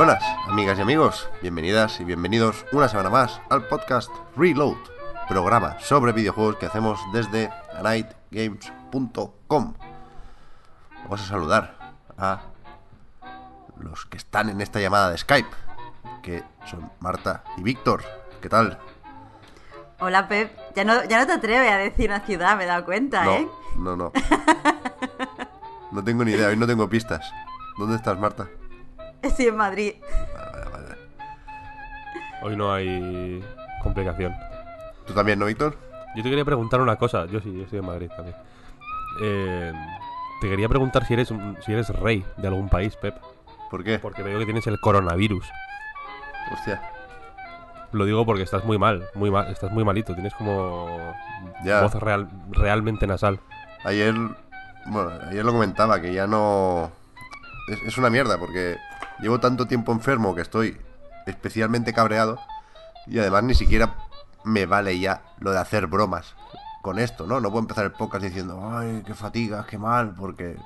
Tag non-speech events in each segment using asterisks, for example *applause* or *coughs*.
buenas, amigas y amigos. Bienvenidas y bienvenidos una semana más al podcast Reload, programa sobre videojuegos que hacemos desde nightgames.com. Vamos a saludar a los que están en esta llamada de Skype, que son Marta y Víctor. ¿Qué tal? Hola Pep, ya no, ya no te atreves a decir una ciudad, me he dado cuenta, No, ¿eh? no, no. *laughs* No tengo ni idea, hoy no tengo pistas. ¿Dónde estás, Marta? *laughs* Sí, en Madrid. Hoy no hay complicación. ¿Tú también, no, Víctor? Yo te quería preguntar una cosa. Yo sí, yo estoy en Madrid también. Eh, te quería preguntar si eres un- si eres rey de algún país, Pep. ¿Por qué? Porque veo que tienes el coronavirus. Hostia. Lo digo porque estás muy mal, muy mal, estás muy malito. Tienes como Ya. voz real, realmente nasal. Ayer, bueno, ayer lo comentaba que ya no. Es, es una mierda porque llevo tanto tiempo enfermo que estoy especialmente cabreado y además ni siquiera me vale ya lo de hacer bromas con esto, ¿no? No puedo empezar el podcast diciendo, ay, qué fatiga, qué mal, porque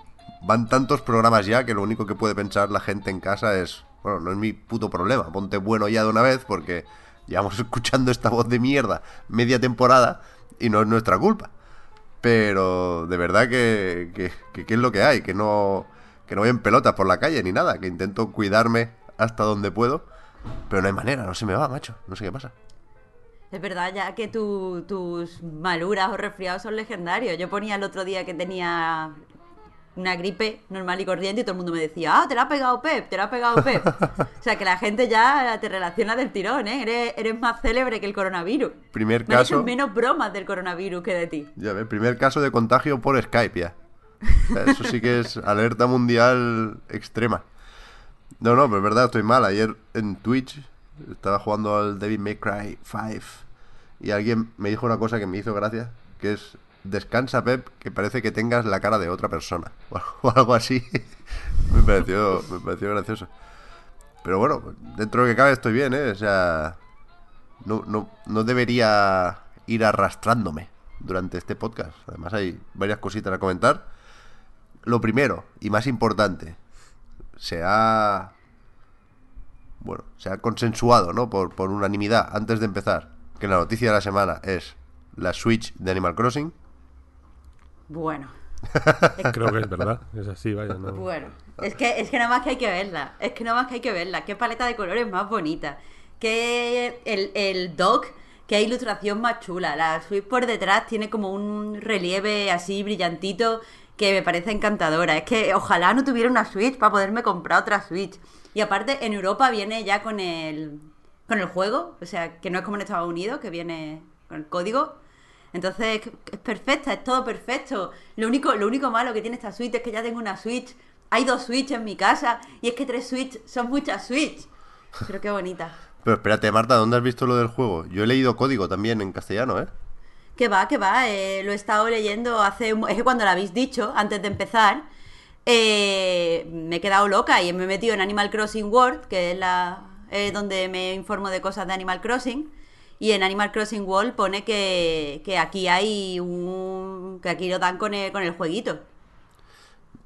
van tantos programas ya que lo único que puede pensar la gente en casa es, bueno, no es mi puto problema, ponte bueno ya de una vez porque llevamos *laughs* escuchando esta voz de mierda media temporada y no es nuestra culpa pero de verdad que, que, es lo que hay, que no, que no voy en pelotas por la calle ni nada, que intento cuidarme hasta donde puedo, pero no hay manera, no se me va, macho, no sé qué pasa. Es verdad ya que tu- tus maluras o resfriados son legendarios. Yo ponía el otro día que tenía una gripe normal y corriente y todo el mundo me decía, ah, te la ha pegado Pep, te la ha pegado Pep. *laughs* o sea que la gente ya te relaciona del tirón, ¿eh? Eres, eres más célebre que el coronavirus. Primer Me caso, menos bromas del coronavirus que de ti. ya ves, primer caso de contagio por Skype ya. Eso sí que es alerta mundial extrema. No, no, pero es verdad, estoy mal. Ayer en Twitch estaba jugando al Devil May Cry 5 y alguien me dijo una cosa que me hizo gracia, que es descansa Pep, que parece que tengas la cara de otra persona *laughs* o algo así. me pareció me pareció gracioso. Pero bueno, dentro de lo que cabe estoy bien, ¿eh? O sea, no, no, no debería ir arrastrándome durante este podcast. Además hay varias cositas a comentar. Lo primero y más importante, se ha bueno, se ha consensuado, ¿no? Por, por unanimidad, antes de empezar, que la noticia de la semana es la Switch de Animal Crossing. Bueno. *laughs* Creo que es verdad. Es así, vaya. No. Bueno, es que, es que nada más que hay que verla. Es que nada más que hay que verla. Qué paleta de colores más bonita. Qué el, el dock, qué ilustración más chula. La Switch por detrás tiene como un relieve así brillantito que me parece encantadora. Es que ojalá no tuviera una Switch para poderme comprar otra Switch. Y aparte, en Europa viene ya con el, con el juego. O sea, que no es como en Estados Unidos, que viene con el código. Entonces es perfecta, es todo perfecto. Lo único, lo único malo que tiene esta Switch es que ya tengo una Switch. Hay dos Switch en mi casa y es que tres Switch son muchas Switch. Pero qué bonita. Pero espérate, Marta, ¿dónde has visto lo del juego? Yo he leído código también en castellano, ¿eh? Que va, que va. eh, lo he estado leyendo hace... un- Es que cuando lo habéis dicho, antes de empezar, eh, me he quedado loca y me he metido en Animal Crossing World, que es la eh, donde me informo de cosas de Animal Crossing. Y en Animal Crossing World pone que, que aquí hay un... que aquí lo dan con el, con el jueguito.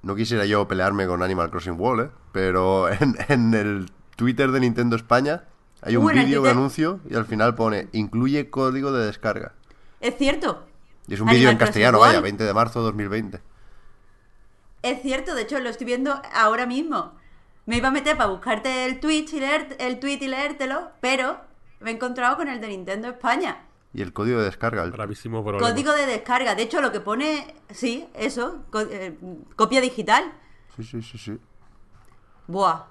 No quisiera yo pelearme con Animal Crossing Wall, ¿eh? Pero en, en el Twitter de Nintendo España hay un vídeo, un anuncio, y al final pone, incluye código de descarga. Es cierto. Y es un vídeo en castellano, vaya, 20 de marzo de 2020. Es cierto, de hecho lo estoy viendo ahora mismo. Me iba a meter para buscarte el tweet y leer, el tweet y leértelo, pero me he encontrado con el de Nintendo España. Y el código de descarga. el- Gravísimo problema. Código de descarga. De hecho, lo que pone, sí, eso, co- eh, copia digital. Sí, sí, sí, sí. Buah.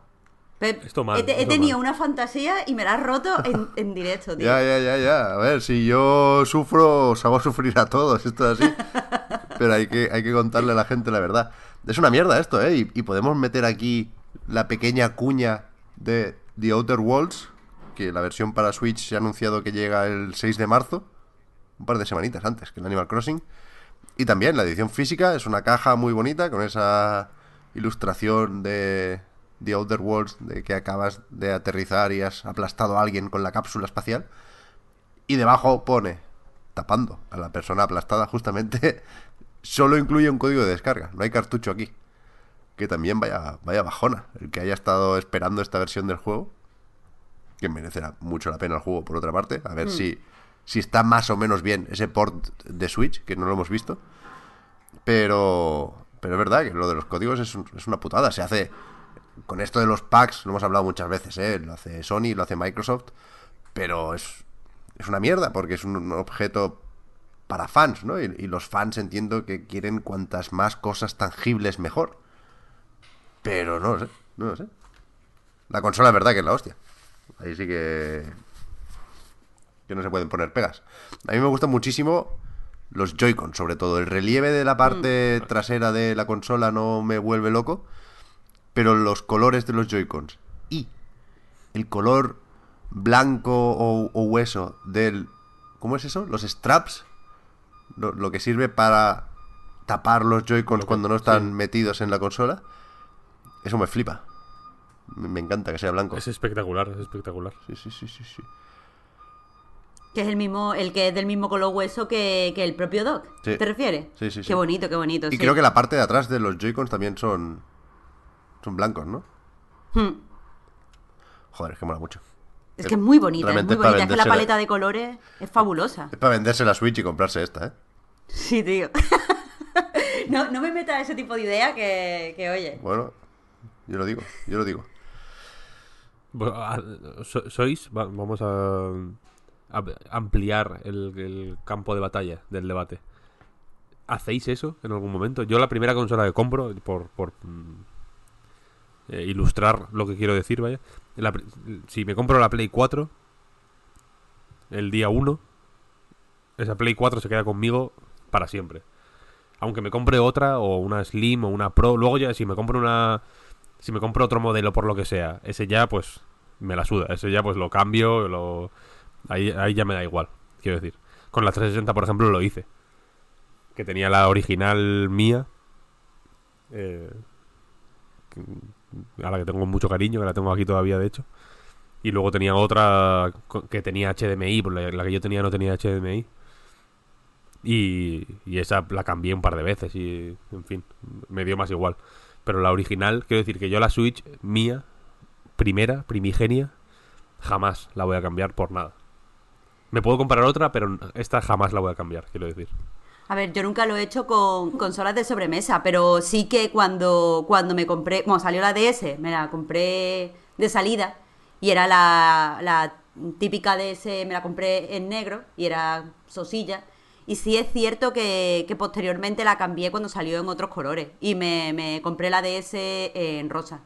Pep, Esto mal, he, te- he esto tenido mal. una fantasía y me la has roto en, *laughs* en directo, tío. Ya, ya, ya, ya. A ver, si yo sufro, os hago sufrir a todos. Esto es así. *laughs* Pero hay que, hay que contarle a la gente la verdad. Es una mierda esto, ¿eh? Y, y podemos meter aquí la pequeña cuña de The Outer Worlds, que la versión para Switch se ha anunciado que llega el 6 de marzo, un par de semanitas antes que el Animal Crossing. Y también la edición física es una caja muy bonita con esa ilustración de The Outer Worlds, de que acabas de aterrizar y has aplastado a alguien con la cápsula espacial. Y debajo pone, tapando a la persona aplastada justamente, *laughs* solo incluye un código de descarga, no hay cartucho aquí. Que también vaya, vaya bajona, el que haya estado esperando esta versión del juego, que merecerá mucho la pena el juego por otra parte, a ver si, si está más o menos bien ese port de Switch, que no lo hemos visto. Pero, pero es verdad que lo de los códigos es, un- es una putada. Se hace con esto de los packs, lo hemos hablado muchas veces, ¿eh? lo hace Sony, lo hace Microsoft, pero es, es una mierda porque es un objeto para fans, ¿no? Y, y los fans entiendo que quieren cuantas más cosas tangibles mejor. Pero no lo sé, no lo sé. La consola es verdad que es la hostia. Ahí sí que... Que no se pueden poner pegas. A mí me gustan muchísimo los Joy-Con, sobre todo. El relieve de la parte trasera de la consola no me vuelve loco. Pero los colores de los Joy-Cons y el color blanco o, o hueso del... ¿Cómo es eso? Los straps. Lo, lo que sirve para tapar los Joy-Cons cuando no están metidos en la consola. Eso me flipa. Me, me encanta que sea blanco. Es espectacular, es espectacular. Sí, sí, sí, sí, sí. Que es el mismo, el que es del mismo color hueso que, que el propio Doc. Sí. ¿Te refieres? Sí, sí, sí. Qué bonito, qué bonito. Y sí. creo que la parte de atrás de los Joy-Cons también son. Son blancos, ¿no? Hmm. Joder, es que mola mucho. Es que es muy bonita, es Realmente muy es para bonita. Es que la paleta de colores es fabulosa. Es para venderse la Switch y comprarse esta, ¿eh? Sí, tío. *laughs* no, no me metas ese tipo de idea que, que, oye. Bueno, yo lo digo, yo lo digo. Bueno, a- so- ¿Sois? va- vamos a, a ampliar el, el campo de batalla del debate. ¿Hacéis eso en algún momento? Yo la primera consola que compro, por, por eh, ilustrar lo que quiero decir, vaya. si me compro la Play 4, el día 1, esa Play 4 se queda conmigo para siempre. Aunque me compre otra, o una Slim, o una Pro, luego ya si me compro una... Si me compro otro modelo por lo que sea, ese ya pues me la suda, ese ya pues lo cambio, lo... Ahí, ahí ya me da igual, quiero decir. Con la 360, por ejemplo, lo hice. Que tenía la original mía. eh, a la que tengo mucho cariño, que la tengo aquí todavía, de hecho. Y luego tenía otra que tenía HDMI, porque la, la que yo tenía no tenía HDMI. Y, y esa la cambié un par de veces y, en fin, me dio más igual. Pero la original, quiero decir que yo la Switch mía, primera, primigenia, jamás la voy a cambiar por nada. Me puedo comprar otra, pero esta jamás la voy a cambiar, quiero decir. A ver, yo nunca lo he hecho con consolas de sobremesa, pero sí que cuando, cuando me compré, bueno, salió la DS, me la compré de salida y era la, típica DS, me la compré en negro y era sosilla. Y sí es cierto que, que posteriormente la cambié cuando salió en otros colores y me, me compré la DS en rosa.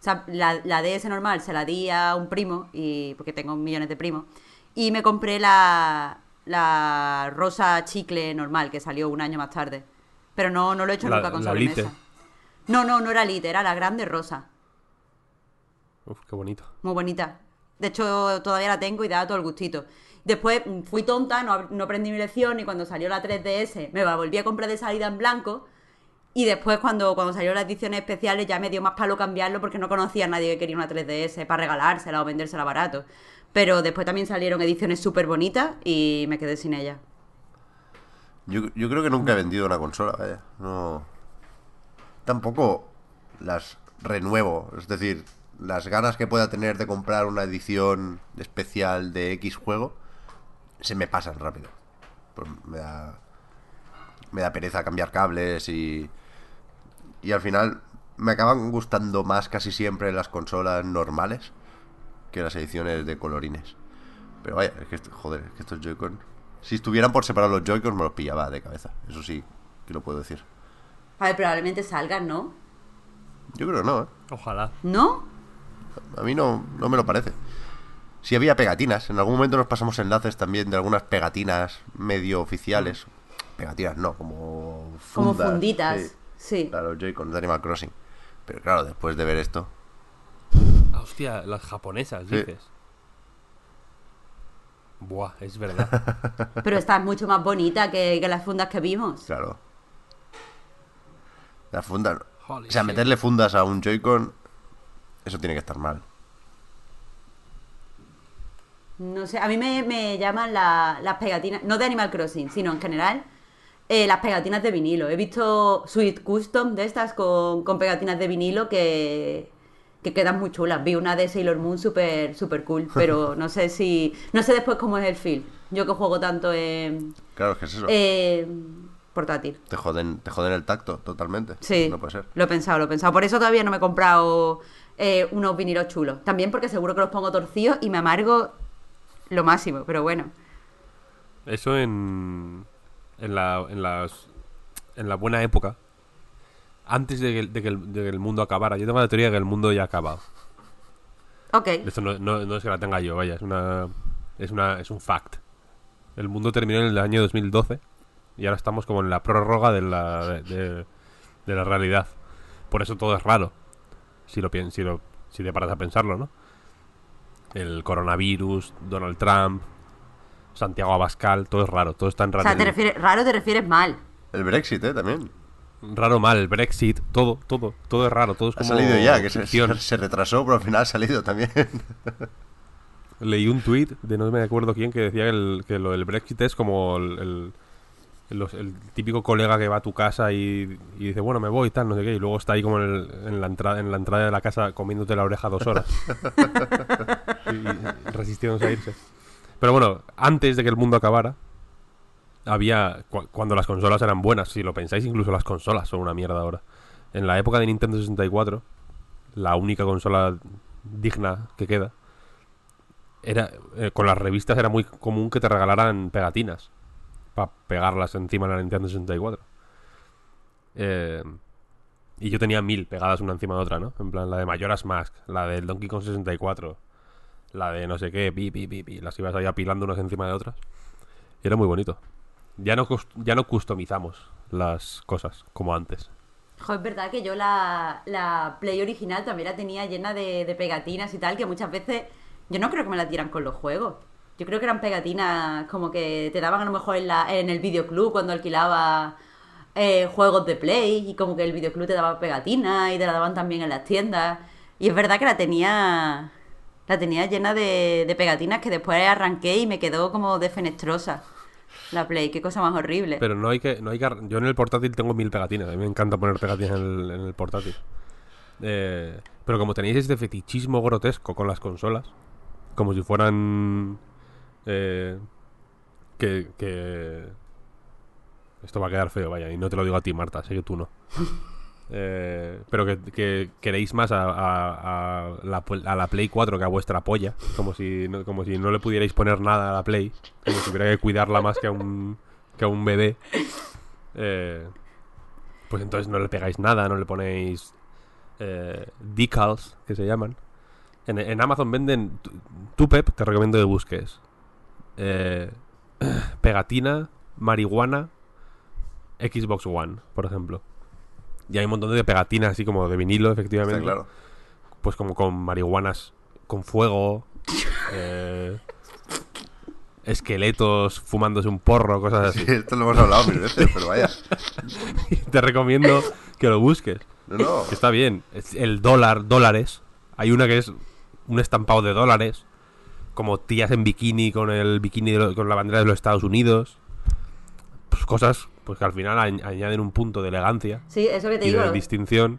O sea, la, la DS normal se la di a un primo, y porque tengo millones de primos, y me compré la, la rosa chicle normal, que salió un año más tarde. Pero no, no lo he hecho La- nunca con la sobremesa. Lite. No, no, no era Lite, era la grande rosa. Uf, qué bonito. Muy bonita. De hecho, todavía la tengo y da todo el gustito. Después mm, fui tonta, no, no aprendí mi lección y cuando salió la 3DS me la volví a comprar de salida en blanco. Y después cuando, cuando salieron las ediciones especiales ya me dio más palo cambiarlo porque no conocía a nadie que quería una 3DS para regalársela o vendérsela barato. Pero después también salieron ediciones súper bonitas y me quedé sin ella. Yo, yo creo que nunca he vendido una consola, vaya. No. Tampoco las renuevo. Es decir, las ganas que pueda tener de comprar una edición especial de X juego se me pasan rápido. Pues me da. Me da pereza cambiar cables y. Y al final me acaban gustando más casi siempre las consolas normales que las ediciones de colorines. Pero vaya, es que, esto- joder, es que estos Joy-Con. Si estuvieran por separar los Joy-Con, me los pillaba de cabeza. Eso sí, que lo puedo decir. A ver, probablemente salgan, ¿no? Yo creo que no, ¿eh? Ojalá. ¿No? A mí no, no me lo parece. Si había pegatinas, en algún momento nos pasamos enlaces también de algunas pegatinas medio oficiales. Pegatinas no, como Como fundas, funditas. sí. Sí. Claro, Joy-Con de Animal Crossing. Pero claro, después de ver esto, Ah, hostia, las japonesas, Sí. dices. Buah, es verdad. *laughs* Pero esta es mucho más bonita que, que las fundas que vimos. claro. La funda. Holy o sea, shit. meterle fundas a un Joy-Con, eso tiene que estar mal. No sé, a mí me, me llaman la- las pegatinas, no de Animal Crossing, sino en general, eh, las pegatinas de vinilo. He visto Sweet Custom de estas con, con pegatinas de vinilo que, que quedan muy chulas. Vi una de Sailor Moon súper super cool, *laughs* pero no sé si. No sé después cómo es el feel. Yo que juego tanto en. Claro, es que es eso. en portátil. Te, joden, te joden el tacto totalmente. Sí, No puede ser. lo he pensado, lo he pensado. Por eso todavía no me he comprado eh, unos vinilos chulos. También porque seguro que los pongo torcidos y me amargo lo máximo, pero bueno. Eso en. En la. En las. En la buena época. Antes de que, de que el, de que el mundo acabara. Yo tengo la teoría de que el mundo ya ha acabado. Ok. Esto no, no- no es que la tenga yo, vaya, es una. Es una. Es un fact. El mundo terminó en el año 2012. Y ahora estamos como en la prórroga de la. de, de- la realidad. Por eso todo es raro. Si lo si lo. Si te paras a pensarlo, ¿no? El coronavirus, Donald Trump, Santiago Abascal, todo es raro, todo está en O raro. sea, te refieres, raro te refieres mal. El Brexit, ¿eh? También. Raro mal, el Brexit, todo, todo, todo es raro, todo es Ha como salido ya, que se, retrasó, pero al final ha salido también. *laughs* Leí un tuit de no me acuerdo quién que decía que, el, que lo del Brexit es como el, el, los- el típico colega que va a tu casa y, y dice, bueno, me voy y tal, no sé qué, y luego está ahí como en, el- en la, entrada, en la entrada de la casa comiéndote la oreja dos horas. *laughs* y, y resistiéndose a irse. Pero bueno, antes de que el mundo acabara, había, cu- cuando las consolas eran buenas, si lo pensáis, incluso las consolas son una mierda ahora. En la época de Nintendo 64, la única consola digna que queda, era eh, con las revistas era muy común que te regalaran pegatinas para pegarlas encima de la Nintendo 64. Eh, y yo tenía mil pegadas una encima de otra, ¿no? En plan, la de Majora's Mask, la del Donkey Kong 64, la de no sé qué, pi, pi, pi, pi, las ibas ahí apilando unas encima de otras. Y era muy bonito. Ya no, ya no customizamos las cosas como antes. Jo, es verdad que yo la, la Play original también la tenía llena de, pegatinas y tal, que muchas veces yo no creo que me la dieran con los juegos. Yo creo que eran pegatinas como que te daban a lo mejor en, la, en el videoclub cuando alquilaba eh, juegos de Play y como que el videoclub te daba pegatinas y te la daban también en las tiendas. Y es verdad que la tenía la tenía llena de, de pegatinas que después arranqué y me quedó como defenestrosa. La Play, qué cosa más horrible. Pero no hay que, no hay que yo en el portátil tengo mil pegatinas. A mí me encanta poner pegatinas en el, en el portátil. Eh, pero como tenéis este fetichismo grotesco con las consolas, como si fueran eh, que, que esto va a quedar feo, vaya, y no te lo digo a ti, Marta, sé que tú no. *laughs* Eh, pero que, que queréis más a, la, Play 4 que a vuestra polla, como si, no, como si no le pudierais poner nada a la Play, como si hubiera que cuidarla más que a un, que a un bebé. Eh, pues entonces no le pegáis nada, no le ponéis eh, decals, que se llaman. En, Amazon venden, tú Pep, te recomiendo que busques eh, *clears throat* pegatina, marihuana, Xbox One, por ejemplo. Y hay un montón de pegatinas así como de vinilo, efectivamente. Está claro. Pues como con marihuanas con fuego, *laughs* eh, esqueletos fumándose un porro, cosas así. Sí, esto lo hemos hablado mil veces, pero vaya. *laughs* Te recomiendo que lo busques. No, no. Que está bien. El dólar, dólares. Hay una que es un estampado de dólares. Como tías en bikini con el bikini de lo- con la bandera de los Estados Unidos. Pues cosas pues que al final añ- añaden un punto de elegancia Sí, eso que te y digo. de distinción.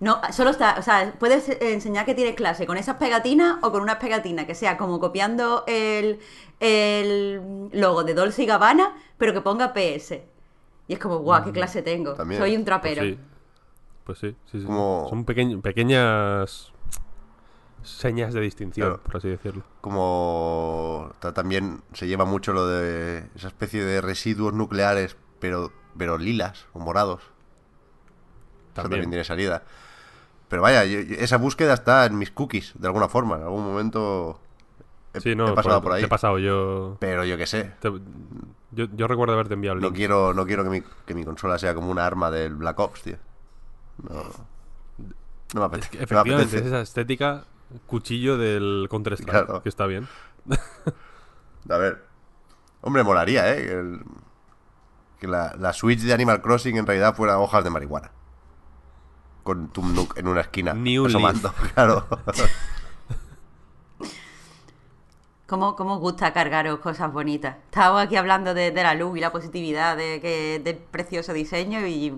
No, solo está, o sea, puedes enseñar que tienes clase con esas pegatinas o con unas pegatinas que sea como copiando el, el logo de Dolce y Gabbana, pero que ponga PS. Y es como, guau, qué clase tengo. También. Soy un Pues trapero. sí. Pues sí, sí, sí. Como- Son pequeñ- pequeñas señas de distinción, Claro. por así decirlo. Como ta- también se lleva mucho lo de esa especie de residuos nucleares, pero, pero lilas o morados. Eso También. también tiene salida. Pero vaya, yo- yo- esa búsqueda está en mis cookies, de alguna forma. En algún momento he, Sí, no, he pasado por, por, ahí. te he pasado yo. Pero yo qué sé. te- yo. Yo recuerdo haberte enviado el No quiero, no quiero que, mi, que mi consola sea como una arma del Black Ops, tío. No, no me apetece. no me Efectivamente, apetece. es esa estética cuchillo del Counter-Strike, Claro. que está bien. *laughs* A ver. Hombre, molaría, ¿eh? El- que la, la Switch de Animal Crossing en realidad fuera hojas de marihuana. Con Tum Nook en una esquina. New asomando, *laughs* Claro. *laughs* ¿Cómo, ¿Cómo os gusta cargaros cosas bonitas? Estábamos aquí hablando de, de la luz y la positividad de que del precioso diseño y,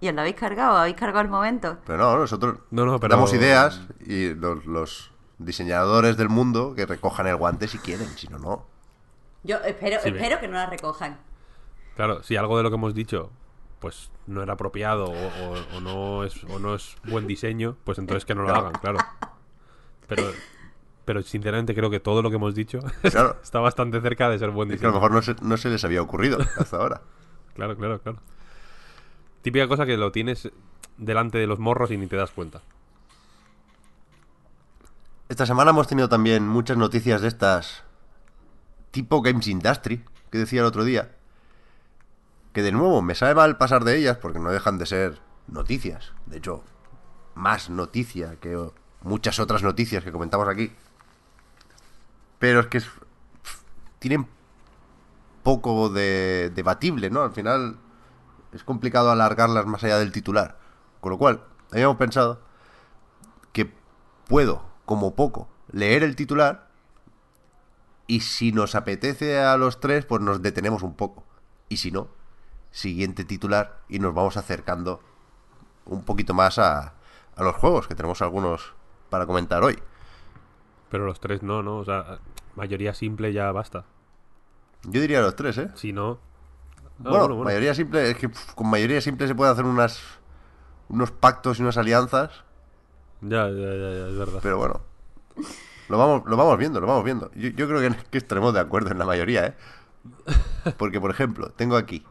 y os lo habéis cargado, habéis cargado el momento. Pero no, nosotros No, no, pero- damos ideas y los, los diseñadores del mundo que recojan el guante si quieren, si no, no. Yo espero, Sí, espero que no la recojan. Claro, si algo de lo que hemos dicho pues no era apropiado o, o- o no es o no es buen diseño, pues entonces que no lo hagan, claro. Pero pero sinceramente creo que todo lo que hemos dicho *laughs* Claro. está bastante cerca de ser buen Es que a diseño. lo mejor no se, no se les había ocurrido hasta ahora. Claro, claro, claro. Típica cosa que lo tienes delante de los morros y ni te das cuenta. Esta semana hemos tenido también muchas noticias de estas tipo Games Industry, que decía el otro día. Que de nuevo me sabe mal pasar de ellas porque no dejan de ser noticias. De hecho, más noticia que muchas otras noticias que comentamos aquí. Pero es que tienen poco de debatible, ¿no? Al final es complicado alargarlas más allá del titular. Con lo cual, habíamos pensado que puedo, como poco, leer el titular y si nos apetece a los tres, pues nos detenemos un poco. Y si no, siguiente titular y nos vamos acercando un poquito más a, a los juegos, que tenemos algunos para comentar hoy. Pero los tres no, ¿no? O sea, mayoría simple ya basta. Yo diría los tres, ¿eh? Si no... Ah, bueno, mayoría simple, es que con mayoría simple se puede hacer unas unos pactos y unas alianzas, Ya, ya, ya, ya, es verdad. pero bueno. Lo vamos, lo vamos viendo, lo vamos viendo. Yo, yo creo que, que estaremos de acuerdo en la mayoría, ¿eh? *laughs* Porque, por ejemplo, tengo aquí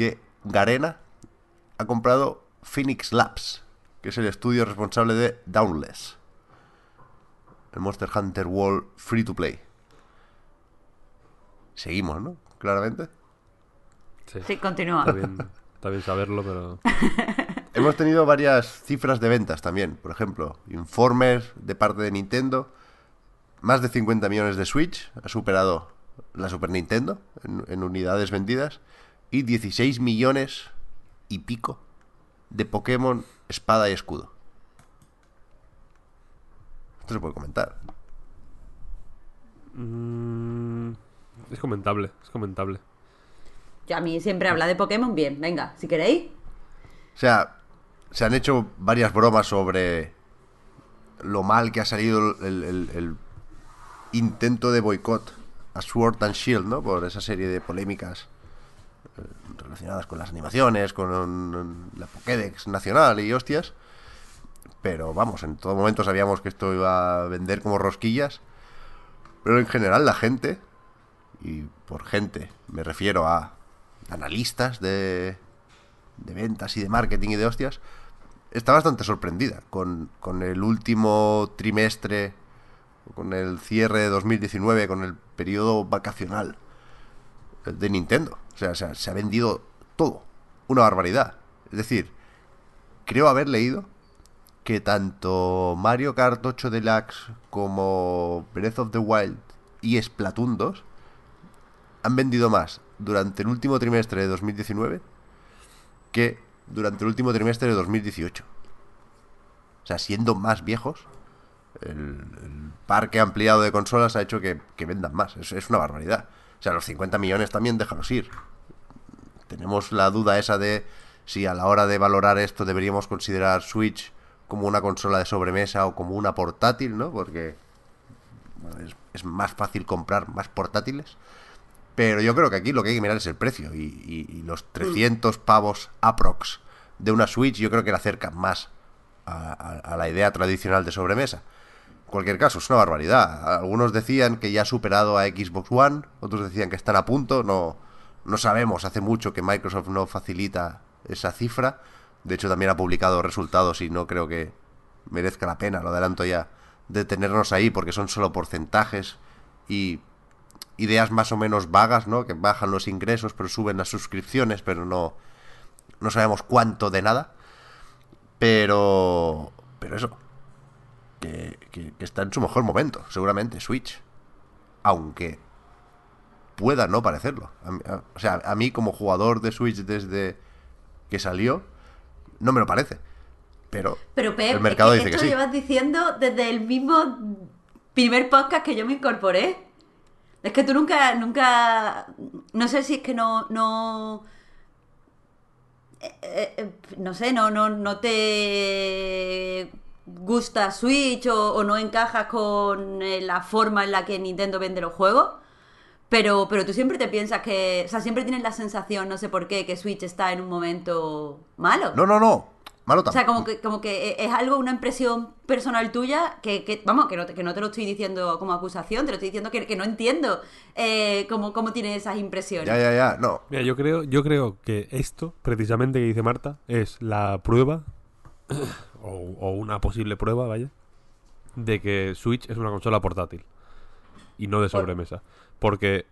que Garena ha comprado Phoenix Labs, que es el estudio responsable de Downless. El Monster Hunter World Free to Play. Seguimos, ¿no? Claramente. Sí. Sí, continúa. Está bien, está bien saberlo, pero... *laughs* Hemos tenido varias cifras de ventas también. Por ejemplo, informes de parte de Nintendo. Más de 50 millones de Switch. Ha superado la Super Nintendo en, en unidades vendidas. Y 16 millones y pico de Pokémon Espada y Escudo. Esto se puede comentar. Mm, es comentable, es comentable. Yo a mí siempre habla de Pokémon bien. Venga, si queréis. O sea, se han hecho varias bromas sobre lo mal que ha salido el, el- el intento de boicot a Sword and Shield, ¿no? Por esa serie de polémicas relacionadas con las animaciones, con la Pokédex nacional y hostias. Pero vamos, en todo momento sabíamos que esto iba a vender como rosquillas. Pero en general la gente, y por gente me refiero a analistas de, de ventas y de marketing y de hostias, está bastante sorprendida con, con el último trimestre, con el cierre de 2019, con el periodo vacacional de Nintendo. O sea, se ha, vendido todo. Una barbaridad. Es decir, creo haber leído que tanto Mario Kart 8 Deluxe como Breath of the Wild y Splatoon 2 han vendido más durante el último trimestre de 2019 que durante el último trimestre de 2018. O sea, siendo más viejos, el, parque ampliado de consolas ha hecho que, que vendan más. Es, es una barbaridad. O sea, los 50 millones también déjalos ir. Tenemos la duda esa de si a la hora de valorar esto deberíamos considerar Switch como una consola de sobremesa o como una portátil, ¿no? Porque es, más fácil comprar más portátiles. Pero yo creo que aquí lo que hay que mirar es el precio. Y, los 300 pavos aprox de una Switch yo creo que la acercan más a, a- a la idea tradicional de sobremesa. En cualquier caso, es una barbaridad. Algunos decían que ya ha superado a Xbox One, otros decían que están a punto. No, no sabemos, hace mucho que Microsoft no facilita esa cifra. De hecho, también ha publicado resultados y no creo que, merezca la pena, lo adelanto ya, de tenernos ahí, porque son solo porcentajes y ideas más o menos vagas, ¿no? Que bajan los ingresos, pero suben las suscripciones, pero no, no sabemos cuánto de nada. Pero, pero eso, que, que- que está en su mejor momento, seguramente, Switch. Aunque pueda no parecerlo. A o sea, a mí como jugador de Switch desde que salió, no me lo parece. Pero, Pero Pep, el mercado es que dice esto que lo sí. llevas diciendo desde el mismo primer podcast que yo me incorporé. Es que tú nunca, nunca, no sé si es que no, no, eh, eh, eh, no sé, no, no, no te gusta Switch o, o no encajas con la forma en la que Nintendo vende los juegos. Pero, pero tú siempre te piensas que, o sea, siempre tienes la sensación, no sé por qué, que Switch está en un momento malo. No, no, no. Malo O tampoco. sea, como que, como que es algo, una impresión personal tuya que, que, vamos, que no, te, que no te lo estoy diciendo como acusación, te lo estoy diciendo que, que no entiendo eh, cómo, cómo tienes esas impresiones. Ya, ya, ya. No. Mira, yo creo, yo creo que esto, precisamente que dice Marta, es la prueba, *coughs* o, o una posible prueba, vaya, de que Switch es una consola portátil y no de sobremesa. Porque,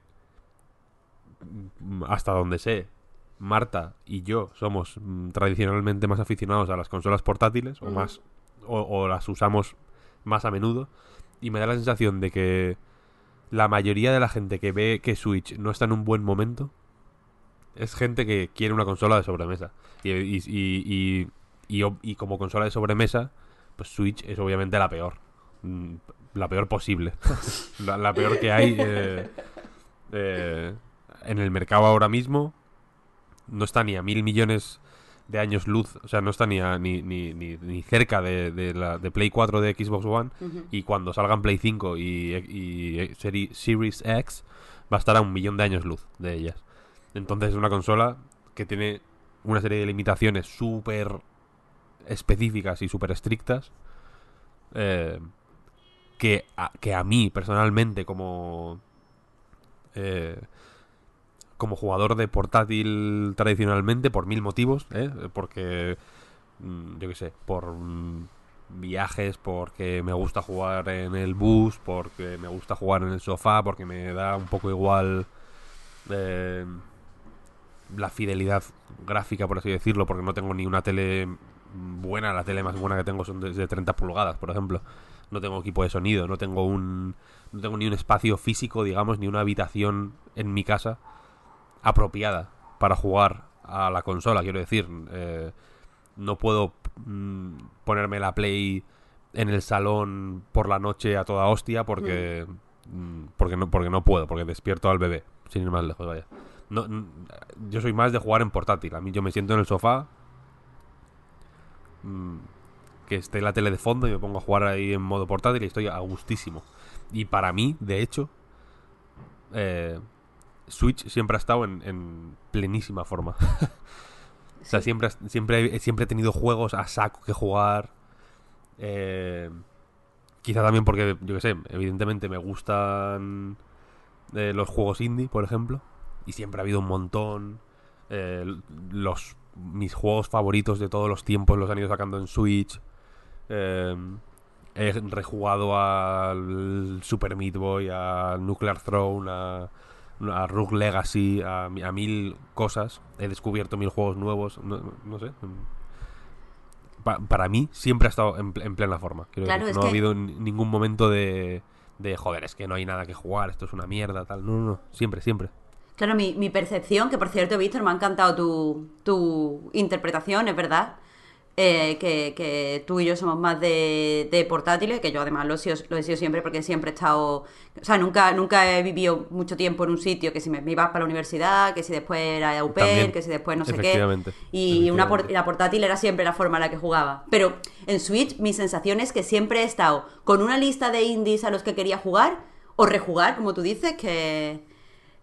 mm, hasta donde sé, Marta y yo somos mm, tradicionalmente más aficionados a las consolas portátiles, o más, o, o las usamos más a menudo, y me da la sensación de que la mayoría de la gente que ve que Switch no está en un buen momento es gente que quiere una consola de sobremesa. Y, y, y, y- como consola de sobremesa, pues Switch es obviamente la peor. La peor posible. *laughs* la, la peor que hay eh, eh, en el mercado ahora mismo. No está ni a mil millones de años luz. O sea, no está ni, a- ni, ni, ni, cerca de, de la, de Play 4 de Xbox One. Y cuando salgan Play 5 y, y seri- Series X, va a estar a un millón de años luz de ellas. Entonces es una consola que tiene una serie de limitaciones súper específicas y súper estrictas. eh, que, a, que a mí, personalmente, como. eh, como jugador de portátil tradicionalmente, por mil motivos, ¿eh? porque. mm, yo qué sé, por. mm, viajes, porque me gusta jugar en el bus, porque me gusta jugar en el sofá, porque me da un poco igual eh, la fidelidad gráfica, por así decirlo, porque no tengo ni una tele buena, la tele más buena que tengo son de, de 30 pulgadas, por ejemplo. No tengo equipo de sonido, no tengo un no tengo ni un espacio físico, digamos, ni una habitación en mi casa apropiada para jugar a la consola, quiero decir, eh, no puedo mm, ponerme la Play en el salón por la noche a toda hostia porque mm, porque no porque no puedo, porque despierto al bebé, sin ir más lejos, vaya. No, yo soy más de jugar en portátil. A mí yo me siento en el sofá mm, que esté la tele de fondo y me pongo a jugar ahí en modo portátil y estoy a gustísimo. Y para mí, de hecho, eh, Switch siempre ha estado en, en plenísima forma. *laughs* o sea, siempre, siempre, he- siempre he tenido juegos a saco que jugar. Eh, quizá también porque, yo qué sé, evidentemente me gustan eh, los juegos indie, por ejemplo. Y siempre ha habido un montón. Los mis juegos favoritos de todos los tiempos los han ido sacando en Switch. Eh, he rejugado al Super Meat Boy, a Nuclear Throne, a, a Rogue Legacy, a, mi- a mil cosas. He descubierto mil juegos nuevos. No, no sé. Pa- para mí siempre ha estado en, pl- en plena forma. Claro, no que- ha habido ni- ningún momento de, de joder, es que no hay nada que jugar, esto es una mierda, tal. No, no, no. Siempre, siempre. Claro, mi, mi percepción, que por cierto, Víctor, me ha encantado tu, tu interpretación, es verdad. Eh, que, que tú y yo somos más de, de portátiles, que yo además lo he, sido, lo he sido siempre porque siempre he estado. O sea, nunca, nunca he vivido mucho tiempo en un sitio, que si me, me iba para la universidad, que si después era au pair, que si después no sé qué. Y una por- la portátil era siempre la forma en la que jugaba. Pero en Switch, mi sensación es que siempre he estado con una lista de indies a los que quería jugar, o rejugar, como tú dices, que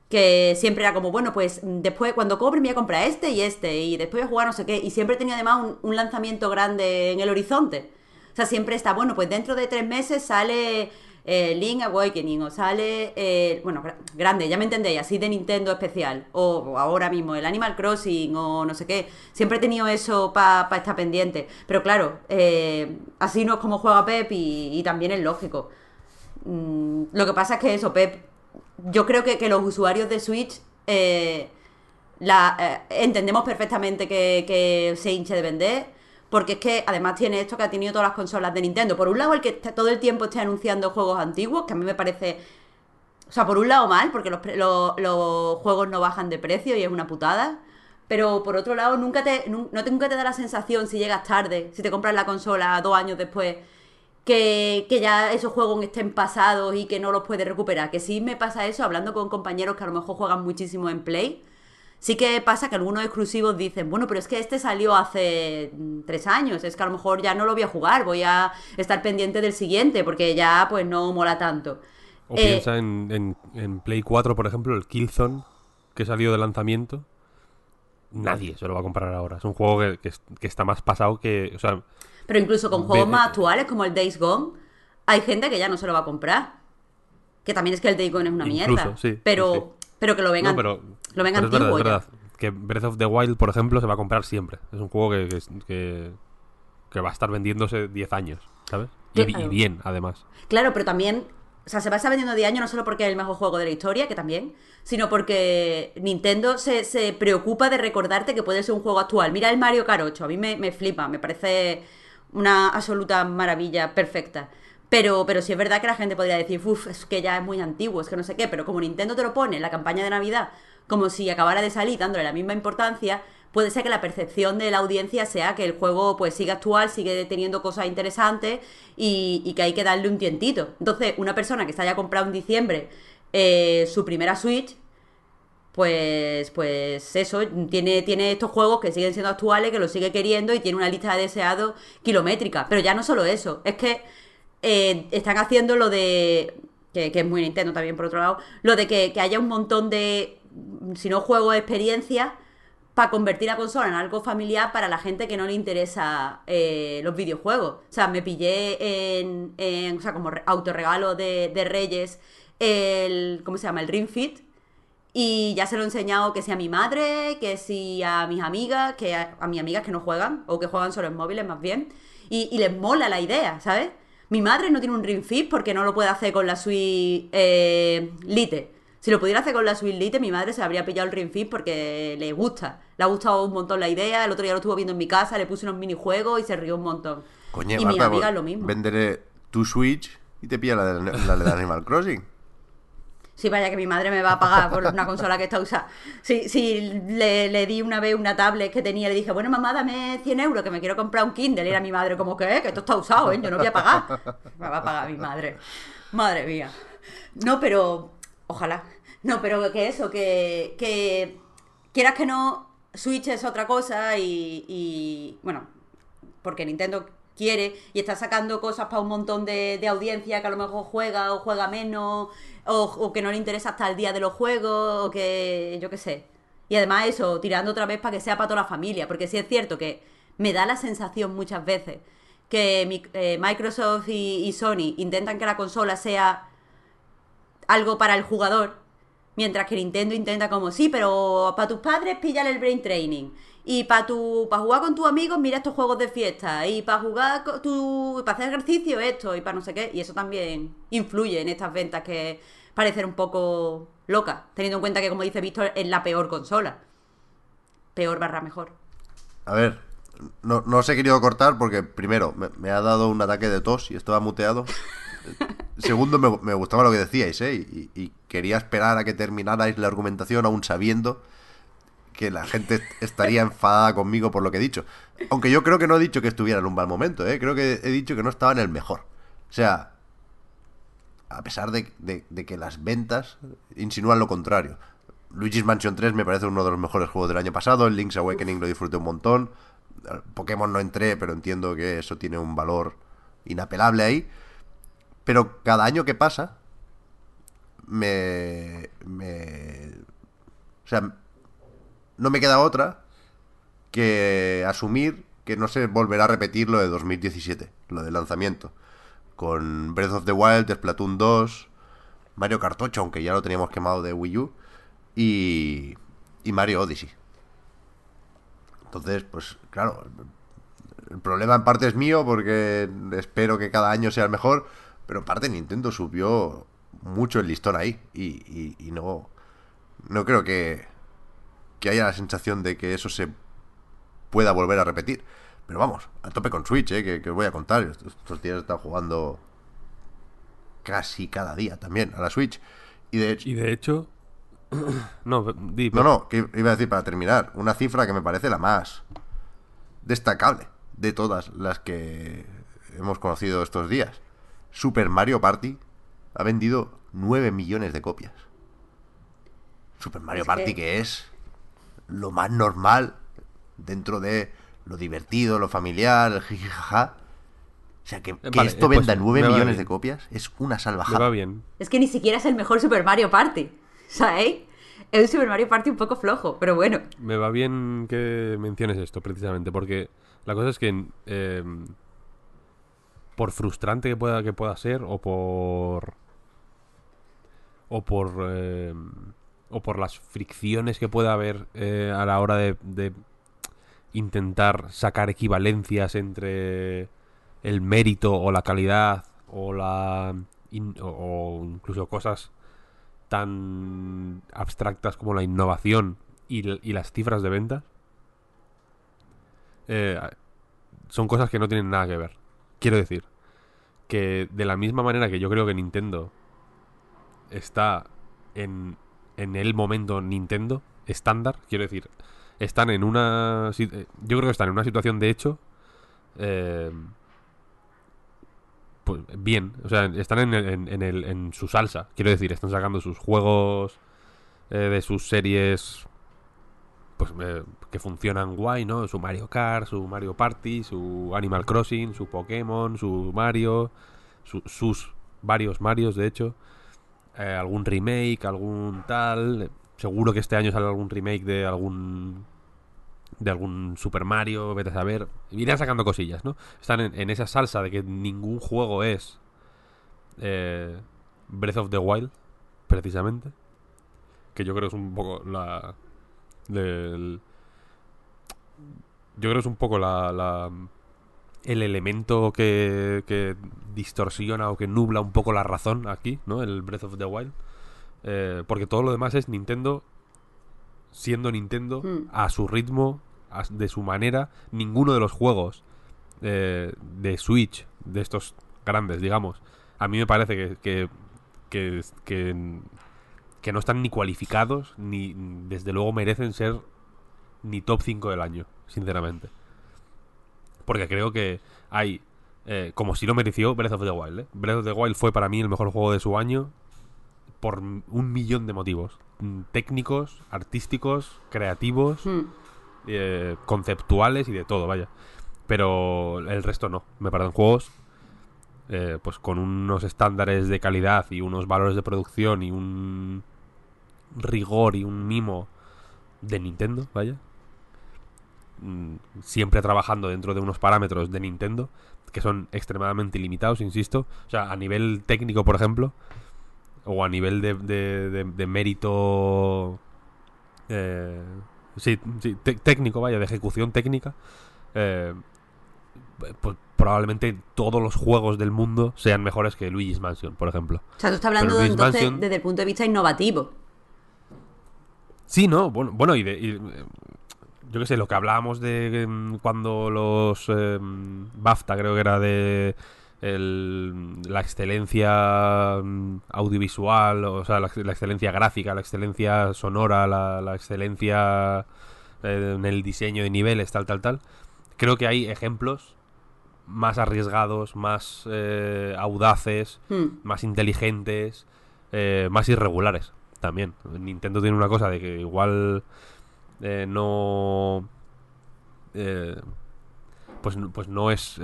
que siempre era como, bueno, pues mm, después cuando cobre me voy a comprar este y este, y después voy a jugar no sé qué, y siempre tenido además un, un lanzamiento grande en el horizonte. O sea, siempre está, bueno, pues dentro de tres meses sale eh, Link Awakening o sale, eh, bueno, gra- grande, ya me entendéis, así de Nintendo especial, o, ahora mismo el Animal Crossing o no sé qué, siempre he tenido eso para estar pendiente. Pero claro, eh, así no es como juega Pep y, y también es lógico. Mm, lo que pasa es que eso, Pep, yo creo que, que los usuarios de Switch eh, la, eh, entendemos perfectamente que, que se hinche de vender. Porque es que además tiene esto que ha tenido todas las consolas de Nintendo. Por un lado, el que todo el tiempo esté anunciando juegos antiguos, que a mí me parece. O sea, por un lado mal, porque los, pre- lo- los juegos no bajan de precio y es una putada. Pero por otro lado, nunca te, no nunca te da la sensación si llegas tarde, si te compras la consola dos años después, que, que ya esos juegos estén pasados y que no los puedes recuperar. Que sí me pasa eso hablando con compañeros que a lo mejor juegan muchísimo en Play. Sí que pasa que algunos exclusivos dicen, bueno, pero es que este salió hace mm, tres años, es que a lo mejor ya no lo voy a jugar, voy a estar pendiente del siguiente, porque ya pues no mola tanto. O Eh, piensa en, en- en Play 4, por ejemplo, el Killzone, que salió de lanzamiento. Nadie se lo va a comprar ahora. Es un juego que, que es- que está más pasado que. O sea, Pero incluso con juegos más actuales como el Days Gone, hay gente que ya no se lo va a comprar. Que también es que el Days Gone es una Incluso, mierda. sí, pero, sí, pero que lo vengan, no, pero, lo vengan pero es verdad, es. Que Breath of the Wild, por ejemplo, se va a comprar siempre. Es un juego que, que, va a estar vendiéndose 10 años, ¿sabes? Y, y bien, además. Claro, pero también, o sea, se va a estar vendiendo de año no solo porque es el mejor juego de la historia, que también, sino porque Nintendo se, se preocupa de recordarte que puede ser un juego actual. Mira el Mario Kart 8, a mí me, me flipa, me parece una absoluta maravilla perfecta. Pero, pero sí es verdad que la gente podría decir, uff, es que ya es muy antiguo, es que no sé qué, pero como Nintendo te lo pone en la campaña de Navidad como si acabara de salir dándole la misma importancia, puede ser que la percepción de la audiencia sea que el juego pues sigue actual, sigue teniendo cosas interesantes y, y que hay que darle un tientito. Entonces, una persona que se haya comprado en diciembre eh, su primera Switch, pues, pues eso, tiene, tiene estos juegos que siguen siendo actuales, que los sigue queriendo y tiene una lista de deseados kilométrica. Pero ya no solo eso, es que eh, están haciendo lo de, que, es muy Nintendo también por otro lado, lo de que, que haya un montón de, si no juego, experiencias para convertir la consola en algo familiar para la gente que no le interesa eh, los videojuegos. O sea, me pillé en, en o sea, como re- autorregalo de, de Reyes el, ¿cómo se llama? El Ring Fit. Y ya se lo he enseñado que si a mi madre, que si a mis amigas, que a, a mis amigas que no juegan, o que juegan solo en móviles más bien. Y, y les mola la idea, ¿sabes? Mi madre no tiene un Ring Fit porque no lo puede hacer con la Switch eh, Lite. Si lo pudiera hacer con la Switch Lite, mi madre se habría pillado el Ring Fit porque le gusta. Le ha gustado un montón la idea. El otro día lo estuvo viendo en mi casa, le puse unos minijuegos y se rió un montón. Coño, y mi amiga pues, lo mismo. Venderé tu Switch y te pilla la de, la de Animal Crossing. Sí, vaya que mi madre me va a pagar por una consola que está usada. Si, si le, le di una vez una tablet que tenía, le dije, bueno, mamá, dame 100 euros que me quiero comprar un Kindle. Y era mi madre como, ¿qué? Que esto está usado, ¿eh? Yo no voy a pagar. Me va a pagar mi madre. Madre mía. No, pero... Ojalá. No, pero que eso, que... que quieras que no, Switch es otra cosa y... y, bueno, porque Nintendo quiere y está sacando cosas para un montón de, de audiencia que a lo mejor juega o juega menos o, o que no le interesa hasta el día de los juegos o que yo qué sé. Y además eso, tirando otra vez para que sea para toda la familia, porque sí es cierto que me da la sensación muchas veces que eh, Microsoft y, y Sony intentan que la consola sea algo para el jugador, mientras que Nintendo intenta como, sí, pero para tus padres píllale el brain training. Y para tu para jugar con tus amigos, mira estos juegos de fiesta. Y para jugar con tu para hacer ejercicio esto y para no sé qué, y eso también influye en estas ventas que parecen un poco locas, teniendo en cuenta que como dice Víctor es la peor consola. Peor barra mejor. A ver, no, no os he querido cortar porque, primero, me, me ha dado un ataque de tos y estaba muteado. *laughs* Segundo, me, me gustaba lo que decíais, ¿eh? Y, y quería esperar a que terminarais la argumentación, aún sabiendo que la gente estaría enfadada conmigo por lo que he dicho. Aunque yo creo que no he dicho que estuviera en un mal momento, ¿eh? Creo que he dicho que no estaba en el mejor. O sea, a pesar de, de- de que las ventas insinúan lo contrario. Luigi's Mansion 3 me parece uno de los mejores juegos del año pasado, el Link's Awakening lo disfruté un montón, Pokémon no entré, pero entiendo que eso tiene un valor inapelable ahí. Pero cada año que pasa, me... me o sea, no me queda otra que asumir que no se volverá a repetir lo de 2017, lo del lanzamiento. Con Breath of the Wild, Splatoon 2, Mario Kart 8, aunque ya lo teníamos quemado de Wii U, y, y Mario Odyssey. Entonces, pues claro, el problema en parte es mío porque espero que cada año sea el mejor, pero en parte Nintendo subió mucho el listón ahí y, y- y no, no creo que, que haya la sensación de que eso se pueda volver a repetir. Pero vamos, a tope con Switch, ¿eh? que, que os voy a contar. Estos, días he estado jugando casi cada día también a la Switch. Y de hecho, Y de hecho. *clears throat* no, di, no, no, que iba a decir para terminar, una cifra que me parece la más destacable de todas las que hemos conocido estos días. Super Mario Party ha vendido 9 millones de copias. Super Mario Es Party que- que es lo más normal dentro de lo divertido, lo familiar, el jijijaja. O sea, que, que vale, esto eh, pues, venda 9 me va millones bien. de copias es una me salvajada. va bien. Es que ni siquiera es el mejor Super Mario Party. ¿Sabéis? Es un Super Mario Party un poco flojo, pero bueno. Me va bien que menciones esto, precisamente, porque la cosa es que eh, por frustrante que pueda, que pueda ser, o por. o por. eh, o por las fricciones que pueda haber eh, a la hora de, de intentar sacar equivalencias entre el mérito o la calidad o la. o- incluso cosas tan abstractas como la innovación y las cifras de ventas eh, son cosas que no tienen nada que ver. Quiero decir que de la misma manera que yo creo que Nintendo está en, en el momento Nintendo estándar, quiero decir, están en una... eh, Yo creo que están en una situación de hecho... eh, pues bien, o sea, están en, en, en el, en su salsa. Quiero decir, están sacando sus juegos eh, de sus series pues eh, que funcionan guay, ¿no? Su Mario Kart, su Mario Party, su Animal Crossing, su Pokémon, su Mario, su- sus varios Marios, de hecho. Eh, algún remake, algún tal. Seguro que este año sale algún remake de algún de algún Super Mario, vete a saber. Irán sacando cosillas, ¿no? Están en, esa salsa de que ningún juego es eh, Breath of the Wild, precisamente. Que yo creo es un poco la. del- yo creo es un poco la, la- el elemento que, que distorsiona o que nubla un poco la razón aquí, ¿no? El Breath of the Wild. Eh, porque todo lo demás es Nintendo siendo Nintendo Hmm. a su ritmo, a- de su manera. Ninguno de los juegos eh, de Switch, de estos grandes, digamos, a mí me parece que, que, que, que, que no están ni cualificados, ni desde luego merecen ser ni top 5 del año, sinceramente. Porque creo que hay, eh, como si lo mereció Breath of the Wild. ¿eh? Breath of the Wild fue para mí el mejor juego de su año por un millón de motivos. Mm, Técnicos, artísticos, creativos, Hmm. eh, conceptuales y de todo, vaya. Pero el resto no. Me parecen juegos eh, pues con unos estándares de calidad y unos valores de producción y un rigor y un mimo de Nintendo, vaya. Mm, Siempre trabajando dentro de unos parámetros de Nintendo que son extremadamente limitados, insisto. O sea, a nivel técnico, por ejemplo, o a nivel de, de- de- de mérito eh, sí, técnico, vaya, de ejecución técnica, eh, pues probablemente todos los juegos del mundo sean mejores que Luigi's Mansion, por ejemplo. O sea, tú estás hablando entonces Mansion- desde el punto de vista innovativo. Sí, no, bueno, bueno y, de, y, eh, yo qué sé, lo que hablábamos de em, cuando los em, BAFTA, creo que era de el- la excelencia mm, audiovisual, o sea, la, la excelencia gráfica, la excelencia sonora, la, la excelencia eh, en el diseño de niveles, tal, tal, tal. Creo que hay ejemplos más arriesgados, más eh, audaces, Hmm. más inteligentes, eh, más irregulares también. Nintendo tiene una cosa de que igual eh, no... eh, pues, no- pues no es...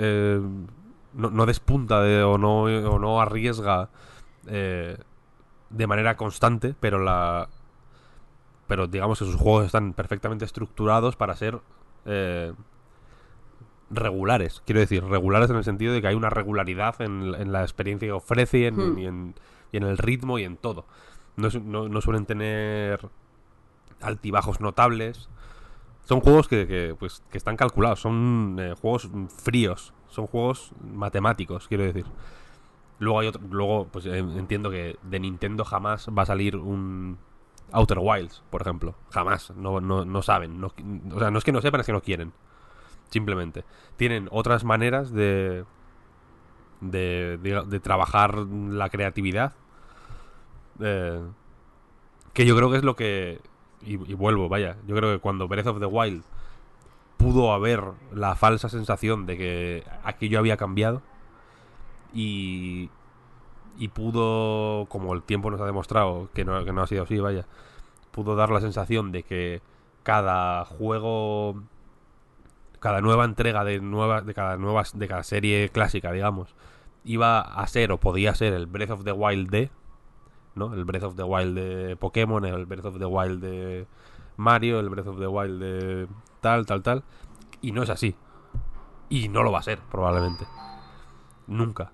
no, no despunta de- o, no, o no arriesga eh, de manera constante, pero la... Pero digamos que sus juegos están perfectamente estructurados para ser... eh, regulares. Quiero decir, regulares en el sentido de que hay una regularidad en, en la experiencia que ofrece y en, Hmm. y en- y en el ritmo y en todo. No, no- no suelen tener altibajos notables. Son juegos que, que, pues, que están calculados, son eh, juegos fríos, son juegos matemáticos, quiero decir. Luego hay otro, luego pues eh, entiendo que de Nintendo jamás va a salir un Outer Wilds, por ejemplo. Jamás, no, no, no saben. No, o sea, no es que no sepan, es que no quieren. Simplemente. Tienen otras maneras de, de, de, de trabajar la creatividad. eh, que yo creo que es lo que... Y, y vuelvo, vaya. Yo creo que cuando Breath of the Wild pudo haber la falsa sensación de que aquello había cambiado y, y pudo, como el tiempo nos ha demostrado que no, que no ha sido así, vaya, pudo dar la sensación de que cada juego, cada nueva entrega de nueva, de cada nueva, de cada serie clásica, digamos, iba a ser o podía ser el Breath of the Wild de, ¿no? El Breath of the Wild de Pokémon, el Breath of the Wild de Mario, el Breath of the Wild de tal, tal, tal. Y no es así. Y no lo va a ser, probablemente. Nunca.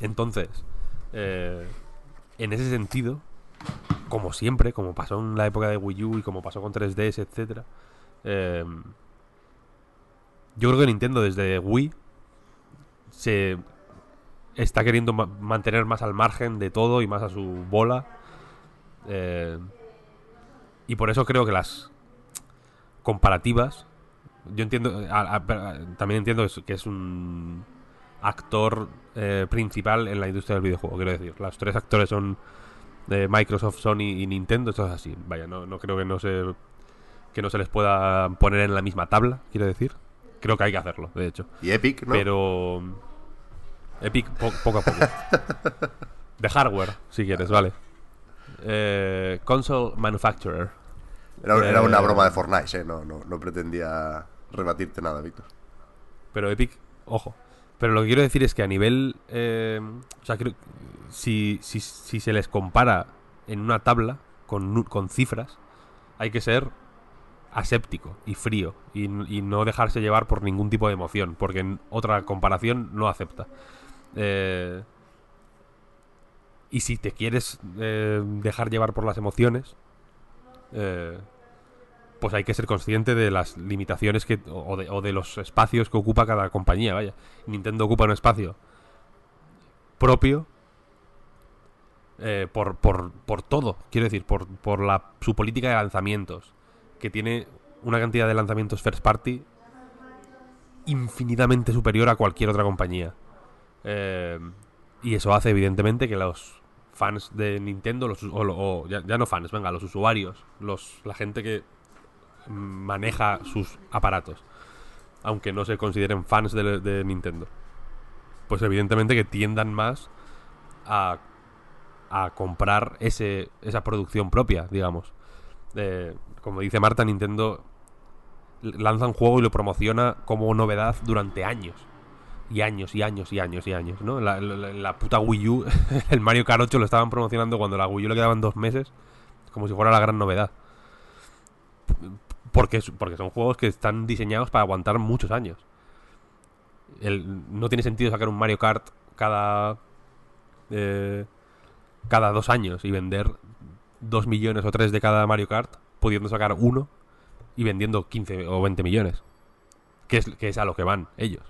Entonces, eh, en ese sentido, como siempre, como pasó en la época de Wii U y como pasó con 3DS, etcétera, eh, yo creo que Nintendo desde Wii se está queriendo ma- mantener más al margen de todo y más a su bola. eh, y por eso creo que las comparativas. Yo entiendo. a- a- a- también entiendo que es, que es un actor eh, principal en la industria del videojuego. Quiero decir, los tres actores son de Microsoft, Sony y Nintendo. Esto es así. Vaya, no, no creo que no se que no se les pueda poner en la misma tabla. Quiero decir, creo que hay que hacerlo. De hecho, Y Epic, ¿no? pero Epic po- poco a poco. *laughs* De hardware, si quieres, vale. Eh, console manufacturer. Era, era una eh, broma de Fortnite, ¿eh? No, no, no pretendía rebatirte nada, Víctor. Pero Epic, ojo. Pero lo que quiero decir es que a nivel. eh, o sea, creo- si, si, si se les compara en una tabla con, con cifras, hay que ser aséptico y frío y, y no dejarse llevar por ningún tipo de emoción, porque en otra comparación no acepta. Eh, y si te quieres eh, dejar llevar por las emociones, eh, pues hay que ser consciente de las limitaciones que o de, o de los espacios que ocupa cada compañía, vaya. Nintendo ocupa un espacio propio eh, por, por, por todo, quiero decir, por, por la, su política de lanzamientos, que tiene una cantidad de lanzamientos first party infinitamente superior a cualquier otra compañía. Eh, y eso hace evidentemente que los fans de Nintendo, los, o, o ya, ya no fans, venga, los usuarios, los, la gente que maneja sus aparatos, aunque no se consideren fans de, Nintendo, pues evidentemente que tiendan más a, a comprar ese, esa producción propia, digamos. Eh, como dice Marta, Nintendo lanza un juego y lo promociona como novedad durante años. Y años, y años, y años, y años, ¿no? La puta Wii U, *laughs* el Mario Kart 8 lo estaban promocionando cuando la Wii U le quedaban dos meses, como si fuera la gran novedad. Porque, porque son juegos que están diseñados para aguantar muchos años. El- no tiene sentido sacar un Mario Kart cada. eh, cada dos años y vender dos millones o tres de cada Mario Kart, pudiendo sacar uno y vendiendo 15 o 20 millones. Que es, que es a lo que van ellos.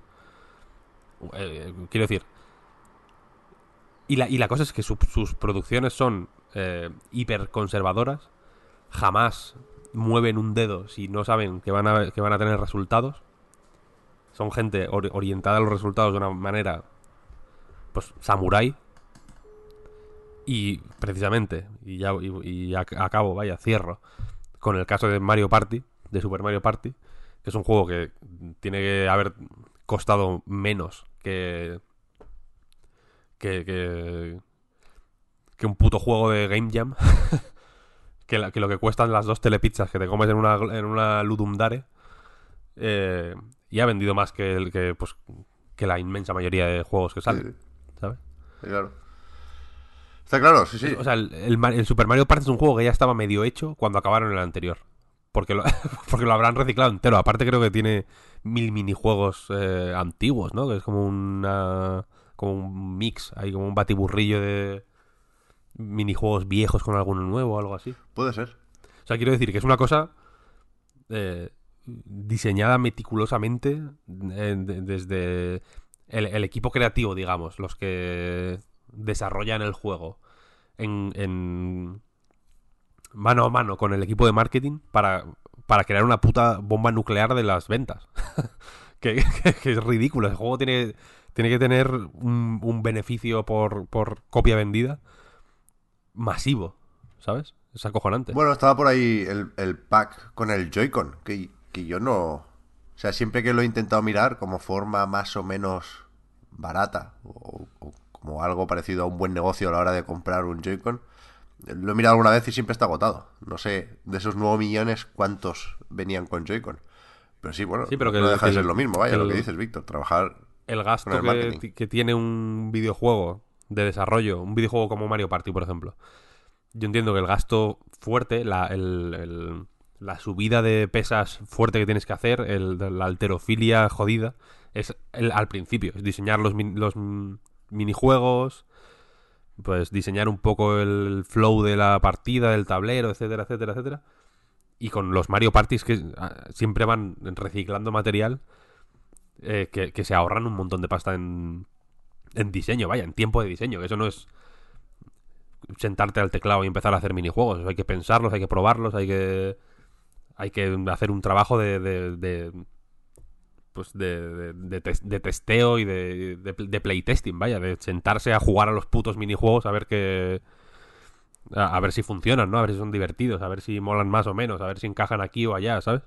Eh, quiero decir. Y la, y la cosa es que su- sus producciones son eh, hiper conservadoras. Jamás mueven un dedo si no saben que van a, que van a tener resultados. Son gente or- orientada a los resultados de una manera, pues, samurai. Y precisamente, y ya y, y ac- acabo, vaya, cierro, con el caso de Mario Party, de Super Mario Party, que es un juego que tiene que haber costado menos que, que, que, que un puto juego de Game Jam. *laughs* que, la- que lo que cuestan las dos telepizzas que te comes en una, en una Ludum Dare. eh, y ha vendido más que, el, que, pues, que la inmensa mayoría de juegos que salen. ¿Sabes? Sí, claro. Está claro, sí, sí. O sea, el, el Mar- el Super Mario Party es un juego que ya estaba medio hecho cuando acabaron el anterior. Porque lo, *laughs* porque lo habrán reciclado entero. Aparte creo que tiene mil minijuegos eh, antiguos, ¿no? Que es como una... como un mix, hay como un batiburrillo de minijuegos viejos con alguno nuevo o algo así. Puede ser. O sea, quiero decir que es una cosa eh, diseñada meticulosamente eh, de- desde el, el equipo creativo, digamos, los que desarrollan el juego en, en mano a mano con el equipo de marketing para, para crear una puta bomba nuclear de las ventas. *laughs* que, que- que es ridículo. El juego tiene, tiene que tener un, un beneficio por, por copia vendida masivo, ¿sabes? Es acojonante. Bueno, estaba por ahí el, el pack con el Joy-Con, que, que yo no... O sea, siempre que lo he intentado mirar como forma más o menos barata, o, o como algo parecido a un buen negocio a la hora de comprar un Joy-Con, lo he mirado alguna vez y siempre está agotado. No sé, de esos 9 millones, cuántos venían con Joy-Con. Pero sí, bueno, Sí, pero que no el- deja de ser el- lo mismo, vaya, que lo el- que dices, Víctor, trabajar... el gasto el que, que tiene un videojuego de desarrollo, un videojuego como Mario Party, por ejemplo. Yo entiendo que el gasto fuerte, la, el- la subida de pesas fuerte que tienes que hacer, el, la alterofilia jodida, es al principio. Es diseñar los, los minijuegos, pues diseñar un poco el flow de la partida, del tablero, etcétera, etcétera, etcétera. Y con los Mario Parties que ah, siempre van reciclando material eh, que, que se ahorran un montón de pasta en, en diseño, vaya, en tiempo de diseño, que eso no es sentarte al teclado y empezar a hacer minijuegos, hay que pensarlos, hay que probarlos, hay que hay que hacer un trabajo de, pues de, de- de tes- de testeo y de, de, playtesting, vaya, de sentarse a jugar a los putos minijuegos a ver que a, a ver si funcionan, ¿no? A ver si son divertidos, a ver si molan más o menos, a ver si encajan aquí o allá, ¿sabes?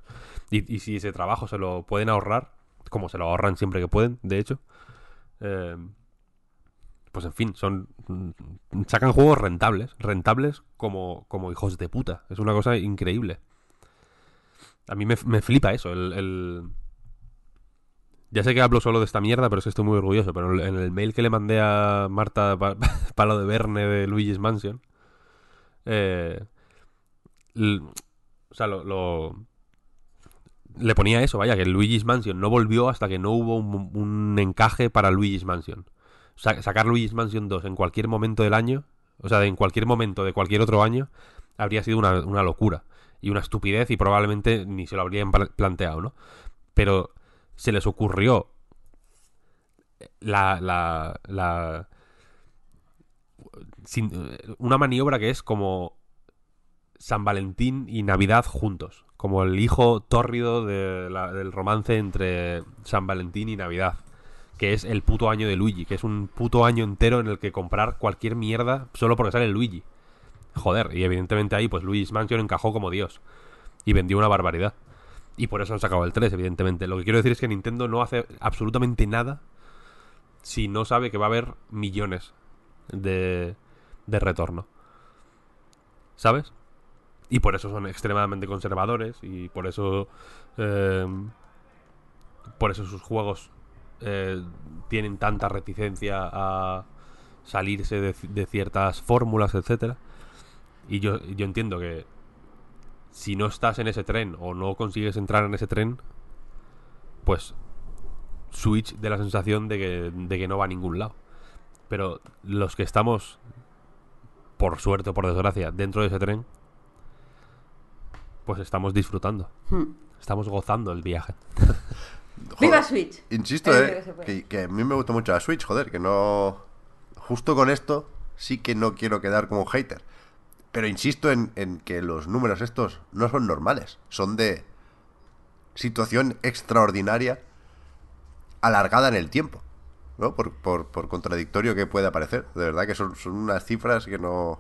Y, y si ese trabajo se lo pueden ahorrar, como se lo ahorran siempre que pueden, de hecho. eh, pues en fin, son mm, sacan juegos rentables, rentables como, como hijos de puta. Es una cosa increíble. A mí me, me flipa eso, el, Ya sé que hablo solo de esta mierda, pero es que estoy muy orgulloso. Pero en el mail que le mandé a Marta Pa- *laughs* Palo de Verne de Luigi's Mansion, eh, o sea, lo, le ponía eso, vaya, que Luigi's Mansion no volvió hasta que no hubo un, un encaje para Luigi's Mansion. Sa- sacar Luigi's Mansion 2 en cualquier momento del año, o sea, en cualquier momento de cualquier otro año, habría sido una, locura y una estupidez y probablemente ni se lo habrían pla- planteado, ¿no? Pero se les ocurrió la, la, la sin- una maniobra que es como San Valentín y Navidad juntos, como el hijo tórrido de la- del romance entre San Valentín y Navidad, que es el puto año de Luigi, que es un puto año entero en el que comprar cualquier mierda solo porque sale Luigi. Joder, y evidentemente ahí pues Luigi's Mansion encajó como Dios y vendió una barbaridad. Y por eso han sacado el 3, evidentemente. Lo que quiero decir es que Nintendo no hace absolutamente nada si no sabe que va a haber millones de, de retorno. ¿Sabes? Y por eso son extremadamente conservadores y por eso... eh, por eso sus juegos eh, tienen tanta reticencia a salirse de, de ciertas fórmulas, etcétera. Y yo, yo entiendo que si no estás en ese tren o no consigues entrar en ese tren, pues Switch de la sensación de que, de que no va a ningún lado. Pero los que estamos, por suerte o por desgracia, dentro de ese tren, pues estamos disfrutando. Estamos gozando el viaje. *laughs* ¡Viva Switch! Insisto, eh, que a mí me gusta mucho la Switch, joder, que no... Justo con esto sí que no quiero quedar como un hater. Pero insisto en, en que los números estos no son normales. Son de situación extraordinaria alargada en el tiempo. ¿No? Por, por, por contradictorio que pueda parecer. De verdad que son, son unas cifras que no...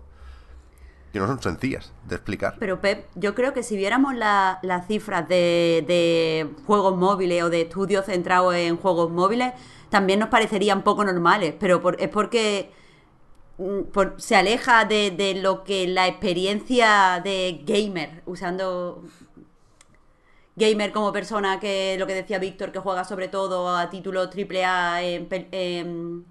No son sencillas de explicar. Pero Pep, yo creo que si viéramos la- las cifras de, juegos móviles o de estudios centrados en juegos móviles, también nos parecerían poco normales. Pero es porque mm, se aleja de, lo que la experiencia de gamer, usando gamer como persona que lo que decía Víctor, que juega sobre todo a títulos AAA en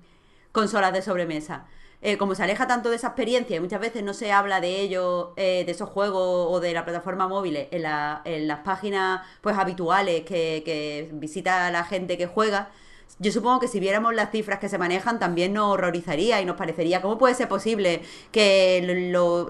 consolas de sobremesa. Eh, como se aleja tanto de esa experiencia y muchas veces no se habla de ello, eh, de esos juegos o de la plataforma móviles en, la- las páginas pues habituales que, visita la gente que juega, yo supongo que si viéramos las cifras que se manejan también nos horrorizaría y nos parecería cómo puede ser posible que lo-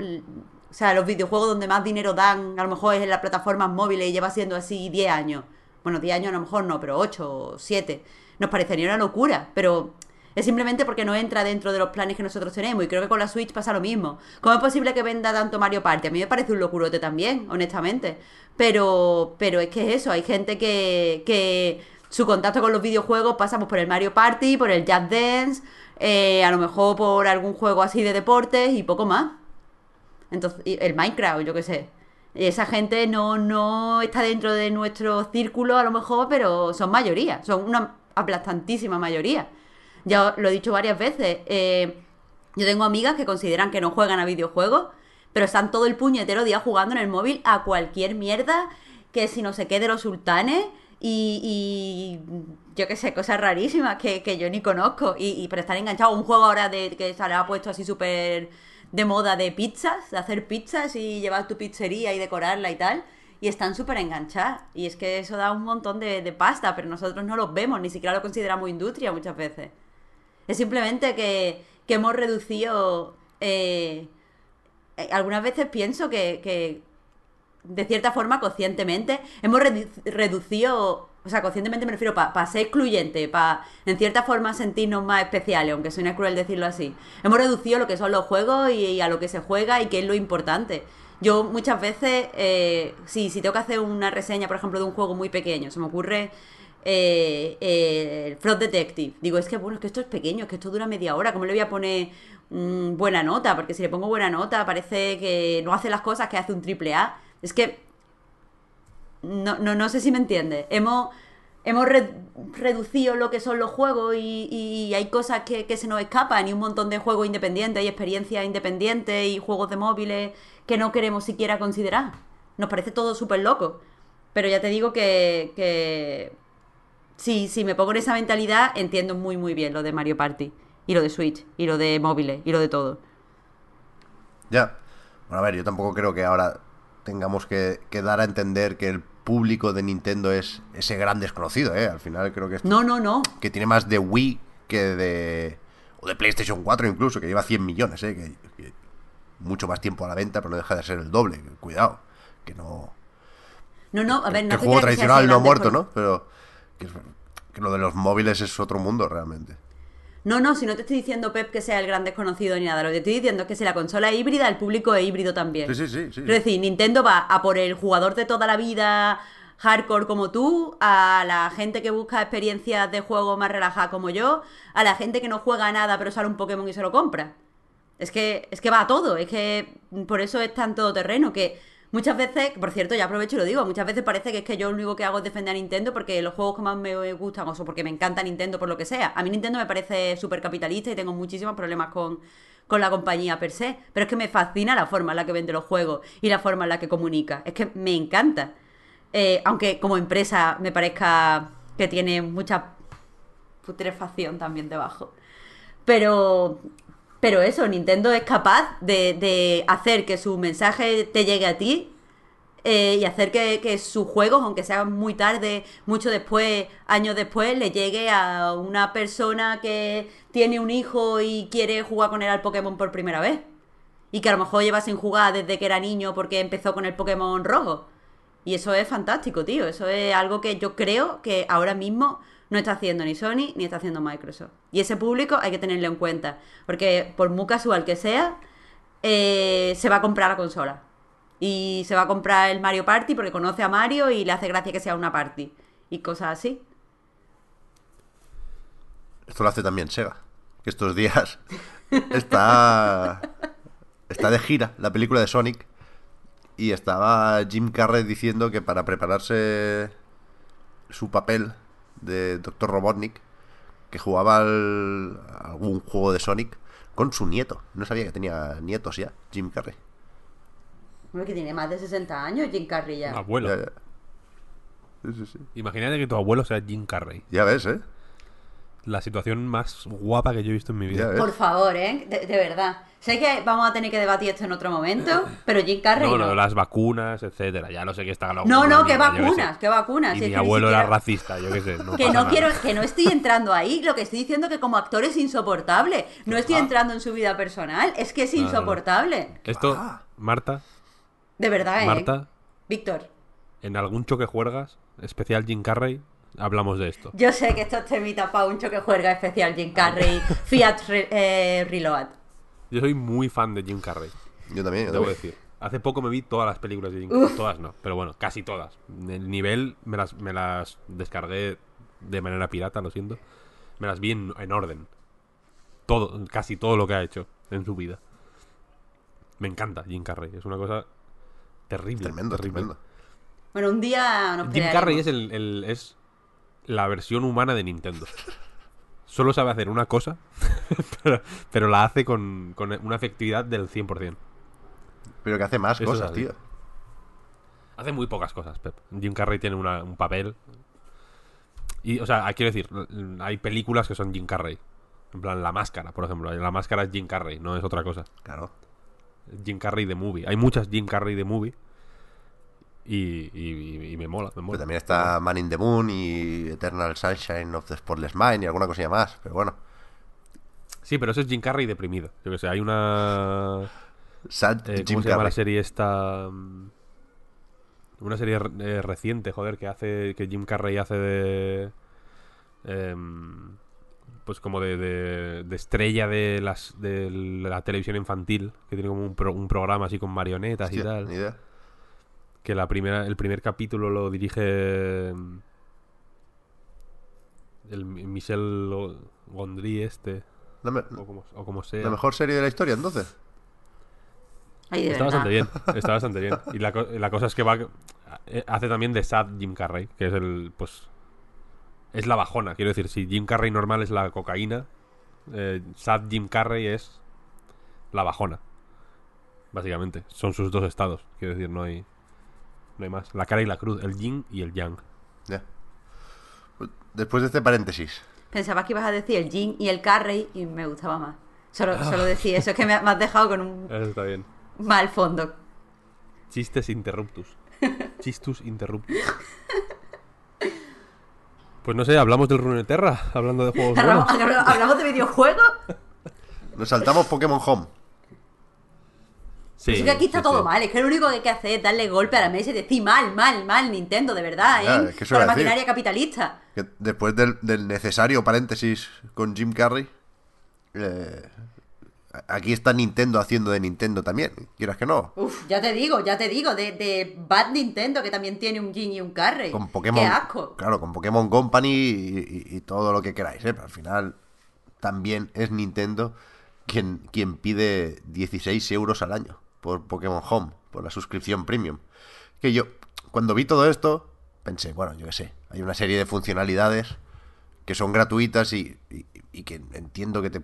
o sea, los videojuegos donde más dinero dan a lo mejor es en las plataformas móviles y lleva siendo así 10 años. Bueno, 10 años a lo mejor no, pero 8 o 7. Nos parecería una locura, pero es simplemente porque no entra dentro de los planes que nosotros tenemos. Y creo que con la Switch pasa lo mismo. ¿Cómo es posible que venda tanto Mario Party? A mí me parece un locurote también, honestamente. Pero, pero es que es eso, hay gente que, que su contacto con los videojuegos pasa pues, por el Mario Party, por el Jazz Dance, eh, a lo mejor por algún juego así de deportes y poco más. Entonces, el Minecraft, yo qué sé. Esa gente no, no está dentro de nuestro círculo, a lo mejor, pero son mayoría, son una aplastantísima mayoría. Ya lo he dicho varias veces. eh, yo tengo amigas que consideran que no juegan a videojuegos, pero están todo el puñetero día jugando en el móvil a cualquier mierda, que si no se quede los sultanes y, y yo qué sé, cosas rarísimas que, que yo ni conozco. Y, y pero están enganchados a un juego ahora de que se le ha puesto así súper de moda de pizzas, de hacer pizzas y llevar tu pizzería y decorarla y tal. Y están súper enganchadas. Y es que eso da un montón de, de pasta, pero nosotros no los vemos, ni siquiera lo consideramos industria muchas veces. Es simplemente que, que hemos reducido... eh, eh, algunas veces pienso que, que, de cierta forma, conscientemente, hemos redu- reducido... O sea, conscientemente me refiero para ser excluyente, para en cierta forma sentirnos más especiales, aunque suene cruel decirlo así. Hemos reducido lo que son los juegos y, a lo que se juega y que es lo importante. Yo muchas veces, eh, si tengo que hacer una reseña, por ejemplo, de un juego muy pequeño, se me ocurre eh, Fraud Detective. Digo, es que bueno, es que esto es pequeño, es que esto dura media hora, ¿cómo le voy a poner mm, buena nota? Porque si le pongo buena nota parece que no hace las cosas que hace un triple A. Es que no, no, no sé si me entiende. Hemos, hemos re- reducido lo que son los juegos y, hay cosas que, se nos escapan y un montón de juegos independientes y experiencias independientes y juegos de móviles que no queremos siquiera considerar. Nos parece todo súper loco. Pero ya te digo que si, si me pongo en esa mentalidad, entiendo muy muy bien lo de Mario Party. Y lo de Switch, y lo de móviles, y lo de todo. Ya. Bueno, a ver, yo tampoco creo que ahora tengamos que, que dar a entender que el público de Nintendo es ese gran desconocido, ¿eh? Al final creo que, esto- No, no, no. que tiene más de Wii que de... O de PlayStation 4 incluso, que lleva 100 millones, ¿eh? Que, que mucho más tiempo a la venta, pero no deja de ser el doble. Cuidado, que no... No, no, a ver, que no el juego tradicional no ha muerto, ¿no? Pero que, que lo de los móviles es otro mundo realmente. No, no, si no te estoy diciendo, Pep, que sea el gran desconocido ni nada. Lo que estoy diciendo es que si la consola es híbrida, el público es híbrido también. Sí, sí, sí, sí. Es decir, Nintendo va a por el jugador de toda la vida hardcore como tú, a la gente que busca experiencias de juego más relajadas como yo, a la gente que no juega nada pero sale un Pokémon y se lo compra. Es que, es que va a todo, es que por eso es tan todoterreno que muchas veces, por cierto, ya aprovecho y lo digo, muchas veces parece que es que yo lo único que hago es defender a Nintendo porque los juegos que más me gustan o so- porque me encanta Nintendo por lo que sea. A mí Nintendo me parece súper capitalista y tengo muchísimos problemas con, con la compañía per se, pero es que me fascina la forma en la que vende los juegos y la forma en la que comunica. Es que me encanta. Eh, aunque como empresa me parezca que tiene mucha putrefacción también debajo. Pero, pero eso, Nintendo es capaz de, de hacer que su mensaje te llegue a ti eh, y hacer que, que sus juegos, aunque sea muy tarde, mucho después, años después, le llegue a una persona que tiene un hijo y quiere jugar con él al Pokémon por primera vez. Y que a lo mejor lleva sin jugar desde que era niño porque empezó con el Pokémon rojo. Y eso es fantástico, tío. Eso es algo que yo creo que ahora mismo no está haciendo ni Sony ni está haciendo Microsoft. Y ese público hay que tenerlo en cuenta. Porque por muy casual que sea, eh, se va a comprar la consola. Y se va a comprar el Mario Party porque conoce a Mario y le hace gracia que sea una party. Y cosas así. Esto lo hace también Sega. Que estos días *laughs* está. Está de gira la película de Sonic. Y estaba Jim Carrey diciendo que para prepararse su papel de Dr. Robotnik, que jugaba al- a algún juego de Sonic con su nieto. No sabía que tenía nietos ya, Jim Carrey. Hombre, que tiene más de 60 años Jim Carrey ya. Abuelo. Ya, ya. Sí, sí, sí. Imagínate que tu abuelo sea Jim Carrey. Ya ves, ¿eh? La situación más guapa que yo he visto en mi vida. Por favor, ¿eh? De, de verdad. Sé que vamos a tener que debatir esto en otro momento, pero Jim Carrey No, no. no, las vacunas, etcétera. Ya lo sé que está. No, no, qué qué vacunas, sé. qué vacunas. Y Si es mi abuelo era siquiera- racista, yo qué sé. No Que no nada. quiero, que no estoy entrando ahí, lo que estoy diciendo que como actor es insoportable. No estoy entrando en su vida personal, es que es no. insoportable. Esto, Ah. Marta, De verdad, ¿eh? Marta, Víctor, en algún choque juergas, especial Jim Carrey, hablamos de esto. yo sé que esto es temita para un choque juerga especial Jim Carrey, *laughs* Fiat Re- eh, Reload. Yo soy muy fan de Jim Carrey, Yo también. yo debo también. decir. Hace poco me vi todas las películas de Jim Carrey. Todas no, pero bueno, casi todas. El nivel me las, me las descargué de manera pirata, lo siento. Me las vi en, en orden. Todo, casi todo lo que ha hecho en su vida. Me encanta Jim Carrey. Es una cosa terrible. Tremendo, terrible. tremendo. Bueno, un día nos Jim. Carrey es, el, el- es la versión humana de Nintendo. Solo sabe hacer una cosa, *laughs* pero, pero la hace con, con una efectividad del 100%. Pero que hace más Eso cosas, tío. Hace muy pocas cosas, Pep. Jim Carrey tiene una- un papel. Y, o sea, quiero decir, hay películas que son Jim Carrey. En plan, La Máscara, por ejemplo. La Máscara es Jim Carrey, no es otra cosa. Claro. Jim Carrey de movie. Hay muchas Jim Carrey de movie. Y, y- y me mola, me mola. Pero también está Man in the Moon y Eternal Sunshine of the Spotless Mind y alguna cosilla más. Pero bueno, Sí, pero eso es Jim Carrey deprimido. Yo que sé, hay una... Sad Eh, Jim ¿Cómo se llama la serie esta? mm, Una serie eh, reciente, joder, que hace. que Jim Carrey hace de. em, pues como de, de, de estrella de las de la televisión infantil, que tiene como un, pro- un programa así con marionetas y tal. ni idea. Que la primera, el primer capítulo lo dirige. em, El Michel Go- Gondry este. La, me- O como, o como sea. la mejor serie de la historia, entonces. Ay, Está verdad. bastante bien, *laughs* está bastante bien. Y la, la cosa es que va eh, hace también de sad Jim Carrey, que es el pues es la bajona, quiero decir, si Jim Carrey normal es la cocaína, eh, sad Jim Carrey es la bajona. Básicamente, son sus dos estados, quiero decir, no hay no hay más. La cara y la cruz, el yin y el yang. Ya. Pues, Después de este paréntesis, Pensaba que ibas a decir el Jim y el Carrey y me gustaba más. Solo, Ah. solo decía eso, es que me, me has dejado con un *laughs* Eso está bien. mal fondo. Chistes interruptus. *laughs* Chistus interruptus. Pues no sé, hablamos del Runeterra, hablando de juegos buenos. Hablamos, hablamos de videojuegos. nos saltamos Pokémon Home. Sí, es que aquí está sí, todo sí. mal. Es que lo único que hay que hacer es darle golpe a la mesa y decir mal, mal, mal, Nintendo, de verdad, ¿eh? es que la decir. maquinaria capitalista. Que después del, del necesario paréntesis con Jim Carrey, eh, aquí está Nintendo haciendo de Nintendo también. Quieras que no. Uf, ya te digo, ya te digo, de, de Bad Nintendo, que también tiene un Jin y un Carrey. Con Pokémon. Qué asco. Claro, con Pokémon Company y, y- y todo lo que queráis, ¿eh? Pero al final también es Nintendo quien, quien pide 16 euros al año por Pokémon Home, por la suscripción premium. Que yo, cuando vi todo esto, pensé, bueno, yo qué sé, hay una serie de funcionalidades que son gratuitas y, y- que entiendo que te,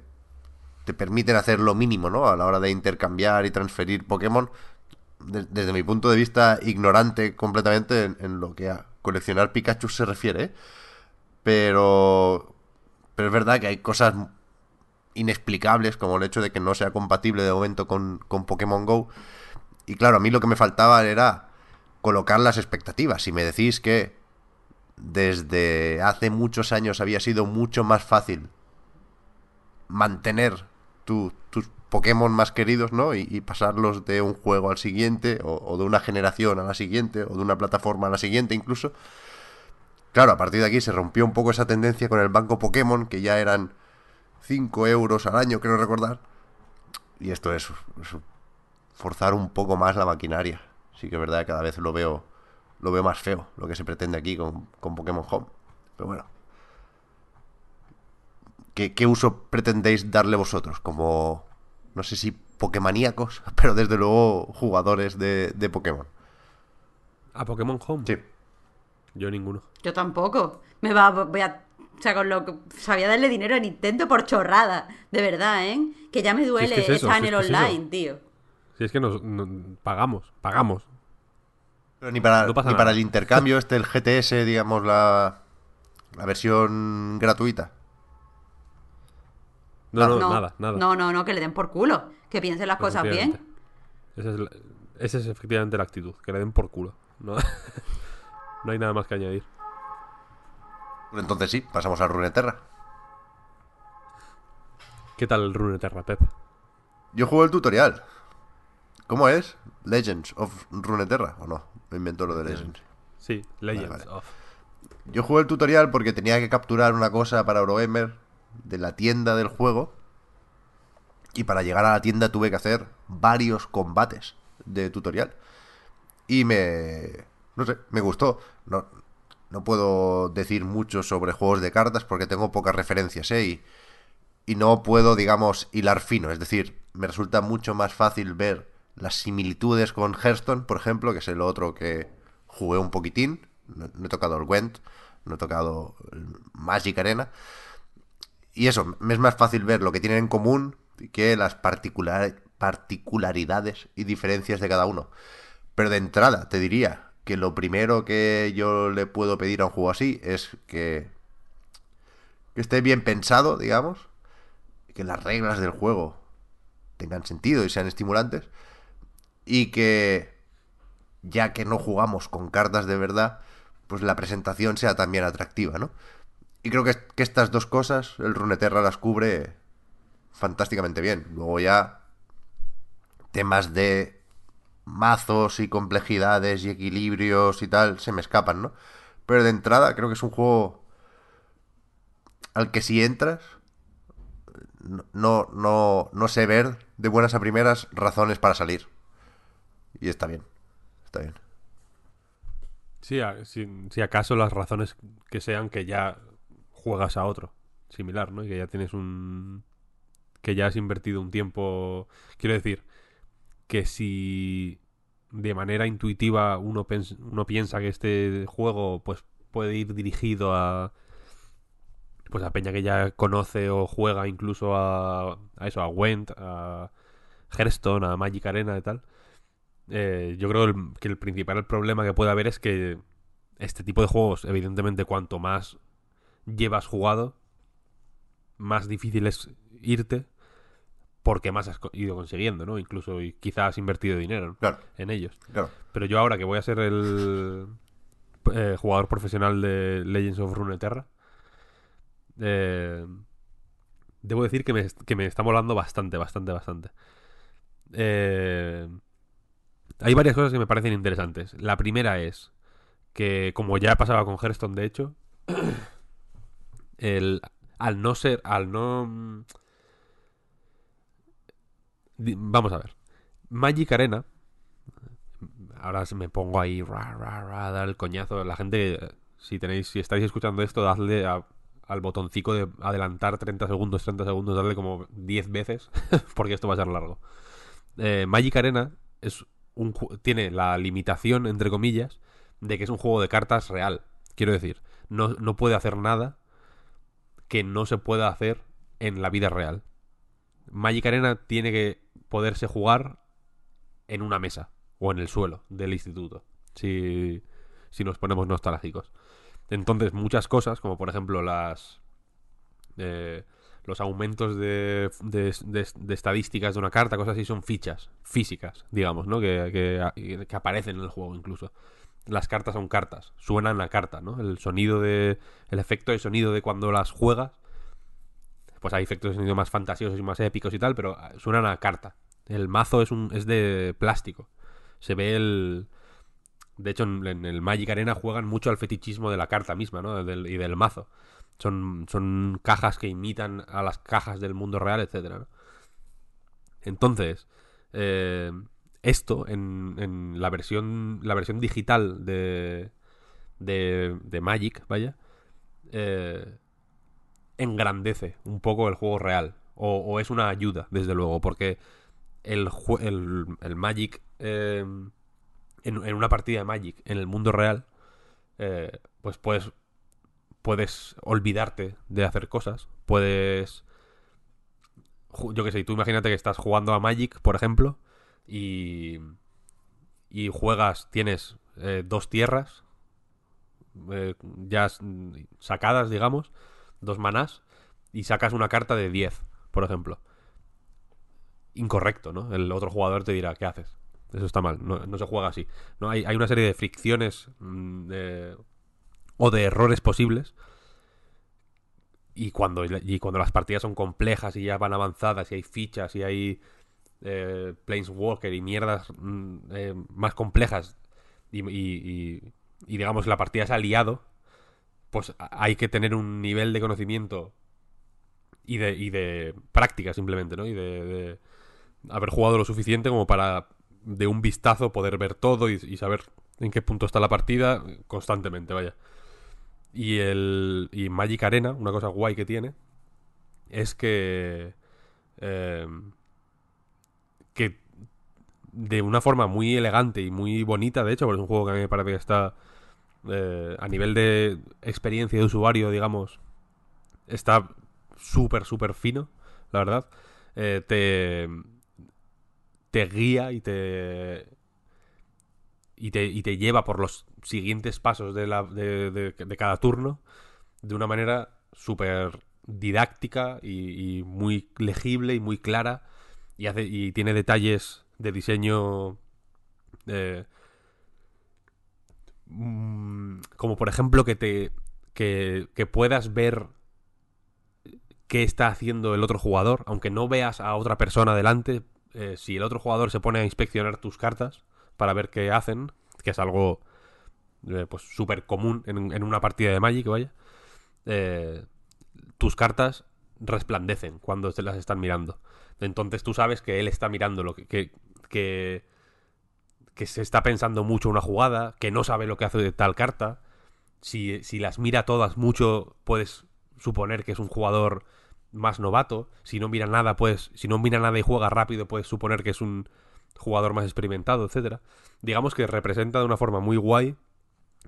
te permiten hacer lo mínimo, ¿no? A la hora de intercambiar y transferir Pokémon. De- desde mi punto de vista, ignorante completamente en, en lo que a coleccionar Pikachu se refiere. ¿eh? Pero, pero es verdad que hay cosas inexplicables, como el hecho de que no sea compatible de momento con, con Pokémon Go. Y claro, a mí lo que me faltaba era colocar las expectativas. Si me decís que desde hace muchos años había sido mucho más fácil mantener tu- tus Pokémon más queridos, ¿no? Y, pasarlos de un juego al siguiente, o de una generación a la siguiente, o de una plataforma a la siguiente incluso. Claro, a partir de aquí se rompió un poco esa tendencia con el banco Pokémon, que ya eran 5 euros al año, creo recordar. Y esto es, es forzar un poco más la maquinaria. Sí que es verdad que cada vez lo veo, lo veo más feo, lo que se pretende aquí con, con Pokémon Home. Pero bueno. ¿Qué, qué uso pretendéis darle vosotros? Como, no sé si Pokémoníacos, *laughs* pero desde luego jugadores de, de Pokémon. ¿A Pokémon Home? Sí. Yo ninguno. Yo tampoco. Me va, voy a. O sea, con lo que sabía darle dinero a Nintendo por chorrada. De verdad, ¿eh? Que ya me duele que es eso, estar si en el es online, tío. Si es que nos, no- pagamos, pagamos. Pero ni para, No ni para el intercambio *laughs* este, el GTS, digamos, la, la versión gratuita. No, no, no, nada, nada. No, no, no, que le den por culo. Que piensen las cosas bien. Esa es, la- esa es efectivamente la actitud, que le den por culo. No, *laughs* no hay nada más que añadir. Entonces sí, pasamos a Runeterra. ¿Qué tal el Runeterra, Pep? Yo juego el tutorial. ¿Cómo es? Legends of Runeterra, ¿o no? Me invento lo de Legends. Sí, Legends vale. of. Yo jugué el tutorial porque tenía que capturar una cosa para Eurogamer de la tienda del juego. Y para llegar a la tienda tuve que hacer varios combates de tutorial. Y me... No sé, me gustó. No, no puedo decir mucho sobre juegos de cartas porque tengo pocas referencias, ¿eh? Y, no puedo, digamos, hilar fino. Es decir, me resulta mucho más fácil ver las similitudes con Hearthstone, por ejemplo, que es el otro que jugué un poquitín. No, he tocado el Gwent, no he tocado Magic Arena. Y eso, me es más fácil ver lo que tienen en común que las particular- particularidades y diferencias de cada uno. Pero de entrada, te diría que lo primero que yo le puedo pedir a un juego así es que, que esté bien pensado, digamos, que las reglas del juego tengan sentido y sean estimulantes, y que ya que no jugamos con cartas de verdad, pues la presentación sea también atractiva, ¿no? Y creo que, que estas dos cosas el Runeterra las cubre fantásticamente bien. Luego ya temas de mazos y complejidades y equilibrios y tal se me escapan, ¿no? Pero de entrada creo que es un juego al que si entras no, no, no, sé ver de buenas a primeras razones para salir. Y está bien, está bien. Sí, si, si acaso las razones que sean que ya juegas a otro similar, ¿no? Y que ya tienes un... que ya has invertido un tiempo... Quiero decir, que si de manera intuitiva uno, piensa que este juego pues puede ir dirigido a pues a peña que ya conoce o juega incluso a, a eso, a Went, a Hearthstone, a Magic Arena y tal. Eh, yo creo que el principal problema que puede haber es que este tipo de juegos, evidentemente, cuanto más llevas jugado, más difícil es irte porque más has ido consiguiendo, ¿no? Incluso y quizás has invertido dinero ¿no? Claro, en ellos. claro. Pero yo ahora que voy a ser el eh, jugador profesional de Legends of Runeterra, eh, debo decir que me, que me está molando bastante, bastante, bastante. Eh, hay varias cosas que me parecen interesantes. La primera es que, como ya pasaba con Hearthstone, de hecho, *coughs* el, al no ser, al no... Vamos a ver. Magic Arena ahora me pongo ahí ra, ra, ra, dar el coñazo. La gente, si tenéis, si estáis escuchando esto, dadle al botoncito de adelantar 30 segundos, 30 segundos, dadle como 10 veces, *laughs* porque esto va a ser largo. Eh, Magic Arena es un, tiene la limitación, entre comillas, de que es un juego de cartas real. Quiero decir, no, no puede hacer nada que no se pueda hacer en la vida real. Magic Arena tiene que poderse jugar en una mesa o en el suelo del instituto, si, si nos ponemos nostálgicos. Entonces, muchas cosas, como por ejemplo las eh, los aumentos de, de- estadísticas de una carta, cosas así, son fichas físicas, digamos, ¿no? Que, que- que aparecen en el juego incluso. Las cartas son cartas, suenan a carta, ¿no? El sonido de. El efecto de sonido de cuando las juegas. Pues hay efectos de sonido más fantasiosos y más épicos y tal, pero ah, suenan a carta. El mazo es un. es de plástico. Se ve el. De hecho, en, el Magic Arena juegan mucho al fetichismo de la carta misma, ¿no? Del- y del mazo. Son, son cajas que imitan a las cajas del mundo real, etcétera, ¿no? Entonces, eh, esto en, en la versión la versión digital de, de, de Magic, vaya, eh, engrandece un poco el juego real. O es una ayuda, desde luego, porque el, el, el Magic, eh, en, en una partida de Magic en el mundo real, eh, pues puedes, puedes olvidarte de hacer cosas. Puedes. Yo qué sé, tú imagínate que estás jugando a Magic, por ejemplo, y. Y juegas, tienes eh, dos tierras ya sacadas, digamos, dos manás, y sacas una carta de 10, por ejemplo. Incorrecto, ¿no? El otro jugador te dirá, ¿qué haces? Eso está mal, no, se juega así. ¿no? Hay, hay una serie de fricciones mm, de- o de errores posibles. Y cuando, y cuando las partidas son complejas y ya van avanzadas y hay fichas y hay eh, Planeswalker y mierdas mm, eh, más complejas y, y- y- digamos la partida se ha liado, pues hay que tener un nivel de conocimiento y de, y de práctica simplemente, ¿no? Y de haber jugado lo suficiente como para de un vistazo poder ver todo y, saber en qué punto está la partida constantemente, vaya. Y el y Magic Arena, una cosa guay que tiene, es que eh, que de una forma muy elegante y muy bonita, de hecho, porque es un juego que a mí me parece que está eh, a nivel de experiencia de usuario, digamos, está súper, súper fino, la verdad. Eh, te, te guía y te, y te, lleva por los siguientes pasos de, cada turno de una manera súper didáctica y, muy legible y muy clara y tiene detalles de diseño eh, mm, como por ejemplo que te que, que puedas ver qué está haciendo el otro jugador aunque no veas a otra persona delante eh, si el otro jugador se pone a inspeccionar tus cartas para ver qué hacen que es algo eh, pues súper común en, en una partida de Magic vaya eh, tus cartas resplandecen cuando te las están mirando entonces tú sabes que él está mirando lo que, que, que, que se está pensando mucho una jugada, que no sabe lo que hace de tal carta. Si, si las mira todas mucho, puedes suponer que es un jugador más novato. Si no mira nada, pues, si no mira nada y juega rápido, puedes suponer que es un jugador más experimentado, etcétera. Digamos que representa de una forma muy guay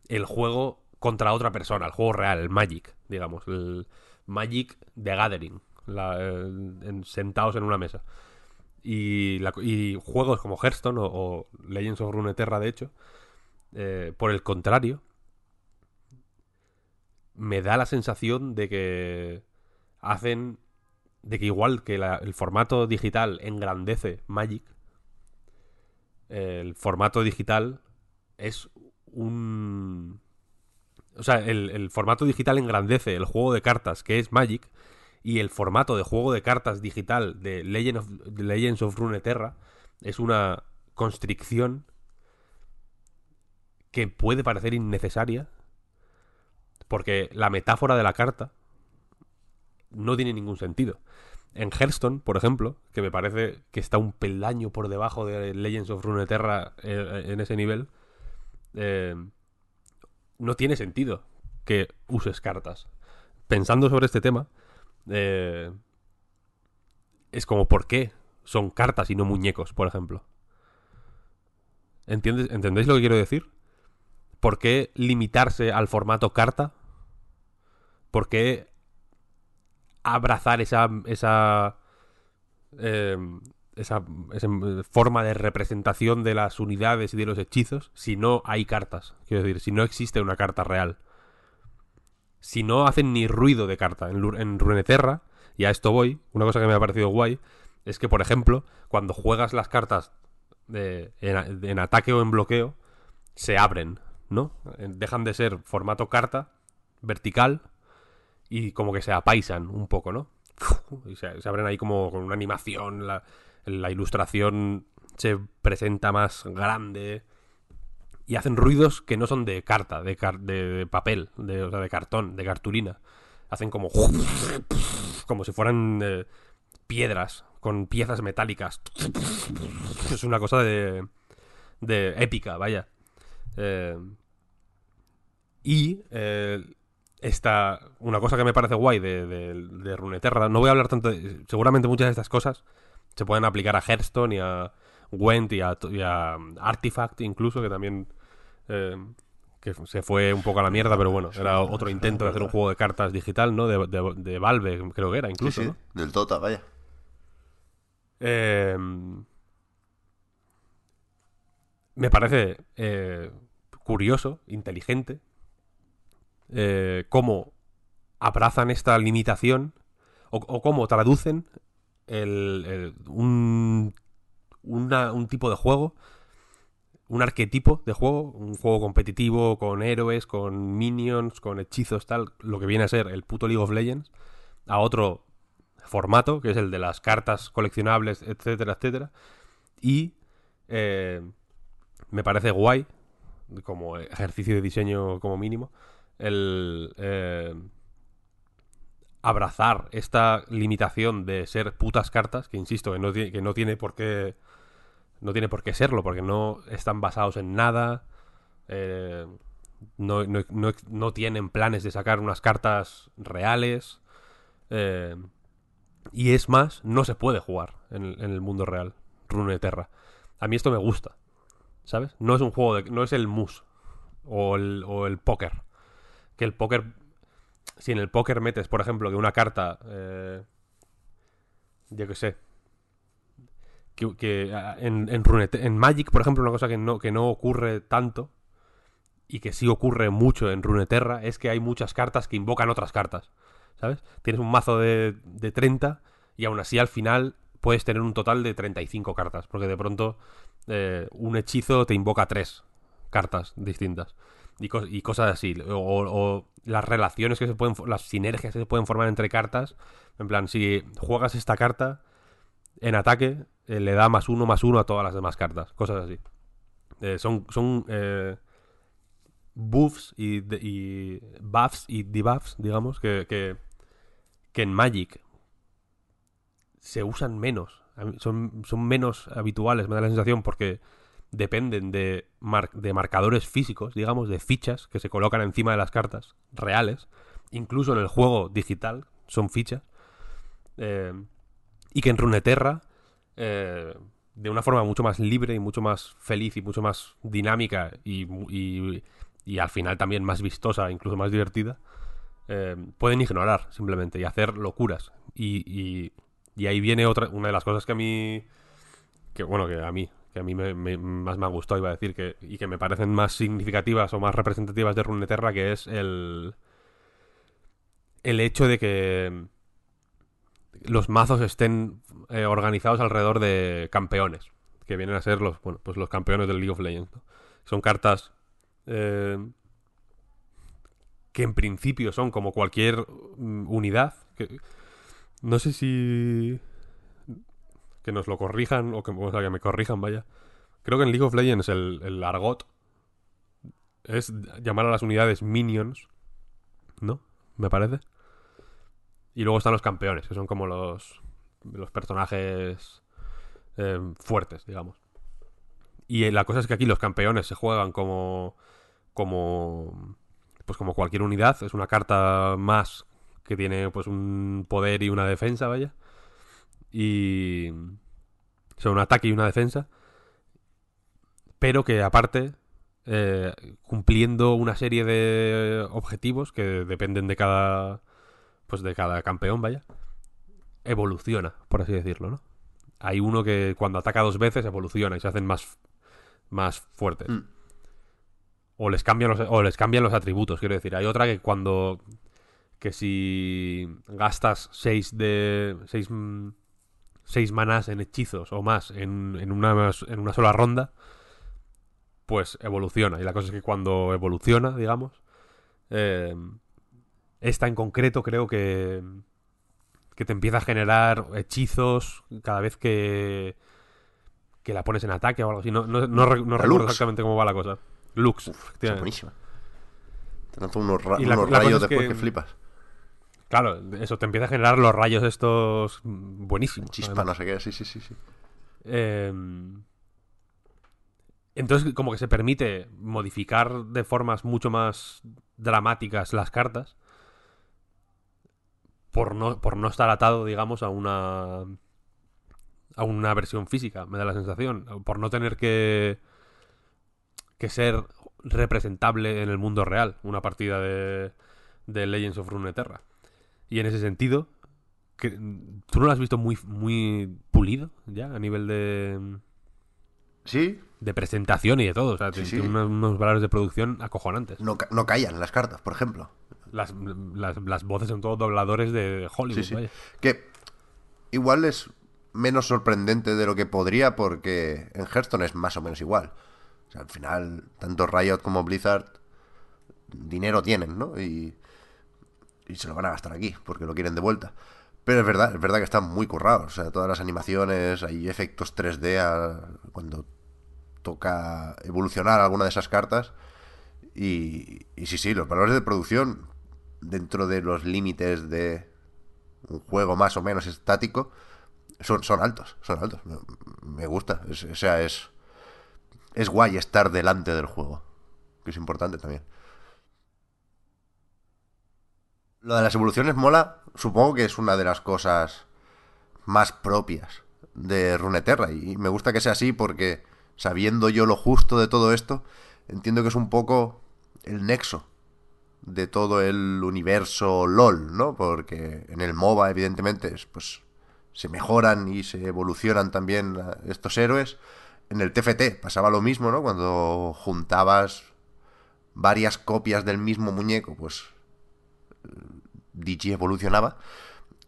el juego contra otra persona, el juego real, el Magic, digamos, el Magic de Gathering, en- sentados en una mesa. Y, juegos como Hearthstone o, o Legends of Runeterra, de hecho, eh, por el contrario, me da la sensación de que hacen, de que igual que el formato digital engrandece Magic, el formato digital es un... O sea, el, el formato digital engrandece el juego de cartas que es Magic y el formato de juego de cartas digital de, Legend of- de Legends of Runeterra es una constricción que puede parecer innecesaria porque la metáfora de la carta no tiene ningún sentido. En Hearthstone, por ejemplo, que me parece que está un peldaño por debajo de Legends of Runeterra eh, en ese nivel, eh, no tiene sentido que uses cartas. Pensando sobre este tema, eh, es como ¿por qué son cartas y no muñecos, por ejemplo? ¿Entiendes, ¿Entendéis lo que quiero decir? ¿Por qué limitarse al formato carta? ¿Por qué abrazar esa eh, esa, esa forma de representación de las unidades y de los hechizos si no hay cartas? Quiero decir, si no existe una carta real. Si no hacen ni ruido de carta en, en Runeterra, y a esto voy, una cosa que me ha parecido guay, es que, por ejemplo, cuando juegas las cartas de- en, en ataque o en bloqueo, se abren, ¿no? Eh, Dejan de ser formato carta, vertical, y como que se apaisan un poco, ¿no? *laughs* Y se, abren ahí como con una animación, la, ilustración se presenta más grande y hacen ruidos que no son de carta, de, car- de, de papel, de, o sea, de cartón, de cartulina. Hacen como *laughs* como si fueran eh, piedras con piezas metálicas. Es una cosa de de épica, vaya. Eh, y eh, esta, una cosa que me parece guay de, de, de Runeterra, no voy a hablar tanto, de- seguramente muchas de estas cosas se pueden aplicar a Hearthstone y a Gwent y a, y a Artifact incluso, que también eh, que se fue un poco a la mierda, pero bueno, era otro intento de hacer un juego de cartas digital, ¿no? De, de- de Valve, creo que era incluso, sí, ¿no? del Tota, vaya. Eh, me parece eh, curioso, inteligente, eh, cómo abrazan esta limitación o, cómo traducen un, un tipo de juego, un arquetipo de juego, un juego competitivo con héroes, con minions, con hechizos, tal, lo que viene a ser el puto League of Legends, a otro formato, que es el de las cartas coleccionables, etcétera, etcétera. Y eh, me parece guay, como ejercicio de diseño como mínimo, el eh, abrazar esta limitación de ser putas cartas, que insisto, que no, que no tiene por qué no tiene por qué serlo, porque no están basados en nada, eh, no, no- no- no tienen planes de sacar unas cartas reales, eh, y es más, no se puede jugar en, el- en el mundo real, Runeterra. A mí esto me gusta, ¿sabes? No es un juego de... no es el mus o el, o el póker. Que el póker... Si en el póker metes, por ejemplo, que una carta... eh, yo qué sé. Que, en, en, en Magic, por ejemplo, una cosa que no, que no ocurre tanto y que sí ocurre mucho en Runeterra es que hay muchas cartas que invocan otras cartas. ¿Sabes? Tienes un mazo de, de 30 y aún así al final puedes tener un total de 35 cartas. Porque de pronto eh, un hechizo te invoca tres cartas distintas. Y, cos- y cosas así. O, las relaciones que se pueden. Las sinergias que se pueden formar entre cartas. En plan, si juegas esta carta en ataque, eh, le da más uno, más uno a todas las demás cartas. Cosas así. Eh, son son eh, buffs y, y buffs y debuffs, digamos, que, que, que en Magic se usan menos. Son, son menos habituales, me da la sensación, porque dependen de, mar- de marcadores físicos, digamos, de fichas que se colocan encima de las cartas reales. Incluso en el juego digital son fichas. Eh, y que en Runeterra, eh, de una forma mucho más libre y mucho más feliz y mucho más dinámica y- y al final también más vistosa, incluso más divertida, eh, pueden ignorar simplemente y hacer locuras. Y, y- y ahí viene otra, una de las cosas que a mí, que bueno, que a mí, que a mí me- más me ha gustado, iba a decir, que, y que me parecen más significativas o más representativas de Runeterra, que es el, el hecho de que los mazos estén eh, organizados alrededor de campeones, que vienen a ser los, bueno, pues los campeones del League of Legends. Son cartas eh, que en principio son como cualquier mm, unidad. Que, no sé si que nos lo corrijan o que, me corrijan, vaya. Creo que en League of Legends el, el argot es llamar a las unidades minions, ¿no? Me parece. Y luego están los campeones, que son como los, los personajes eh, fuertes, digamos. Y la cosa es que aquí los campeones se juegan como. como. Pues como cualquier unidad. Es una carta más que tiene pues un poder y una defensa, vaya. Y. Son un ataque y una defensa. Pero que aparte. eh, cumpliendo una serie de objetivos que dependen de cada. Pues de cada campeón, vaya. Evoluciona, por así decirlo, ¿no? Hay uno que cuando ataca dos veces evoluciona y se hacen más, más fuertes. Mm. O les cambian los, o les cambian los atributos, quiero decir. Hay otra que cuando. Que si gastas 6 de. 6 seis manás en hechizos o más en, en, una, en una sola ronda, pues evoluciona. Y la cosa es que cuando evoluciona, digamos, eh, esta en concreto creo que, que te empieza a generar hechizos cada vez que, que la pones en ataque o algo así. No, no, no, no recuerdo exactamente cómo va la cosa. Lux, Uf, buenísima. Te lanza unos, ra- Y la- unos la cosa rayos es después que- que... flipas. Claro, eso te empieza a generar los rayos estos buenísimos. Chispa, además. no sé qué. Sí, sí, sí. sí. Eh, entonces, como que se permite modificar de formas mucho más dramáticas las cartas. Por no, por no estar atado, digamos, a una. a una versión física, me da la sensación. Por no tener que. que ser representable en el mundo real, una partida de. de Legends of Runeterra. Y en ese sentido, que, ¿tú no lo has visto muy, muy pulido ya a nivel de, Sí, de presentación y de todo? O sea, Sí, tiene sí. unos, unos valores de producción acojonantes. no, no callan las cartas, por ejemplo. Las, las, las voces son todos dobladores de Hollywood. Sí, sí. vaya. Que igual es menos sorprendente de lo que podría porque en Hearthstone es más o menos igual. O sea, al final, tanto Riot como Blizzard dinero tienen, ¿no? Y, y se lo van a gastar aquí porque lo quieren de vuelta. Pero es verdad, es verdad que están muy currados. O sea, todas las animaciones, hay efectos 3D a- cuando toca evolucionar alguna de esas cartas. Y, y sí, sí, los valores de producción dentro de los límites de un juego más o menos estático son, son altos, son altos. Me, gusta. Es- o sea, es, es guay estar delante del juego, que es importante también. Lo de las evoluciones mola, supongo que es una de las cosas más propias de Runeterra y me gusta que sea así porque sabiendo yo lo justo de todo esto, entiendo que es un poco el nexo de todo el universo LOL, ¿no? Porque en el MOBA evidentemente es, pues se mejoran y se evolucionan también estos héroes. En el TFT pasaba lo mismo, ¿no? Cuando juntabas varias copias del mismo muñeco, pues Digi evolucionaba.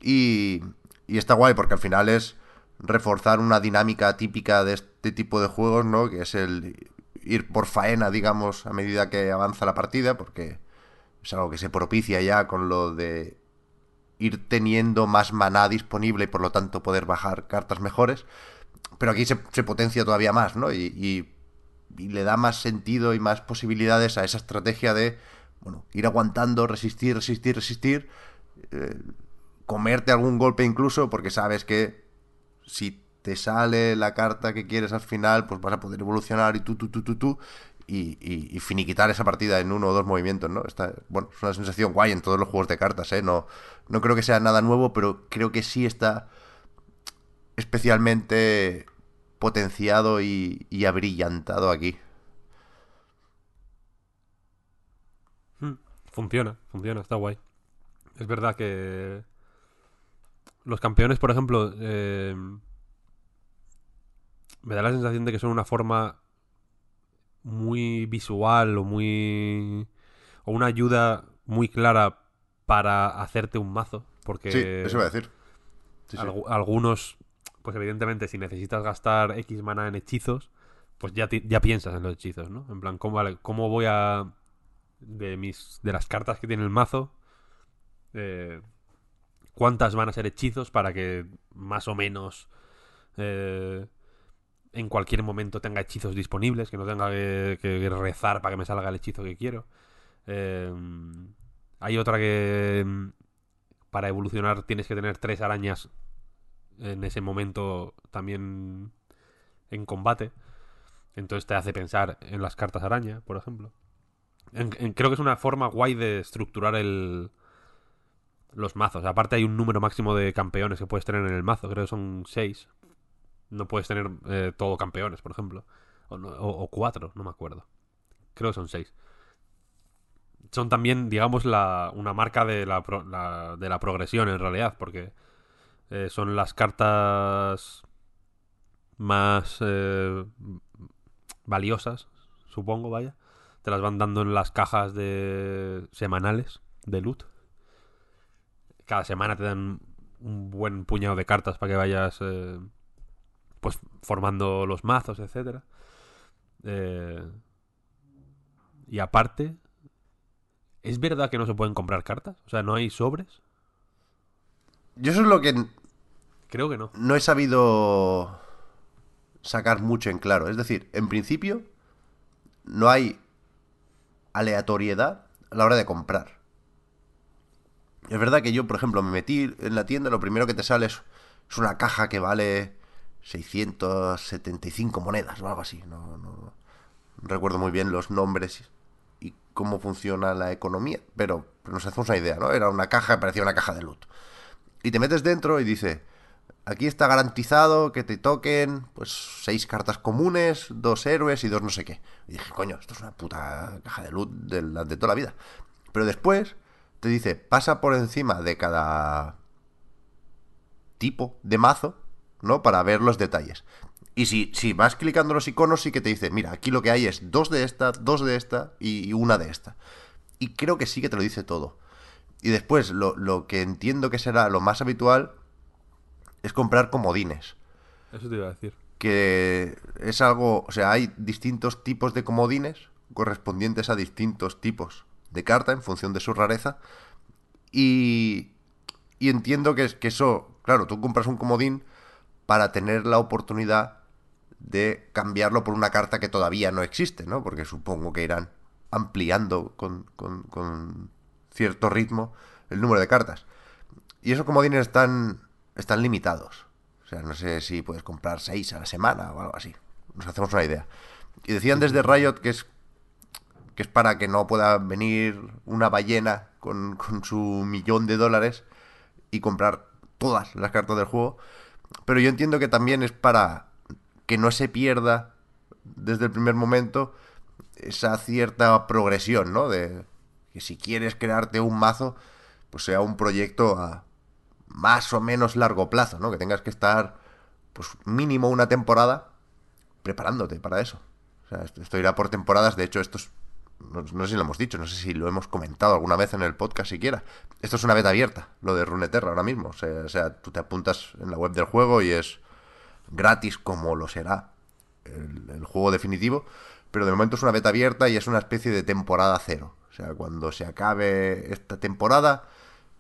Y, y está guay porque al final es reforzar una dinámica típica de este tipo de juegos, ¿no? Que es el ir por faena, digamos, a medida que avanza la partida, porque es algo que se propicia ya con lo de ir teniendo más maná disponible y por lo tanto poder bajar cartas mejores. Pero aquí se, se potencia todavía más, ¿no? Y, y- y le da más sentido y más posibilidades a esa estrategia de, bueno, ir aguantando, resistir, resistir, resistir, eh, comerte algún golpe incluso, porque sabes que si te sale la carta que quieres al final, pues vas a poder evolucionar y tú, tú, tú, tú, tú, y, finiquitar esa partida en uno o dos movimientos, ¿no? Está, bueno, es una sensación guay en todos los juegos de cartas, ¿eh? No, no creo que sea nada nuevo, pero creo que sí está especialmente potenciado y abrillantado aquí. Hmm, Funciona, funciona, está guay. Es verdad que los campeones, por ejemplo, eh, me da la sensación de que son una forma muy visual o muy o una ayuda muy clara para hacerte un mazo, porque Sí, eso iba a decir. Sí, sí. algu- algunos, pues evidentemente, si necesitas gastar X mana en hechizos, pues ya, ya piensas en los hechizos, ¿no? En plan, ¿cómo, vale, cómo voy a. De, mis, de las cartas que tiene el mazo, eh, ¿cuántas van a ser hechizos para que más o menos eh, en cualquier momento tenga hechizos disponibles, que no tenga que, rezar para que me salga el hechizo que quiero? Eh, hay otra que para evolucionar tienes que tener tres arañas en ese momento también en combate. Entonces te hace pensar en las cartas araña, por ejemplo. Creo que es una forma guay de estructurar el, los mazos. Aparte hay un número máximo de campeones que puedes tener en el mazo. Creo que son seis. No puedes tener eh, todo campeones, por ejemplo. O cuatro, no me acuerdo. Creo que son seis son también, digamos, la, una marca de la, pro- la- de la progresión en realidad, porque eh, son las cartas más eh, valiosas, supongo, vaya. Te las van dando en las cajas de semanales de loot. Cada semana te dan un buen puñado de cartas para que vayas eh, pues formando los mazos, etcétera. Eh, y aparte, ¿Es verdad que no se pueden comprar cartas? O sea, ¿no hay sobres? Yo eso es lo que Creo que no. no he sabido sacar mucho en claro. Es decir, en principio no hay aleatoriedad a la hora de comprar. Es verdad que yo, por ejemplo, me metí en la tienda, lo primero que te sale es, una caja que vale 675 monedas o algo así. No, no- no recuerdo muy bien los nombres y cómo funciona la economía, pero, pero nos hacemos una idea, ¿no? Era una caja, parecía una caja de loot. Y te metes dentro y dice, aquí está garantizado que te toquen pues seis cartas comunes, dos héroes y dos no sé qué. Y dije, coño, esto es una puta caja de la- de toda la vida. Pero después te dice, pasa por encima de cada tipo de mazo, ¿no? Para ver los detalles. Y si, si vas clicando los iconos, sí que te dice, mira, aquí lo que hay es dos de esta, dos de esta y una de esta. Y creo que sí que te lo dice todo. Y después, lo, lo que entiendo que será lo más habitual es comprar comodines. Eso te iba a decir. Que es algo, o sea, hay distintos tipos de comodines correspondientes a distintos tipos de carta en función de su rareza. Y, y entiendo que, que eso, claro, tú compras un comodín para tener la oportunidad de cambiarlo por una carta que todavía no existe, ¿no? Porque supongo que irán ampliando con, con, con cierto ritmo el número de cartas. Y esos comodines están, están limitados. O sea, no sé si puedes comprar seis a la semana o algo así. Nos hacemos una idea. Y decían desde *laughs* Riot que es que es para que no pueda venir una ballena con, con su millón de dólares y comprar todas las cartas del juego. Pero yo entiendo que también es para que no se pierda desde el primer momento esa cierta progresión, ¿no? De que si quieres crearte un mazo, pues sea un proyecto a más o menos largo plazo, ¿no? Que tengas que estar, pues mínimo una temporada preparándote para eso. O sea, esto, irá por temporadas, de hecho esto es no, sé si lo hemos dicho, no sé si lo hemos comentado alguna vez en el podcast siquiera. Esto es una beta abierta, lo de Runeterra ahora mismo. O sea, o sea, tú te apuntas en la web del juego y es gratis como lo será el, el, juego definitivo. Pero de momento es una beta abierta y es una especie de temporada cero. O sea, cuando se acabe esta temporada,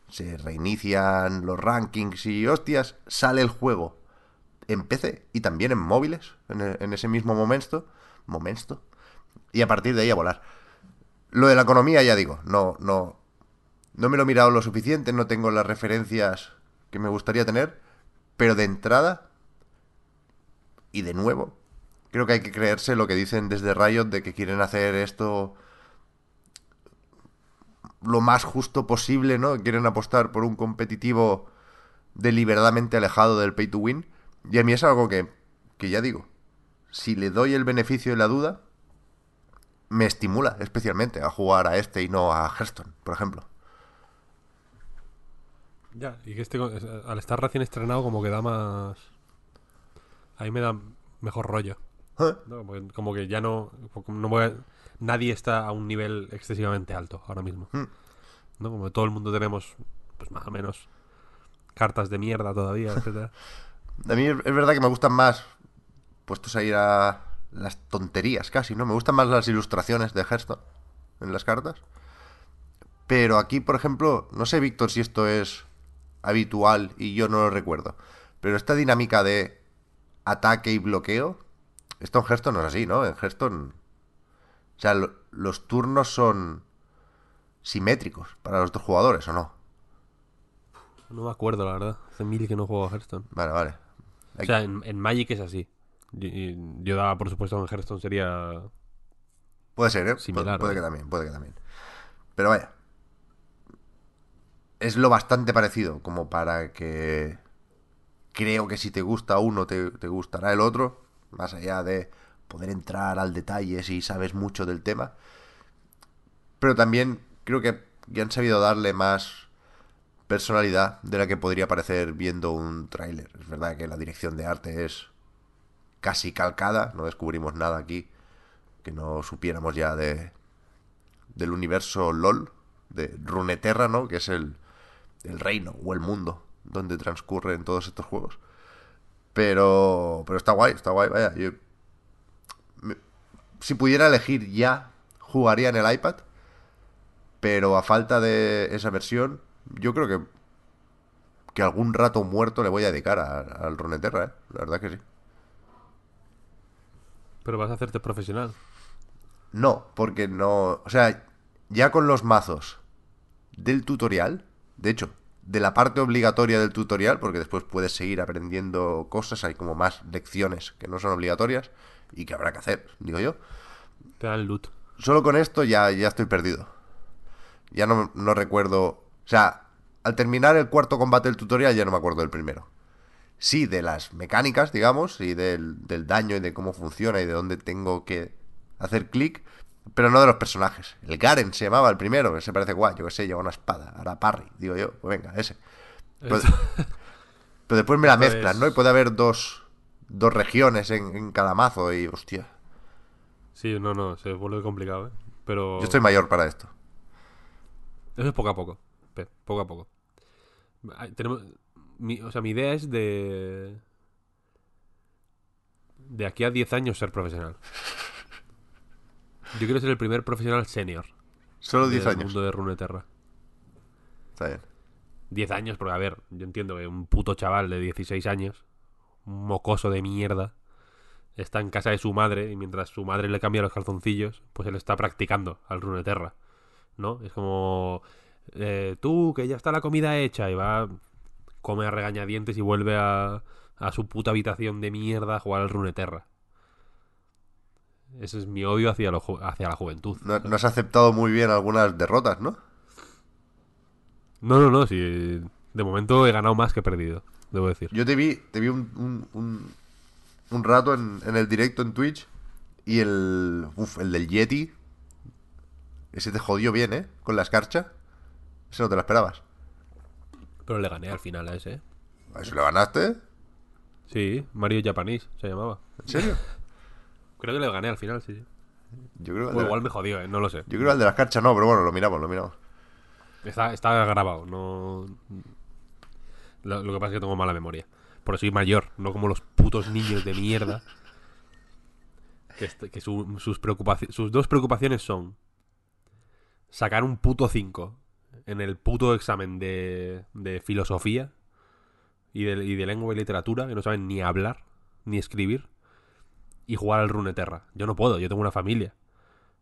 se reinician los rankings y hostias, sale el juego en PC y también en móviles en, el, en ese mismo momento. Momento. Y a partir de ahí a volar. Lo de la economía, ya digo, no, no, no me lo he mirado lo suficiente, no tengo las referencias que me gustaría tener, pero de entrada y de nuevo, creo que hay que creerse lo que dicen desde Riot de que quieren hacer esto lo más justo posible, ¿no? Quieren apostar por un competitivo deliberadamente alejado del pay to win. Y a mí es algo que, que ya digo, si le doy el beneficio de la duda, me estimula especialmente a jugar a este y no a Hearthstone, por ejemplo. Ya, y que este al estar recién estrenado como que da más... Ahí me da mejor rollo. ¿No? Como, que, como, que, ya no... no voy a... Nadie está a un nivel excesivamente alto ahora mismo. ¿Mm? ¿No? Como que todo el mundo tenemos, pues más o menos, cartas de mierda todavía, *laughs* etcétera. a mí es verdad que me gustan más puestos a ir a las tonterías casi, ¿no? Me gustan más las ilustraciones de Hearthstone en las cartas. Pero aquí, por ejemplo, no sé, Víctor, si esto es habitual y yo no lo recuerdo. Pero esta dinámica de ataque y bloqueo, esto en Hearthstone no es así, ¿no? En Hearthstone... O sea, lo, los turnos son simétricos para los dos jugadores, ¿o no? No me acuerdo, la verdad. Hace mil que no juego a Hearthstone. Vale, vale. O sea, en, en Magic es así. Yo, yo daba, por supuesto, en Hearthstone sería. Puede ser, ¿eh? Similar, Pu puede que también, puede que también. Pero vaya. Es lo bastante parecido como para que. Creo que si te gusta uno, te, te gustará el otro. Más allá de poder entrar al detalle si sabes mucho del tema. Pero también creo que, que han sabido darle más personalidad de la que podría parecer viendo un tráiler. Es verdad que la dirección de arte es casi calcada, no descubrimos nada aquí que no supiéramos ya de del universo LOL, de Runeterra, ¿no? Que es el, el reino o el mundo donde transcurren todos estos juegos. Pero, pero está guay, está guay, vaya. Yo, me, si pudiera elegir ya, jugaría en el iPad. Pero a falta de esa versión, yo creo que que algún rato muerto le voy a dedicar a, al Runeterra, ¿eh? La verdad que sí. Pero vas a hacerte profesional. No, porque no. O sea, ya con los mazos del tutorial, de hecho, de la parte obligatoria del tutorial, porque después puedes seguir aprendiendo cosas, hay como más lecciones que no son obligatorias y que habrá que hacer, digo yo. Te dan loot. Solo con esto ya, ya estoy perdido. Ya no, no recuerdo. O sea, al terminar el cuarto combate del tutorial ya no me acuerdo del primero. Sí, de las mecánicas, digamos, y del, del daño y de cómo funciona y de dónde tengo que hacer clic, pero no de los personajes. El Garen se llamaba el primero, que se parece guay, yo que sé, lleva una espada, ahora parry, digo yo, pues venga, ese. Pero, *laughs* pero después me la mezclan, ¿no? Y puede haber dos, dos regiones en, en cada mazo y, hostia, Sí, no, no, se vuelve complicado, ¿eh? Pero. yo estoy mayor para esto. Eso es poco a poco. Poco a poco. Tenemos... mi, o sea, mi idea es de. De aquí a 10 años ser profesional. *laughs* Yo quiero ser el primer profesional senior Solo 10 del años. mundo de Runeterra. Está bien. 10 años, porque a ver, yo entiendo que un puto chaval de 16 años, un mocoso de mierda, está en casa de su madre y mientras su madre le cambia los calzoncillos, pues él está practicando al Runeterra. ¿No? Es como. eh, tú, que ya está la comida hecha y va. Come a regañadientes y vuelve a, a su puta habitación de mierda a jugar al Runeterra. Ese es mi odio hacia, lo ju- hacia la juventud. No, no has aceptado muy bien algunas derrotas, ¿no? No, no, no, si de momento he ganado más que he perdido, debo decir. Yo te vi, te vi un, un, un, un rato en, en el directo en Twitch y el, uf, el del Yeti, ese te jodió bien, ¿eh? Con la escarcha. Ese no te lo esperabas. Pero le gané al final a ese, ¿eh? ¿A eso le ganaste? Sí, Mario Japanese se llamaba. ¿En serio? *laughs* Creo que le gané al final, sí. sí. Yo creo, O igual me jodió, ¿eh? No lo sé. yo creo que al de la escarcha no, pero bueno, lo miramos, lo miramos. Está, está grabado, no... Lo, lo que pasa es que tengo mala memoria. Por soy mayor, no como los putos niños de mierda. Que, que su- sus, preocupaci- sus dos preocupaciones son sacar un puto 5 en el puto examen de, de filosofía y de, y de lengua y literatura, que no saben ni hablar ni escribir, y jugar al Runeterra. Yo no puedo, yo tengo una familia.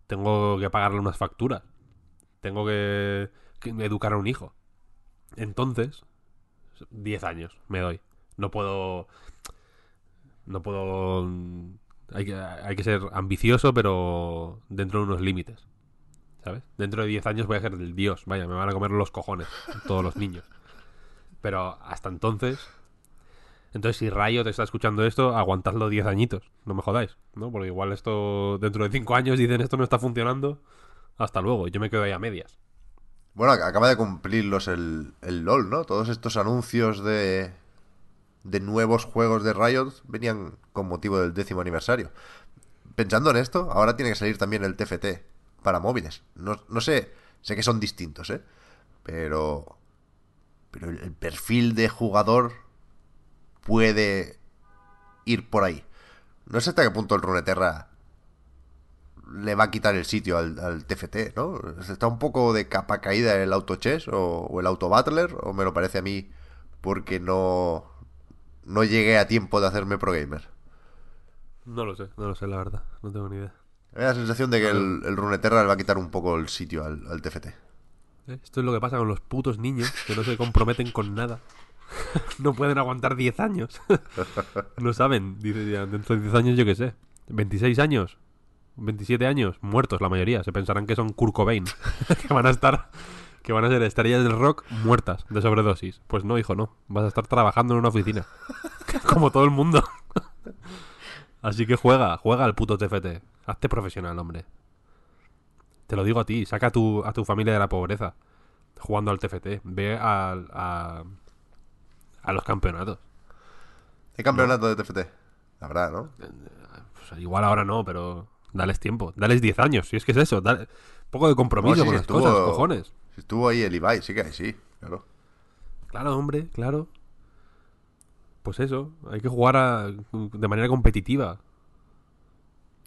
Tengo que pagarle unas facturas. Tengo que, que educar a un hijo. Entonces, 10 años me doy. No puedo. No puedo. Hay que, hay que ser ambicioso, pero dentro de unos límites. ¿Sabes? Dentro de 10 años voy a ser el dios. Vaya, me van a comer los cojones. Todos los niños. Pero hasta entonces. Entonces, si Rayo te está escuchando esto, aguantadlo 10 añitos. No me jodáis, ¿no? Porque igual esto, dentro de 5 años, dicen esto no está funcionando. Hasta luego. Yo me quedo ahí a medias. Bueno, ac- acaba de cumplirlos el, el LOL, ¿no? Todos estos anuncios de, de nuevos juegos de Riot venían con motivo del décimo aniversario. Pensando en esto, ahora tiene que salir también el TFT para móviles. No, no sé, sé que son distintos, ¿eh? Pero, pero el perfil de jugador puede ir por ahí. No sé hasta qué punto el Runeterra le va a quitar el sitio al, al TFT, ¿no? Está un poco de capa caída el auto chess o, o el auto battler, o me lo parece a mí porque no, no llegué a tiempo de hacerme pro gamer. No lo sé, no lo sé, la verdad. No tengo ni idea. Me da la sensación de que el, el Runeterra le va a quitar un poco el sitio al, al TFT. ¿Eh? Esto es lo que pasa con los putos niños que no se comprometen con nada. *laughs* no pueden aguantar 10 años. *laughs* no saben. Dice, ya, dentro de 10 años, yo qué sé. 26 años. 27 años. Muertos la mayoría. Se pensarán que son Kurt Cobain. *laughs* que van a estar... Que van a ser estrellas del rock muertas de sobredosis. Pues no, hijo, no. Vas a estar trabajando en una oficina. Como todo el mundo. Así que juega, juega al puto TFT. Hazte profesional, hombre. Te lo digo a ti, saca a tu, a tu familia de la pobreza jugando al TFT. Ve al- a, a los campeonatos. ¿Hay campeonato de TFT? Habrá, ¿no? Pues igual ahora no, pero dales tiempo. Dales 10 años, si es que es eso. Dale, un poco de compromiso con las estuvo- cosas, cojones. Si estuvo ahí el Ibai, sí que hay, sí, claro. Claro, hombre, claro. Pues eso, hay que jugar a- de manera competitiva.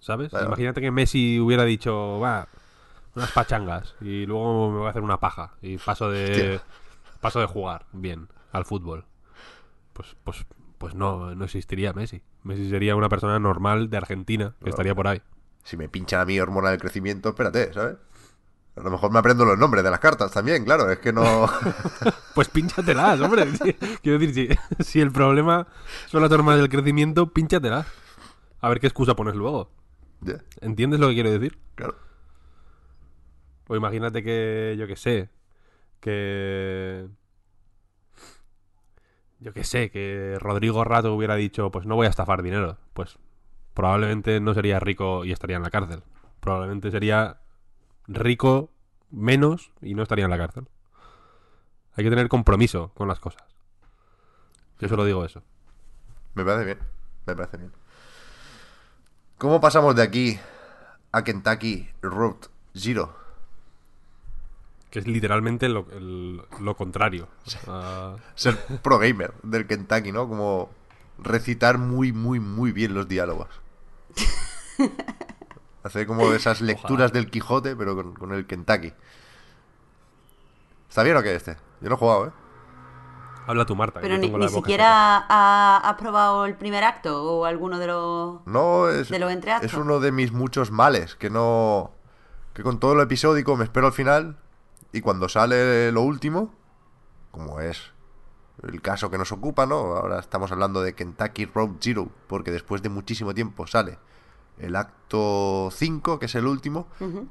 ¿Sabes? Claro. Imagínate que Messi hubiera dicho, va, unas pachangas y luego me voy a hacer una paja y paso de Hostia. paso de jugar bien al fútbol. Pues pues pues no no existiría Messi. Messi sería una persona normal de Argentina que estaría por ahí. Si me pinchan a mí hormona del crecimiento, espérate, ¿sabes? A lo mejor me aprendo los nombres de las cartas también, claro, es que no... *laughs* Pues pínchatelas, hombre. Quiero decir, si, si el problema son las hormonas del crecimiento, pínchatelas. A ver qué excusa pones luego. ¿Entiendes lo que quiero decir? claro. O imagínate que, yo que sé, que... Yo que sé, que Rodrigo Rato hubiera dicho, pues no voy a estafar dinero. Pues probablemente no sería rico y estaría en la cárcel. Probablemente sería rico menos y no estaría en la cárcel. Hay que tener compromiso con las cosas. Yo solo digo eso. Me parece bien, me parece bien. ¿Cómo pasamos de aquí a Kentucky Route Zero? Que es literalmente lo, el- lo contrario. Ser pro gamer del Kentucky, ¿no? Como recitar muy, muy, muy bien los diálogos. *laughs* Hacer como esas lecturas del Quijote, pero con, con el Kentucky. ¿Está bien o qué este? Yo no he jugado, ¿eh? Habla tu Marta. que Pero ni, tengo ni siquiera ha- has probado el primer acto o alguno de los... No, es, De los entreactos. es uno de mis muchos males, que no... Que con todo lo episódico me espero al final y cuando sale lo último, como es el caso que nos ocupa, ¿no? Ahora estamos hablando de Kentucky Road Zero, porque después de muchísimo tiempo sale el acto 5, que es el último,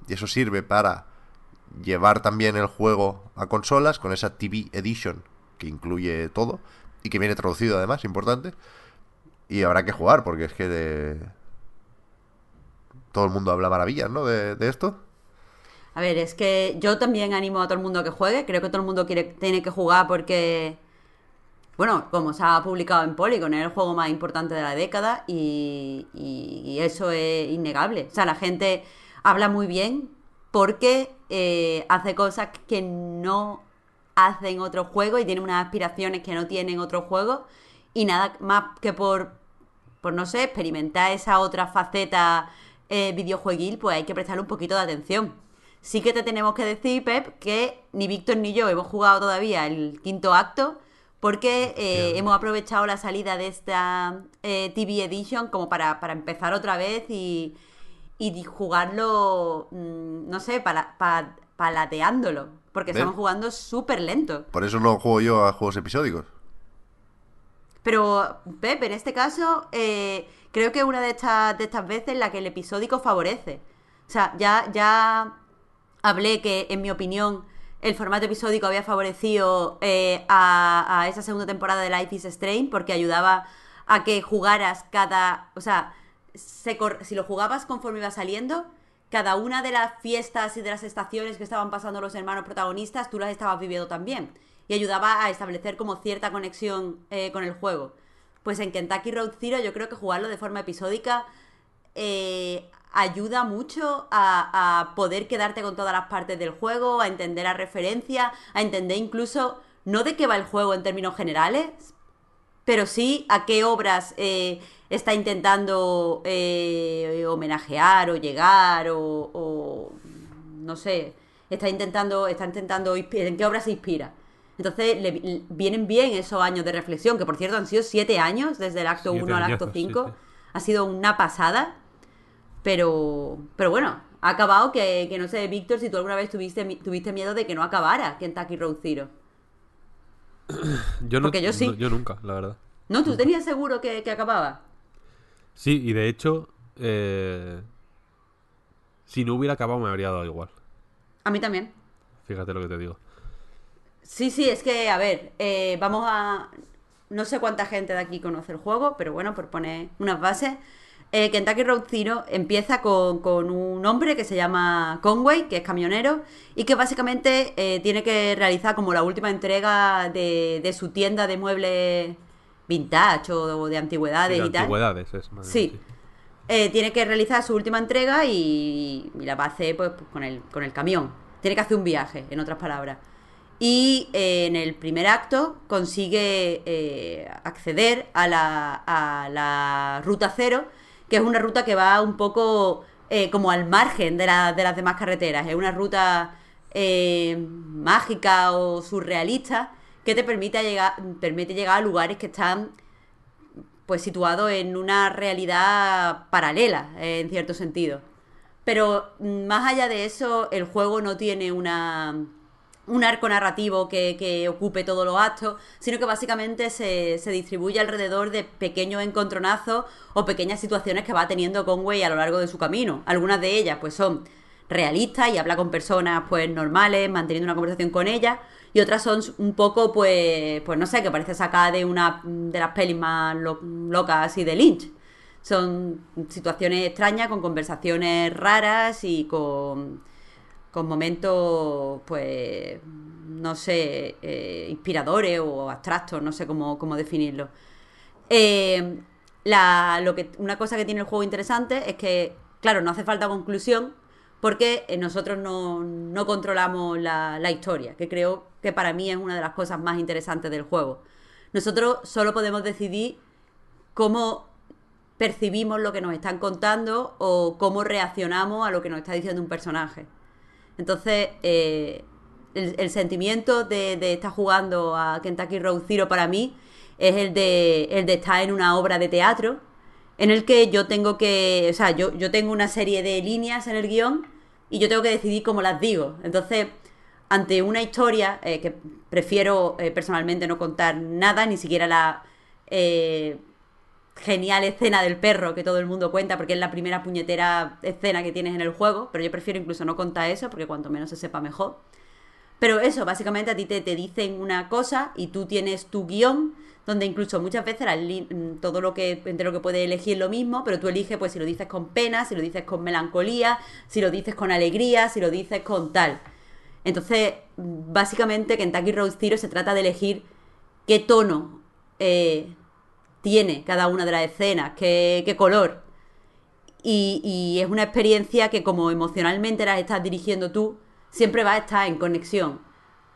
y eso sirve para llevar también el juego a consolas con esa TV Edition que incluye todo y que viene traducido además, importante. Y habrá que jugar, porque es que de... todo el mundo habla maravillas, ¿no? De, de esto. A ver, es que yo también animo a todo el mundo a que juegue. Creo que todo el mundo quiere, tiene que jugar porque, bueno, como se ha publicado en Polygon, es el juego más importante de la década y, eso es innegable. O sea, la gente habla muy bien porque eh, hace cosas que no hacen otros juegos y tiene unas aspiraciones que no tienen otros juegos y nada más que por, por no sé, experimentar esa otra faceta eh, videojueguil, pues hay que prestarle un poquito de atención. Sí que te tenemos que decir, Pep, que ni Víctor ni yo hemos jugado todavía el quinto acto porque eh, hemos aprovechado la salida de esta eh, TV Edition como para, para empezar otra vez y, y jugarlo, mm, no sé, para, pa- palateándolo, porque ¿Ves? estamos jugando súper lento. Por eso no juego yo a juegos episódicos. Pero, Pep, en este caso, eh, creo que es una de estas, de estas veces en la que el episódico favorece. O sea, ya, ya hablé que, en mi opinión, el formato episódico había favorecido eh, a, esa segunda temporada de Life is Strange porque ayudaba a que jugaras cada. O sea, se cor- si lo jugabas conforme iba saliendo, cada una de las fiestas y de las estaciones que estaban pasando los hermanos protagonistas, tú las estabas viviendo también. Y ayudaba a establecer como cierta conexión eh, con el juego. Pues en Kentucky Road Zero yo creo que jugarlo de forma episódica eh, ayuda mucho a, a poder quedarte con todas las partes del juego, a entender la referencia, a entender incluso no de qué va el juego en términos generales, pero sí a qué obras eh, está intentando eh, homenajear o llegar o, o, no sé, está intentando, está intentando en qué obra se inspira. Entonces le, le- vienen bien esos años de reflexión, que por cierto han sido siete años desde el acto Siete 1 al acto añazos, 5. sí, sí. Ha sido una pasada. Pero, pero bueno, ha acabado que, que no sé, Víctor, si tú alguna vez tuviste, tuviste miedo de que no acabara Kentucky Road Zero. Yo no, porque yo sí. no- yo nunca, la verdad. ¿No? ¿Tú tenías seguro que, que acababa? Sí, y de hecho, eh, si no hubiera acabado me habría dado igual. A mí también. Fíjate lo que te digo. Sí, sí, es que, a ver, eh, vamos a... No sé cuánta gente de aquí conoce el juego, pero bueno, por poner unas bases. Eh, Kentucky Road Zero empieza con, con un hombre que se llama Conway, que es camionero, y que básicamente eh, tiene que realizar como la última entrega de, de su tienda de muebles vintage o de antigüedades Sí, y tal. antigüedades es Sí. Eh, tiene que realizar su última entrega y, y la va a hacer pues, con, el, con el camión. Tiene que hacer un viaje, en otras palabras. Y eh, en el primer acto consigue eh, acceder a la, a la ruta cero, que es una ruta que va un poco eh, como al margen de, de las demás carreteras. Es una ruta eh, mágica o surrealista que te permite llegar, permite llegar a lugares que están pues situado en una realidad paralela, en cierto sentido. Pero mm, más allá de eso, el juego no tiene una, un arco narrativo que, ocupe todos los actos, sino que básicamente se, se distribuye alrededor de pequeños encontronazos o pequeñas situaciones que va teniendo Conway a lo largo de su camino. Algunas de ellas pues son realistas y habla con personas pues normales, manteniendo una conversación con ellas, y otras son un poco pues pues no sé, que parece sacada de una de las pelis más lo- locas así de Lynch. Son situaciones extrañas con conversaciones raras y con con momentos, pues, no sé, eh, inspiradores o abstractos, no sé cómo, cómo definirlo. Eh, la, lo que, una cosa que tiene el juego interesante es que, claro, no hace falta conclusión, porque eh, nosotros no, no controlamos la, la historia, que creo que para mí es una de las cosas más interesantes del juego. Nosotros solo podemos decidir cómo percibimos lo que nos están contando o cómo reaccionamos a lo que nos está diciendo un personaje. Entonces, eh, el, sentimiento de, estar jugando a Kentucky Road Zero para mí es el de, el de estar en una obra de teatro en el que yo tengo que, o sea, yo, yo tengo una serie de líneas en el guion y yo tengo que decidir cómo las digo. Entonces, ante una historia eh, que prefiero eh, personalmente no contar nada, ni siquiera la genial escena del perro que todo el mundo cuenta porque es la primera puñetera escena que tienes en el juego, pero yo prefiero incluso no contar eso porque cuanto menos se sepa mejor. Pero eso, básicamente a ti te, te dicen una cosa y tú tienes tu guion, donde incluso muchas veces mm, todo lo que entre lo que puedes elegir lo mismo, pero tú eliges pues si lo dices con pena, si lo dices con melancolía, si lo dices con alegría, si lo dices con tal. Entonces, mm, básicamente Kentucky Road Zero se trata de elegir qué tono eh, tiene cada una de las escenas, qué, color. Y, y es una experiencia que como emocionalmente la estás dirigiendo tú, siempre va a estar en conexión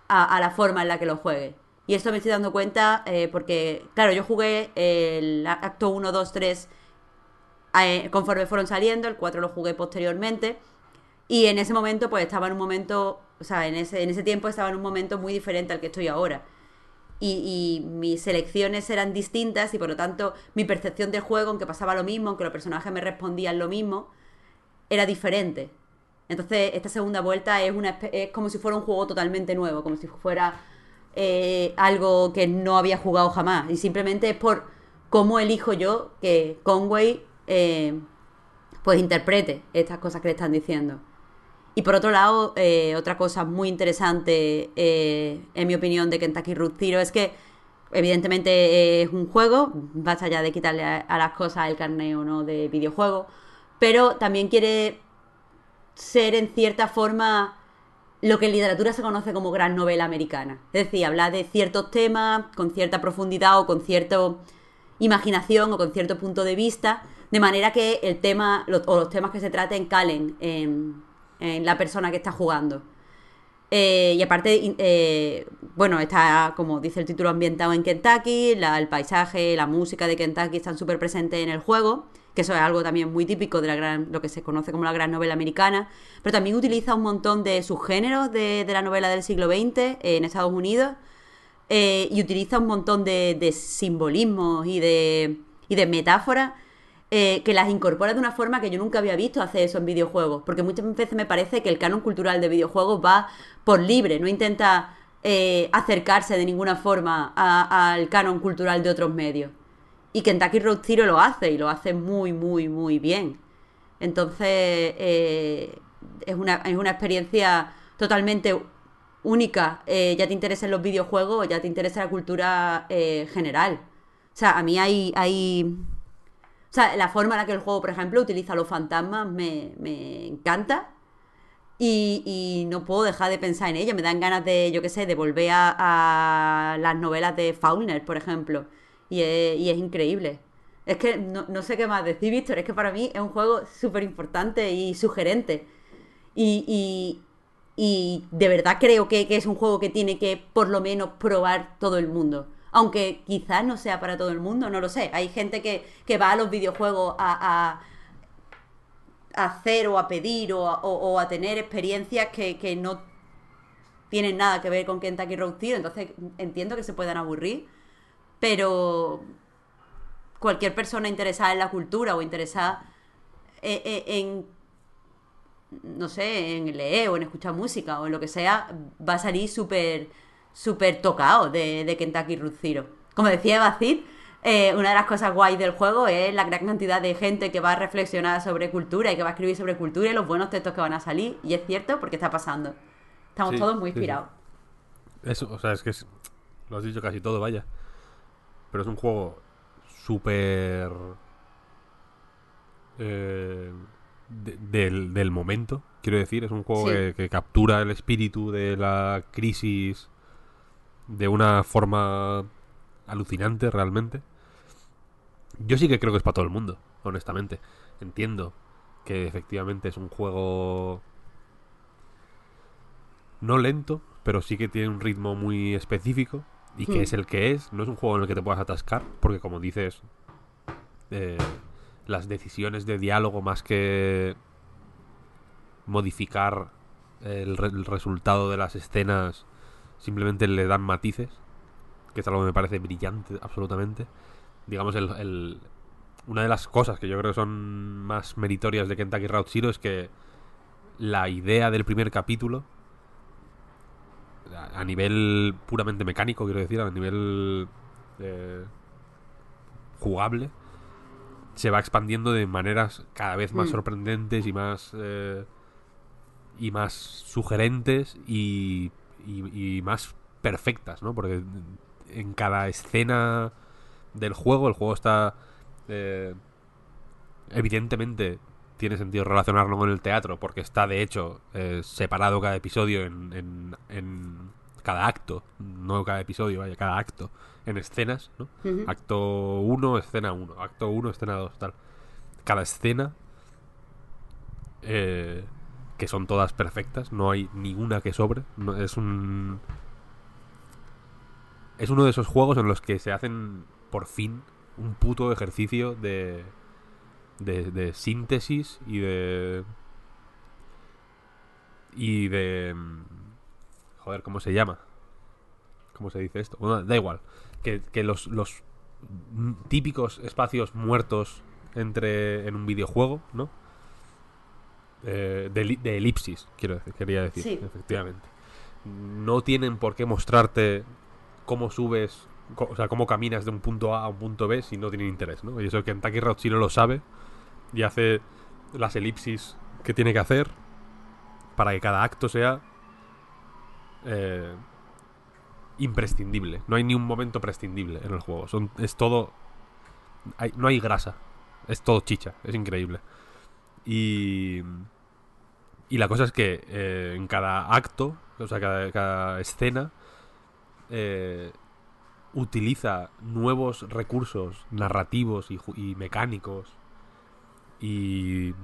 a, a la forma en la que lo juegues. Y esto me estoy dando cuenta eh, porque, claro, yo jugué el acto 1, 2, 3 eh, conforme fueron saliendo, el 4 lo jugué posteriormente. Y en ese momento, pues estaba en un momento, o sea, en ese, en ese tiempo estaba en un momento muy diferente al que estoy ahora. Y, y mis elecciones eran distintas y por lo tanto mi percepción del juego, aunque pasaba lo mismo, aunque los personajes me respondían lo mismo, era diferente. Entonces, esta segunda vuelta es, una, es como si fuera un juego totalmente nuevo, como si fuera eh, algo que no había jugado jamás. Y simplemente es por cómo elijo yo que Conway eh, pues interprete estas cosas que le están diciendo. Y por otro lado, eh, otra cosa muy interesante, eh, en mi opinión, de Kentucky Road Zero es que, evidentemente, es un juego, basta ya de quitarle a, las cosas el carnet o no de videojuego, pero también quiere ser en cierta forma lo que en literatura se conoce como gran novela americana. Es decir, hablar de ciertos temas con cierta profundidad o con cierta imaginación o con cierto punto de vista, de manera que el tema o los temas que se traten calen en, en la persona que está jugando. Eh, y aparte, eh, bueno, está, como dice el título, ambientado en Kentucky, la- el paisaje, la música de Kentucky están súper presentes en el juego, que eso es algo también muy típico de la gran, lo que se conoce como la gran novela americana, pero también utiliza un montón de subgéneros de, de la novela del siglo XX en Estados Unidos eh, y utiliza un montón de, de simbolismos y de, y de metáforas eh, que las incorpora de una forma que yo nunca había visto hacer eso en videojuegos. Porque muchas veces me parece que el canon cultural de videojuegos va por libre, no intenta eh, acercarse de ninguna forma al canon cultural de otros medios. Y Kentucky Road Zero lo hace y lo hace muy, muy, muy bien. Entonces, eh, es, una, es una experiencia totalmente única. Eh, ya te interesan los videojuegos, ya te interesa la cultura general. O sea, a mí hay, hay... O sea, la forma en la que el juego, por ejemplo, utiliza los fantasmas me, me encanta. Y, y no puedo dejar de pensar en ello. Me dan ganas de, yo qué sé, de volver a, a las novelas de Faulkner, por ejemplo. Y es, y es increíble. Es que no, no sé qué más decir, Víctor. Es que para mí es un juego súper importante y sugerente. Y, y, y de verdad creo que, que es un juego que tiene que por lo menos probar todo el mundo. Aunque quizás no sea para todo el mundo, no lo sé. Hay gente que, que va a los videojuegos a, a- hacer o a pedir o a, tener experiencias que, que no tienen nada que ver con Kentucky Road Zero. Entonces entiendo que se puedan aburrir, pero cualquier persona interesada en la cultura o interesada eh, eh, en, no sé, en leer o en escuchar música o en lo que sea, va a salir súper, súper tocado de, de Kentucky Road Zero. Como decía Bacid, eh, una de las cosas guay del juego es la gran cantidad de gente que va a reflexionar sobre cultura y que va a escribir sobre cultura y los buenos textos que van a salir. Y es cierto porque está pasando. Estamos Sí, todos muy sí. inspirados. Eso, o sea, es que es- lo has dicho casi todo, vaya. Pero es un juego súper... eh, de- del, del momento, quiero decir. Es un juego Sí. que, que captura el espíritu de la crisis de una forma alucinante, realmente. Yo sí que creo que es para todo el mundo, honestamente. Entiendo que efectivamente es un juego no lento, pero sí que tiene un ritmo muy específico y que Hmm. es el que es. No es un juego en el que te puedas atascar, porque como dices, eh, las decisiones de diálogo más que modificar el, re- el resultado de las escenas simplemente le dan matices, que es algo que me parece brillante absolutamente. Digamos, el, el- una de las cosas que yo creo que son más meritorias de Kentucky Route Zero es que la idea del primer capítulo, a, a nivel puramente mecánico, quiero decir, a nivel eh, jugable, se va expandiendo de maneras cada vez más Mm. sorprendentes y más eh, y más sugerentes y, y- y más perfectas, ¿no? Porque en cada escena del juego, el juego está eh, evidentemente tiene sentido relacionarlo con el teatro porque está de hecho eh, separado cada episodio en, en, en cada acto, no cada episodio, vaya, cada acto, en escenas, ¿no? Acto 1, escena 1, acto 1, escena 2, tal. Cada escena, eh, que son todas perfectas, no hay ninguna que sobre, no, es un... Es uno de esos juegos en los que se hacen, por fin, un puto ejercicio de, de, de síntesis y de... Y de... Joder, ¿cómo se llama? ¿Cómo se dice esto? Bueno, da igual. Que, que los, los típicos espacios muertos entre en un videojuego, ¿no? Eh, de, eli- de elipsis, quiero decir, quería decir, Sí. efectivamente. No tienen por qué mostrarte cómo subes, o sea, cómo caminas de un punto A a un punto B si no tienen interés, ¿no? Y eso Kentucky Route Zero lo sabe y hace las elipsis que tiene que hacer para que cada acto sea eh, imprescindible. No hay ni un momento prescindible en el juego. Son, es todo. hay- no hay grasa. Es todo chicha. Es increíble. Y. Y la cosa es que eh, en cada acto, o sea, cada, cada escena, eh, utiliza nuevos recursos narrativos y, mecánicos. Y.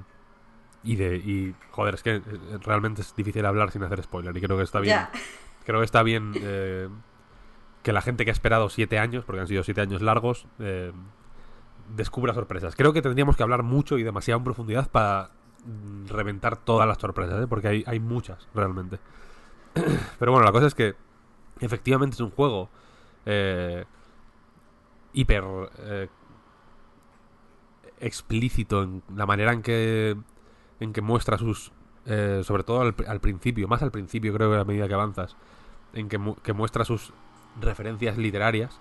Y de. Y. Joder, es que eh, realmente es difícil hablar sin hacer spoiler. Y creo que está bien. *laughs* Creo que está bien eh, que la gente que ha esperado siete años, porque han sido siete años largos, eh, descubra sorpresas. Creo que tendríamos que hablar mucho y demasiado en profundidad para mm, reventar todas las sorpresas, ¿eh? porque hay, hay muchas, realmente. *clears throat* Pero bueno, la cosa es que efectivamente es un juego eh, hiper eh, explícito en la manera en que en que muestra sus eh, sobre todo al, principio más al principio creo que a medida que avanzas en que, mu- que muestra sus referencias literarias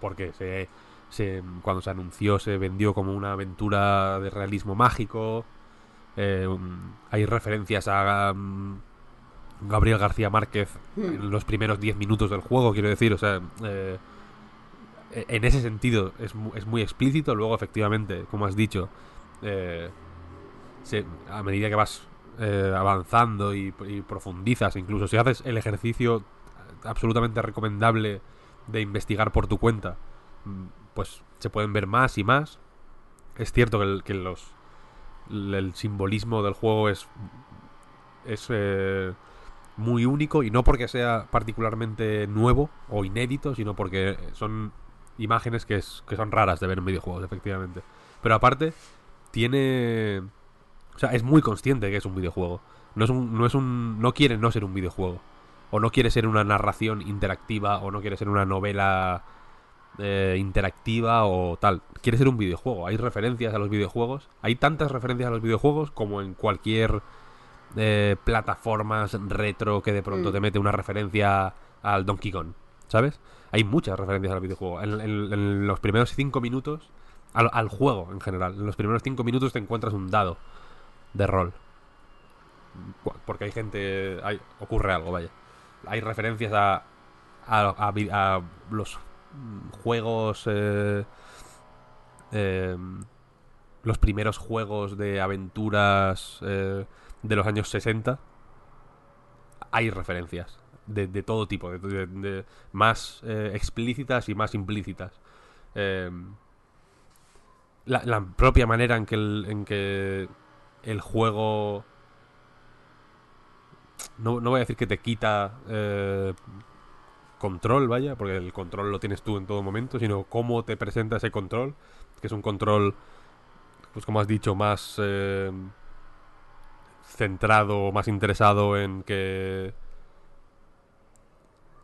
porque se, se cuando se anunció se vendió como una aventura de realismo mágico eh, hay referencias a um, Gabriel García Márquez en los primeros 10 minutos del juego quiero decir o sea eh, e- en ese sentido es, mu- es muy explícito. Luego, efectivamente, como has dicho, eh, se- a medida que vas avanzando y, y profundizas, incluso si haces el ejercicio absolutamente recomendable de investigar por tu cuenta, mm, pues se pueden ver más y más. Es cierto que, el, los el, el simbolismo del juego es es eh, muy único y no porque sea particularmente nuevo o inédito, sino porque son imágenes que, es, que son raras de ver en videojuegos, efectivamente. Pero aparte, tiene... O sea, es muy consciente que es un videojuego. No es un, no es un, no quiere no ser un videojuego. O no quiere ser una narración interactiva, o no quiere ser una novela eh, interactiva o tal. Quiere ser un videojuego. Hay referencias a los videojuegos. Hay tantas referencias a los videojuegos como en cualquier eh, plataformas retro que de pronto Mm. te mete una referencia al Donkey Kong. ¿Sabes? Hay muchas referencias al videojuego. En, en- en los primeros cinco minutos, al, al juego en general, en los primeros cinco minutos te encuentras un dado de rol. Porque hay gente. Hay, ocurre algo, vaya. Hay referencias a. a, a los juegos. eh, em, los primeros juegos de aventuras eh, de los años 60. Hay referencias de, de todo tipo, de, más eh, explícitas y más implícitas. Em, la, la propia manera en que el, en que el juego no, no voy a decir que te quita control, vaya, porque el control lo tienes tú en todo momento, sino cómo te presenta ese control, que es un control, pues como has dicho, más eh, centrado, más interesado en que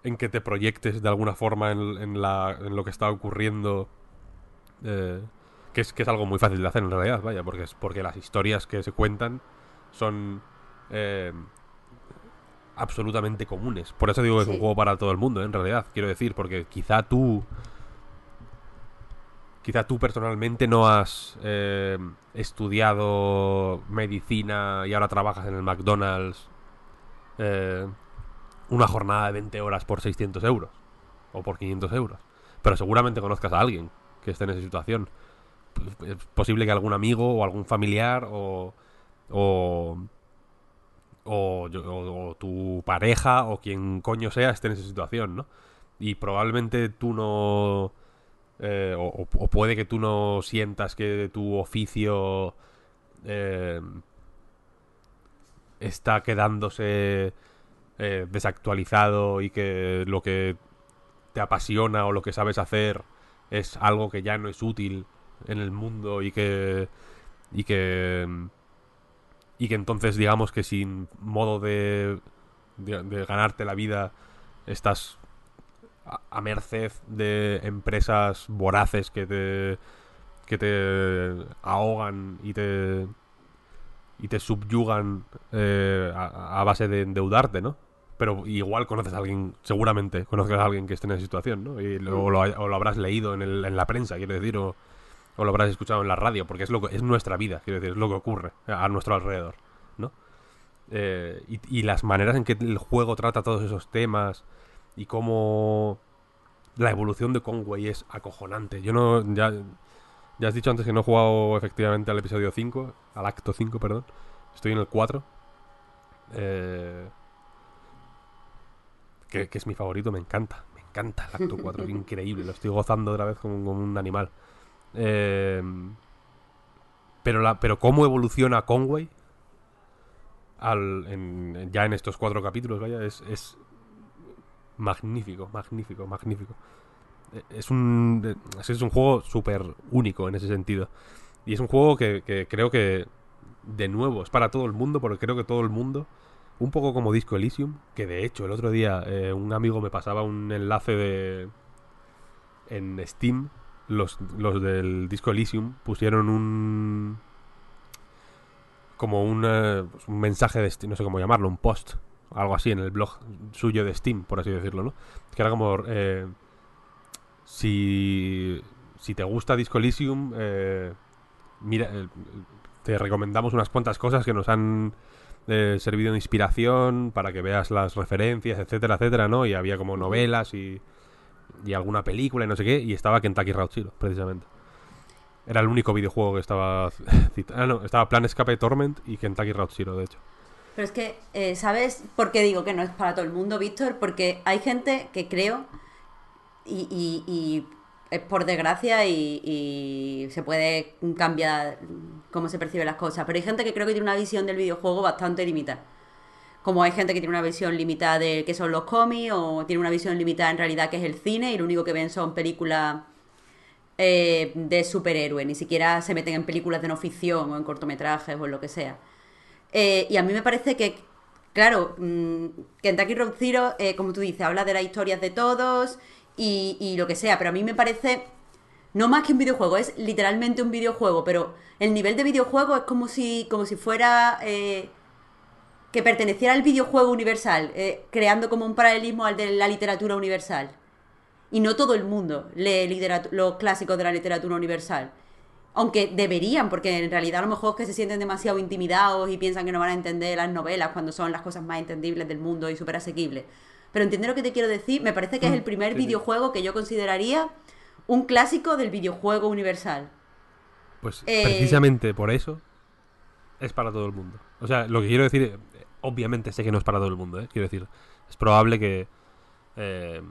en que te proyectes de alguna forma en, lo que está ocurriendo eh, que, es, que es algo muy fácil de hacer en realidad, vaya, porque es porque las historias que se cuentan son eh, absolutamente comunes. Por eso digo que es un juego para todo el mundo, ¿eh? en realidad, quiero decir, porque quizá tú. Quizá tú personalmente no has eh, estudiado medicina y ahora trabajas en el McDonald's eh, una jornada de 20 horas por 600 euros o por 500 euros. Pero seguramente conozcas a alguien que esté en esa situación. Es posible que algún amigo o algún familiar o, o, o, tu pareja o quien coño sea esté en esa situación, ¿no? Y probablemente tú no... eh, o, o- o puede que tú no sientas que tu oficio eh, está quedándose eh, desactualizado y que lo que te apasiona o lo que sabes hacer es algo que ya no es útil en el mundo y que y que y que entonces digamos que sin modo de de, de ganarte la vida estás a, a merced de empresas voraces que te que te ahogan y te y te subyugan eh, a, a base de endeudarte, ¿no? Pero igual conoces a alguien, seguramente conoces a alguien que esté en esa situación, ¿no? Y lo, o lo, o lo habrás leído en, el- en la prensa, quiero decir, o, o lo habrás escuchado en la radio, porque es lo que, es nuestra vida, quiero decir, es lo que ocurre a nuestro alrededor, ¿no? Eh, y, y las maneras en que el juego trata todos esos temas y cómo la evolución de Conway es acojonante. Yo no. Ya, ya has dicho antes que no he jugado efectivamente al episodio 5, al acto 5, perdón. Estoy en el 4. Eh, que, que es mi favorito, me encanta. Me encanta el acto 4, es *laughs* increíble. Lo estoy gozando otra vez como, como un animal. Eh, pero, la, pero cómo evoluciona Conway al, en- ya en estos cuatro capítulos, vaya, es, magnífico, magnífico, magnífico. Es un, es un juego súper único en ese sentido. Y es un juego que, que creo que, de nuevo, es para todo el mundo, porque creo que todo el mundo, un poco como Disco Elysium, que de hecho el otro día eh, un amigo me pasaba un enlace de... En Steam, los, los del Disco Elysium pusieron un... Como un, pues un mensaje de Steam, no sé cómo llamarlo, un post, algo así en el blog suyo de Steam, por así decirlo, ¿no? Que era como... eh, si, si te gusta Disco Elysium, eh, mira, eh, te recomendamos unas cuantas cosas que nos han eh, servido de inspiración para que veas las referencias, etcétera, etcétera, ¿no? Y había como novelas y, y alguna película y no sé qué, y estaba Kentucky Route Zero, precisamente. Era el único videojuego que estaba. *laughs* Ah, no, estaba Plan Escape Torment y Kentucky Route Zero, de hecho. Pero es que, eh, ¿sabes por qué digo que no es para todo el mundo, Víctor? Porque hay gente que creo, y, y- y es por desgracia, y, y se puede cambiar cómo se perciben las cosas, pero hay gente que creo que tiene una visión del videojuego bastante limitada. Como hay gente que tiene una visión limitada de qué son los cómics, o tiene una visión limitada en realidad que es el cine, y lo único que ven son películas eh, de superhéroes, ni siquiera se meten en películas de no ficción o en cortometrajes o en lo que sea. Eh, y a mí me parece que, claro, mm, Kentucky Road Zero, eh, como tú dices, habla de las historias de todos y, y lo que sea, pero a mí me parece no más que un videojuego, es literalmente un videojuego, pero el nivel de videojuego es como si, como si fuera eh, que perteneciera al videojuego universal, eh, creando como un paralelismo al de la literatura universal. Y no todo el mundo lee los clásicos de la literatura universal. Aunque deberían, porque en realidad a lo mejor es que se sienten demasiado intimidados y piensan que no van a entender las novelas cuando son las cosas más entendibles del mundo y súper asequibles. Pero entiende lo que te quiero decir, me parece que es el primer videojuego que yo consideraría un clásico del videojuego universal. Pues Eh, precisamente por eso es para todo el mundo. O sea, lo que quiero decir, obviamente sé que no es para todo el mundo, ¿eh? Quiero decir, es probable que eh,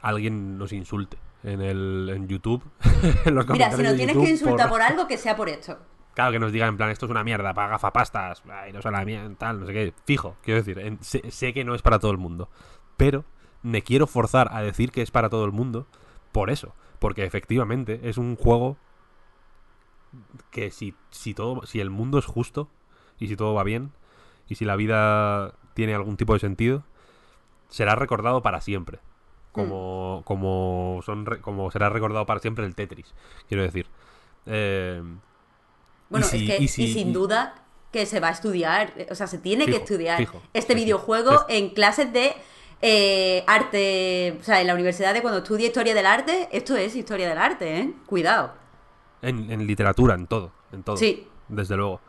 alguien nos insulte en el en YouTube. *laughs* en los Mira, si nos tienes YouTube que insultar por- por algo, que sea por esto. Claro que nos digan en plan, esto es una mierda, para gafapastas, ay, no son la mierda, tal, no sé qué. Fijo, quiero decir, en- sé, sé que no es para todo el mundo. Pero me quiero forzar a decir que es para todo el mundo por eso. Porque efectivamente es un juego que si, si todo, si el mundo es justo y si todo va bien y si la vida tiene algún tipo de sentido, será recordado para siempre. Como, como, son como será recordado para siempre el Tetris, quiero decir. Eh, Bueno, y si- es que, y y, si- sin duda que se va a estudiar, o sea, se tiene que estudiar fijo. este videojuego Es- en clases de eh, arte, o sea, en la universidad de cuando estudia historia del arte, esto es historia del arte, ¿eh? Cuidado. En, en literatura, en todo, en todo. Sí. Desde luego.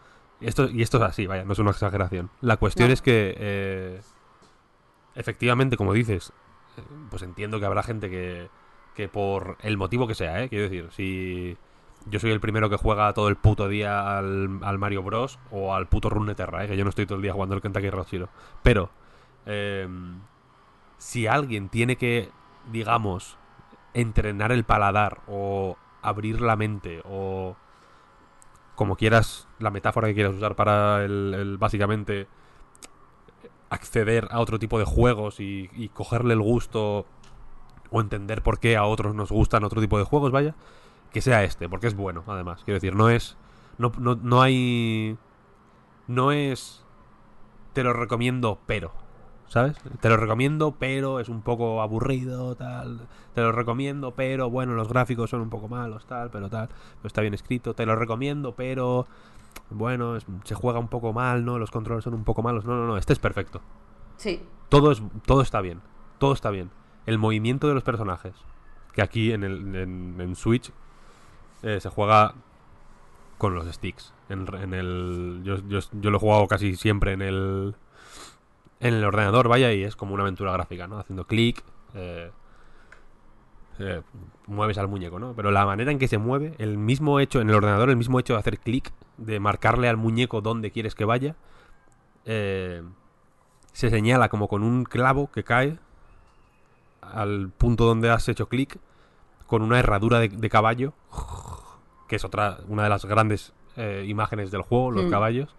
Y esto, y esto es así, vaya, no es una exageración. La cuestión No. es que, eh, efectivamente, como dices, eh, pues entiendo que habrá gente que, que por el motivo que sea, ¿eh? Quiero decir, si yo soy el primero que juega todo el puto día al, al Mario Bros. o al puto Runeterra, ¿eh? Que yo no estoy todo el día jugando al Kentucky Road Zero. Pero, eh, si alguien tiene que, digamos, entrenar el paladar o abrir la mente o como quieras, la metáfora que quieras usar para el, básicamente acceder a otro tipo de juegos y, y cogerle el gusto o entender por qué a otros nos gustan otro tipo de juegos, vaya, que sea este, porque es bueno, además. Quiero decir, no es. No, no, no hay. No es. Te lo recomiendo, pero. ¿Sabes? Te lo recomiendo, pero es un poco aburrido, tal. Te lo recomiendo, pero bueno, los gráficos son un poco malos, tal, pero tal. Pero está bien escrito. Te lo recomiendo, pero bueno, es- se juega un poco mal, ¿no? Los controles son un poco malos. No, no, no, este es perfecto. Sí. Todo, es, todo está bien. Todo está bien. El movimiento de los personajes. Que aquí en, el, en, en Switch eh, se juega con los sticks. En, en el, yo, yo, yo lo he jugado casi siempre en el, en el ordenador, vaya, y es como una aventura gráfica, ¿no? Haciendo clic. eh, eh, mueves al muñeco, ¿no? Pero la manera en que se mueve, el mismo hecho, en el ordenador, el mismo hecho de hacer clic, de marcarle al muñeco dónde quieres que vaya, eh, se señala como con un clavo que cae al punto donde has hecho clic, con una herradura de, de caballo, que es otra, una de las grandes eh, imágenes del juego, los Mm. caballos.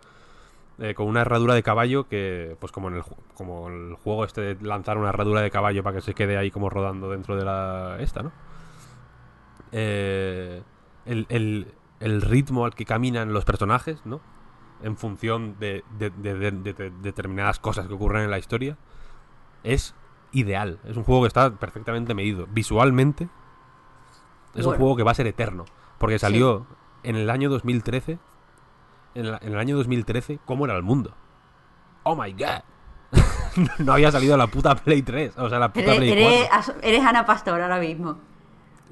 Eh, con una herradura de caballo que, pues como en el, como el juego este de lanzar una herradura de caballo para que se quede ahí como rodando dentro de la esta, ¿no? Eh, el, el- el ritmo al que caminan los personajes, ¿no? En función de, de- de- de- de- de determinadas cosas que ocurren en la historia, es ideal. Es un juego que está perfectamente medido. Visualmente, es un juego que va a ser eterno. Porque salió en el año 2013. En, la- en el año 2013, ¿cómo era el mundo? ¡Oh my god! *laughs* no había salido la puta Play 3. O sea, la puta Eres, Play eres, 4. as- eres Ana Pastor ahora mismo.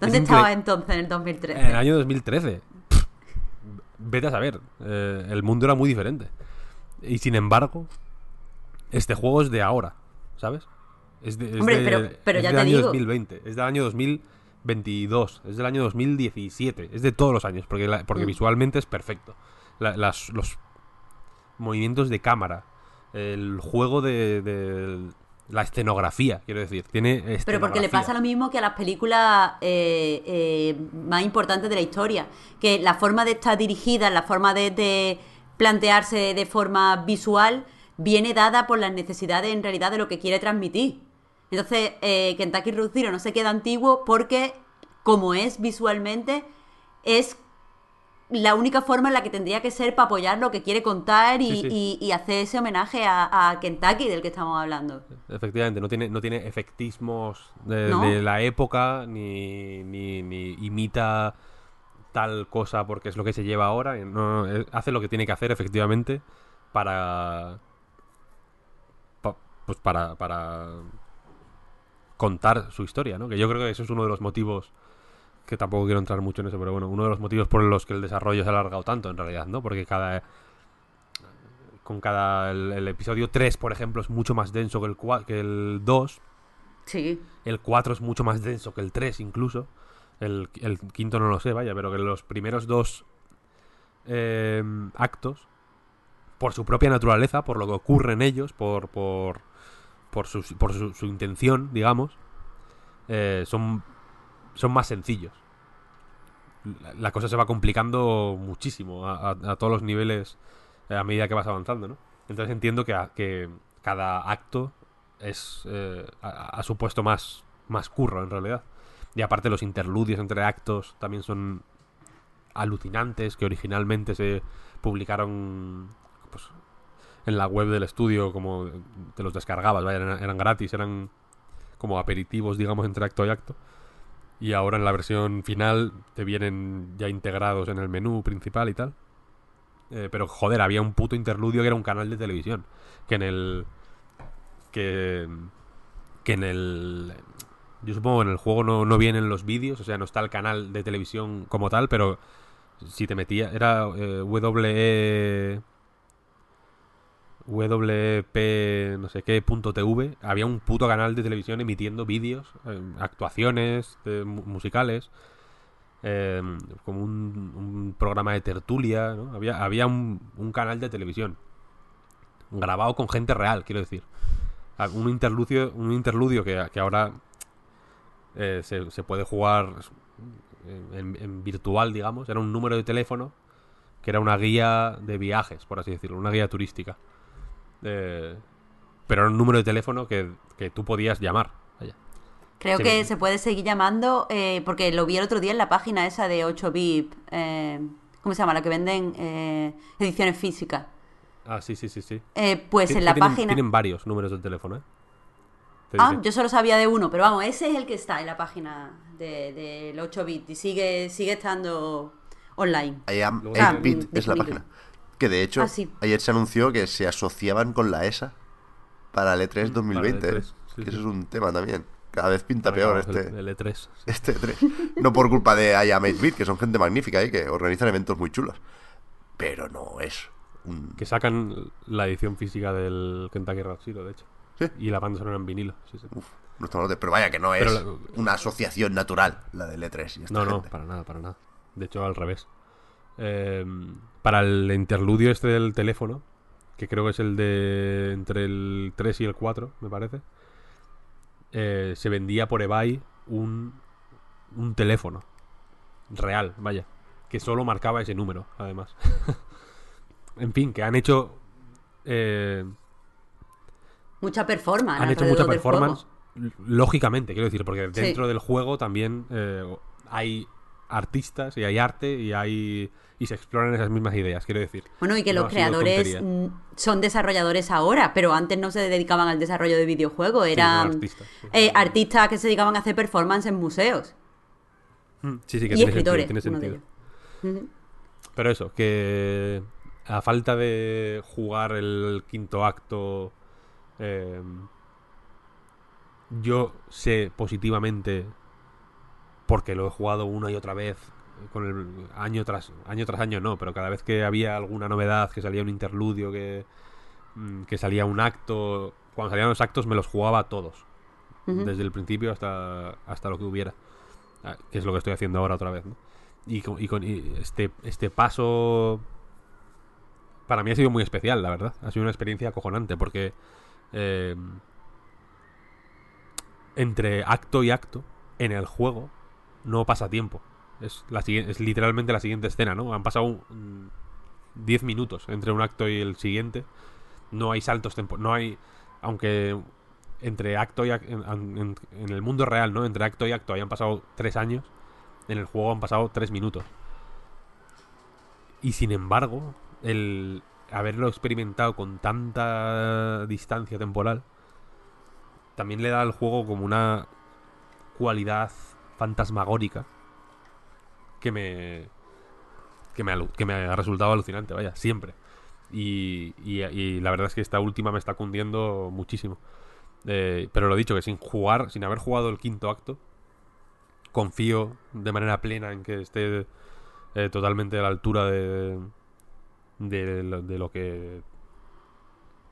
¿Dónde incre- estabas entonces en el 2013? En el año 2013. Pff, Vete a saber. eh, el mundo era muy diferente. Y sin embargo, este juego es de ahora, ¿sabes? Es de, es Hombre, de- pero- pero es ya del te año digo. 2020, es del año 2022, es del año 2017, es de todos los años, porque, la- porque Mm. visualmente es perfecto. La- las- los movimientos de cámara, el juego de, de- la escenografía, quiero decir, tiene Pero porque le pasa lo mismo que a las películas eh, eh, más importantes de la historia. Que la forma de estar dirigida, la forma de, de plantearse de forma visual, viene dada por las necesidades en realidad de lo que quiere transmitir. Entonces, eh, Kentucky Road Zero no se queda antiguo porque, como es visualmente, es la única forma en la que tendría que ser para apoyar lo que quiere contar y, Sí, sí. y- y hacer ese homenaje a, a Kentucky del que estamos hablando. Efectivamente, no tiene, no tiene efectismos de, ¿No? de la época, ni, ni, ni imita tal cosa porque es lo que se lleva ahora. No, no, hace lo que tiene que hacer, efectivamente, para. pa- pues para, para contar su historia, ¿no? Que yo creo que eso es uno de los motivos. Que tampoco quiero entrar mucho en eso, pero bueno, uno de los motivos por los que el desarrollo se ha alargado tanto, en realidad, ¿no? Porque cada. Con cada. El, el episodio 3, por ejemplo, es mucho más denso que el, que el 2. Sí. El 4 es mucho más denso que el 3 incluso. El, el quinto no lo sé, vaya, pero que los primeros dos eh, actos, por su propia naturaleza, por lo que ocurre en ellos, por, por, por, su, por su, su intención, digamos, eh, son, son más sencillos. la- cosa se va complicando muchísimo a, todos los niveles eh, a medida que vas avanzando, ¿no? Entonces entiendo que, a- que cada acto es eh, ha, supuesto más, más curro en realidad. Y aparte los interludios entre actos también son alucinantes, que originalmente se publicaron pues, en la web del estudio, como te los descargabas, eran gratis, eran como aperitivos, digamos, entre acto y acto. Y ahora en la versión final te vienen ya integrados en el menú principal y tal. Eh, pero joder, había un puto interludio que era un canal de televisión. Que en el. Que. Que en el. Yo supongo que en el juego no, no vienen los vídeos, o sea, no está el canal de televisión como tal, pero si te metía. Era eh, WE. WP no sé qué punto TV había un puto canal de televisión emitiendo vídeos eh, actuaciones musicales eh, como un, un programa de tertulia había, había un, un canal de televisión grabado con gente real quiero decir. Ah, un interludio un interludio que, que ahora eh, se, se puede jugar en, en virtual digamos. Era un número de teléfono que era una guía de viajes por así decirlo una guía turística eh, pero era un número de teléfono que, que tú podías llamar. Vaya. Creo Sí, que me- se puede seguir llamando eh, porque lo vi el otro día en la página esa de 8bit. Eh, ¿Cómo se llama? La que venden eh, ediciones físicas. Ah, sí, sí, sí, sí. Eh, pues en la tienen, página... Tienen varios números de teléfono, ¿eh? Te Ah, dicen. yo solo sabía de uno, pero vamos, ese es el que está en la página de- del 8bit y sigue, sigue estando online. I am Luego- 8-bit Ah, es la página. Que de hecho, Ah, sí. ayer se anunció que se asociaban con la ESA para el E3 2020. para el ¿eh? E3, sí, que sí. eso es un tema también. Cada vez pinta peor este, el, el E3. sí. este E3. No por culpa de I am 8-bit, que son gente magnífica y que organizan eventos muy chulos. Pero no es un... Que sacan la edición física del Kentucky Road Zero, de hecho. Sí. Y la banda sonora en vinilo. sí, sí. Uf, no estamos de- Pero vaya que no es la- una asociación natural la del E3 y esta No, no, para nada, para nada. De hecho, al revés. Eh, para el interludio este del teléfono, que creo que es el de entre el 3 y el 4, me parece, eh, se vendía por eBay un, un teléfono real, vaya, que solo marcaba ese número, además. *laughs* en fin, que han hecho... eh, Mucha performance. han hecho mucha performance, lógicamente, quiero decir, porque Sí. dentro del juego también eh, hay artistas y hay arte y hay y se exploran esas mismas ideas, quiero decir. Bueno, y que No los creadores mm, son desarrolladores ahora, pero antes no se dedicaban al desarrollo de videojuegos, eran artistas, sí. eh, artistas que se dedicaban a hacer performance en museos. Mm, Sí, sí, que y tiene escritores, sentido, tiene uno de sentido. ellos. Pero eso, que a falta de jugar el quinto acto, eh, yo sé positivamente, porque lo he jugado una y otra vez, con el año tras año tras año no, pero cada vez que había alguna novedad, que salía un interludio, que, mm, que salía un acto, cuando salían los actos me los jugaba todos, Ujú. desde el principio hasta, hasta lo que hubiera, Ah, que es lo que estoy haciendo ahora otra vez. ¿no? Y, con, y con- y este, este paso para mí ha sido muy especial, la verdad. Ha sido una experiencia acojonante porque eh, entre acto y acto en el juego no pasa tiempo. Es, la, es literalmente la siguiente escena, ¿no? Han pasado un- 10 minutos entre un acto y el siguiente. No hay saltos temporales. No hay. Aunque entre acto y ac- en, en- en el mundo real, ¿no? Entre acto y acto hayan pasado 3 años. En el juego han pasado 3 minutos. Y sin embargo, el haberlo experimentado con tanta distancia temporal también le da al juego como una cualidad fantasmagórica que me que me, que me ha resultado alucinante, vaya, siempre. Y, y- la verdad es que esta última me está cundiendo muchísimo. Eh, pero lo dicho, que sin jugar, sin haber jugado el quinto acto, confío de manera plena en que esté eh, totalmente a la altura de, de, lo, de lo que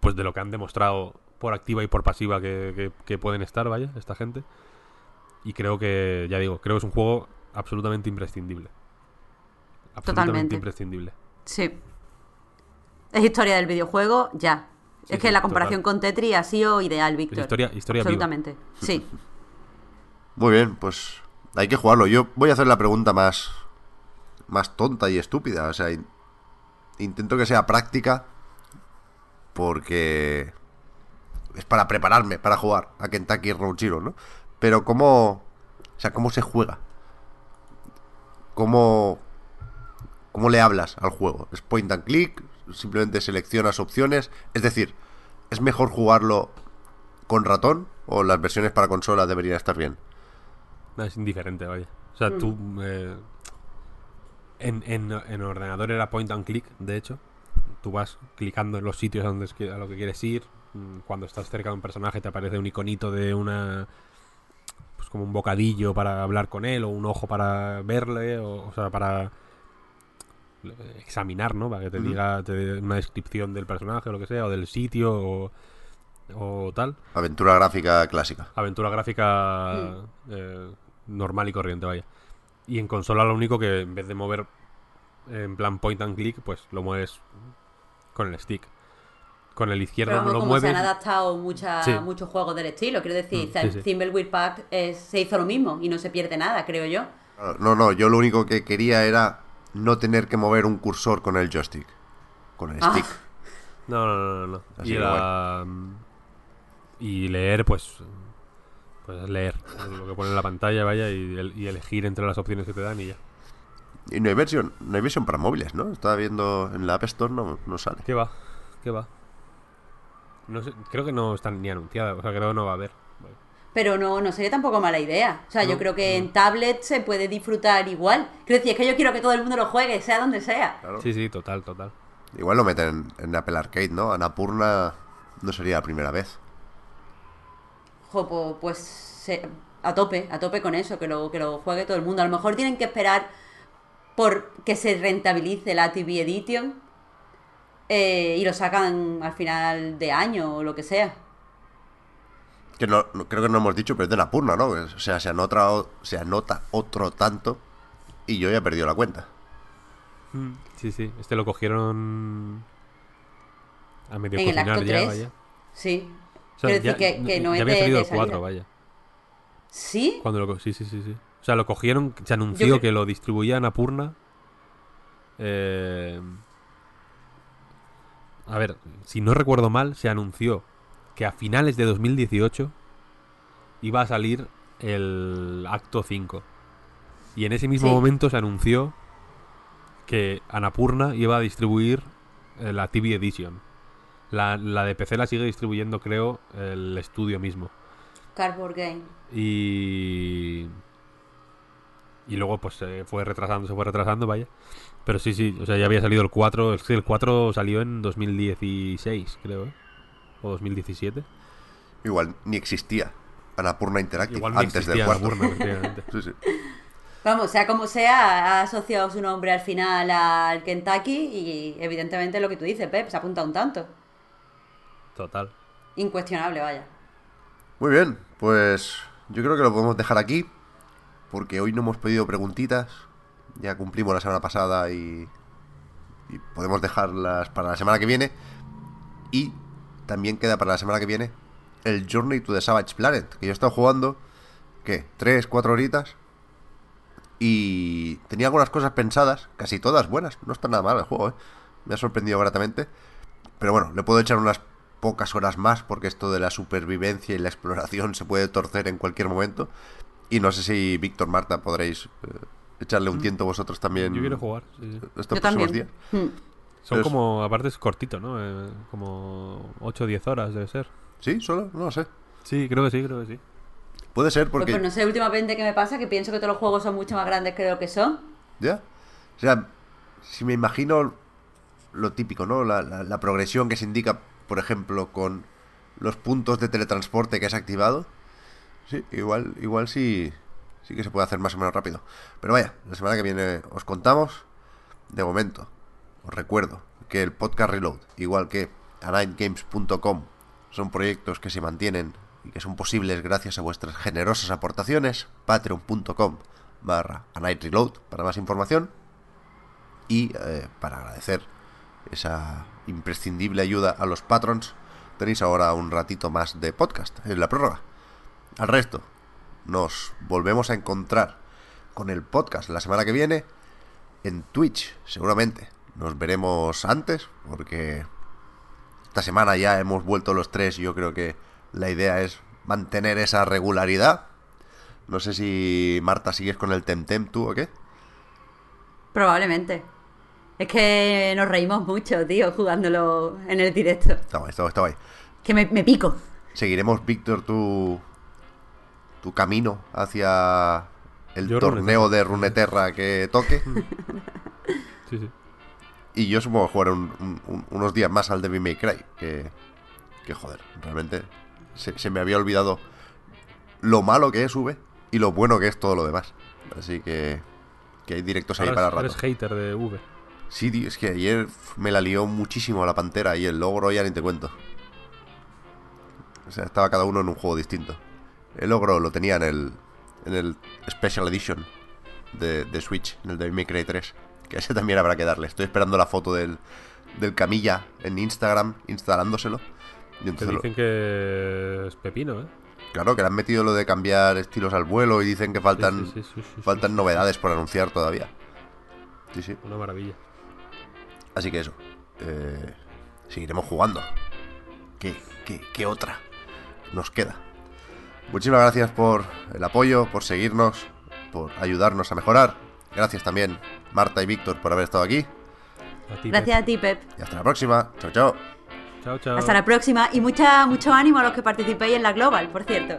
pues de lo que han demostrado por activa y por pasiva que, que- que pueden estar, vaya, esta gente. Y creo que, ya digo, creo que es un juego absolutamente imprescindible. Absolutamente Totalmente. imprescindible. Sí. Es historia del videojuego, ya. Sí, es que sí, la comparación total. con Tetris ha sido ideal, Víctor. historia- historia viva. Absolutamente. Sí. *laughs* Muy bien, pues hay que jugarlo. Yo voy a hacer la pregunta más más tonta y estúpida. O sea, in- intento que sea práctica porque es para prepararme para jugar a Kentucky Road Zero, ¿no? Pero cómo, o sea, cómo se juega, cómo, cómo le hablas al juego. Es point and click, simplemente seleccionas opciones. Es decir, es mejor jugarlo con ratón o las versiones para consola deberían estar bien. No, es indiferente, vaya. O sea, tú. eh, en, en, en ordenador era point and click, de hecho. Tú vas clicando en los sitios a, donde es que- a lo que quieres ir. Mm, Cuando estás cerca de un personaje te aparece un iconito de una. Pues como un bocadillo para hablar con él, o un ojo para verle, o, o sea, para examinar, ¿no? Para que te diga te dé una descripción del personaje o lo que sea, o del sitio, o, o tal. Aventura gráfica clásica. Aventura gráfica eh, normal y corriente, vaya. Y en consola lo único que en vez de mover en plan point and click, pues lo mueves con el stick. Con el izquierdo Pero no lo como mueves. se han adaptado mucha- Sí. muchos juegos del estilo, quiero decir, Mm, sí, sí. Thimbleweed Park eh, se hizo lo mismo y no se pierde nada, creo yo. No, no, yo lo único que quería era no tener que mover un cursor con el joystick. Con el Ah. stick. No, no, no, no. no. Así Y, la- y leer, pues. Pues leer lo que pone en la pantalla, vaya, y, el- y elegir entre las opciones que te dan y ya. Y no hay versión, no hay versión para móviles, ¿no? Estaba viendo en la App Store, no, no sale. ¿Qué va? ¿Qué va? No sé, creo que no están ni anunciadas, o sea, creo que no va a haber. Pero no, no sería tampoco mala idea. O sea, yo creo que no. en tablet se puede disfrutar igual. Quiero decir, es que yo quiero que todo el mundo lo juegue, sea donde sea. Claro. Sí, sí, total, total. Igual lo meten en, en Apple Arcade, ¿no? Anapurna no sería la primera vez. Jo, po- pues, se- a tope, a tope con eso, que lo, que lo juegue todo el mundo. A lo mejor tienen que esperar por que se rentabilice la TV Edition eh, y lo sacan al final de año o lo que sea. Que no, no- creo que no hemos dicho, pero es de Anapurna, ¿no? O sea, se anota, o- se anota otro tanto y yo ya he perdido la cuenta. Sí, sí, este lo cogieron a medio En el cocinar acto ya, 3. vaya. Sí. O sea, Quiero ya, decir que, que no ya es había de, salido de el 4, salida. vaya. ¿Sí? Cuando lo sí, sí, sí, sí. O sea, lo cogieron, se anunció Yo que lo distribuían a Purna. Eh, a ver, si no recuerdo mal, se anunció que a finales de 2018 iba a salir el acto 5. Y en ese mismo Sí. momento se anunció que Anapurna iba a distribuir eh, la TV Edition. La, la de PC la sigue distribuyendo, creo, el estudio mismo. Cardboard Game. Y. Y luego, pues se fue retrasando, se fue retrasando, vaya. Pero sí, sí, o sea, ya había salido el 4. Es que el 4 salió en 2016, creo, ¿eh? O 2017. Igual ni existía Anapurna Interactive Igual no antes del existía cuarto. Anapurna, efectivamente. *laughs* Sí, sí. Vamos, sea como sea, ha asociado su nombre al final al Kentucky y evidentemente lo que tú dices, Pep, se apunta un tanto. Total. Incuestionable, vaya. Muy bien, pues yo creo que lo podemos dejar aquí. Porque hoy no hemos pedido preguntitas. Ya cumplimos la semana pasada y, y podemos dejarlas para la semana que viene. Y también queda para la semana que viene el Journey to the Savage Planet. Que yo he estado jugando, ¿qué? ¿Tres, cuatro horitas? Y tenía algunas cosas pensadas, casi todas buenas. No está nada mal el juego, ¿eh? Me ha sorprendido gratamente. Pero bueno, le puedo echar unas pocas horas más porque esto de la supervivencia y la exploración se puede torcer en cualquier momento. Y no sé si Víctor, Marta, podréis eh, echarle un tiento vosotros también Yo quiero jugar. sí, sí. estos Yo próximos también. días. Hmm. Son Es- como, aparte es cortito, ¿no? Eh, como 8 o 10 horas debe ser. ¿Sí? ¿Solo? No lo sé. Sí, creo que sí, creo que sí. Puede ser Pues, porque... pues no sé últimamente qué me pasa, que pienso que todos los juegos son mucho más grandes que lo que son. ¿Ya? O sea, si me imagino lo típico, ¿no? La, la- la progresión que se indica, por ejemplo, con los puntos de teletransporte que has activado. Sí, igual, igual sí, sí que se puede hacer más o menos rápido. Pero vaya, la semana que viene os contamos. De momento, os recuerdo que el podcast Reload, igual que anightgames.com, son proyectos que se mantienen y que son posibles gracias a vuestras generosas aportaciones. Patreon.com barra Reload para más información. Y eh, para agradecer esa imprescindible ayuda a los patrons, tenéis ahora un ratito más de podcast en la prórroga. Al resto, nos volvemos a encontrar con el podcast la semana que viene. en Twitch, seguramente. Nos veremos antes, porque esta semana ya hemos vuelto los tres y yo creo que la idea es mantener esa regularidad. No sé si Marta sigues con el Temtem tú o qué. Probablemente. Es que nos reímos mucho, tío, jugándolo en el directo. Está guay, está guay, está guay. Que me, me pico. Seguiremos, Víctor, tu, tu camino hacia el Yo torneo de Runeterra que toque. *laughs* Sí, sí. Y yo supongo que jugaré un- un- un- unos días más al Devil May Cry. Que, que joder, realmente se, se me había olvidado lo malo que es V y lo bueno que es todo lo demás. Así que, que hay directos ahí para eres rato. hater de V. Sí, tío, es que ayer me la lió muchísimo la pantera y el logro ya ni te cuento. O sea, estaba cada uno en un juego distinto. El logro lo tenía en el, en el Special Edition de, de Switch, en el May Cry 3. Que ese también habrá que darle. Estoy esperando la foto del, del Camilla en Instagram instalándoselo. Y lo- dicen que es pepino, ¿eh? claro, que le han metido lo de cambiar estilos al vuelo y dicen que faltan, Sí, sí, sí, sí, sí, faltan novedades por anunciar todavía. Sí, sí. Una maravilla. Así que eso. eh, seguiremos jugando. ¿Qué, qué, qué otra nos queda? Muchísimas gracias por el apoyo, por seguirnos, por ayudarnos a mejorar. Gracias también, Marta y Víctor, por haber estado aquí. A ti, Gracias a ti, Pep. Y hasta la próxima. Chao, chao. Chao, chao. Hasta la próxima y mucha, mucho ánimo a los que participéis en la Global, por cierto.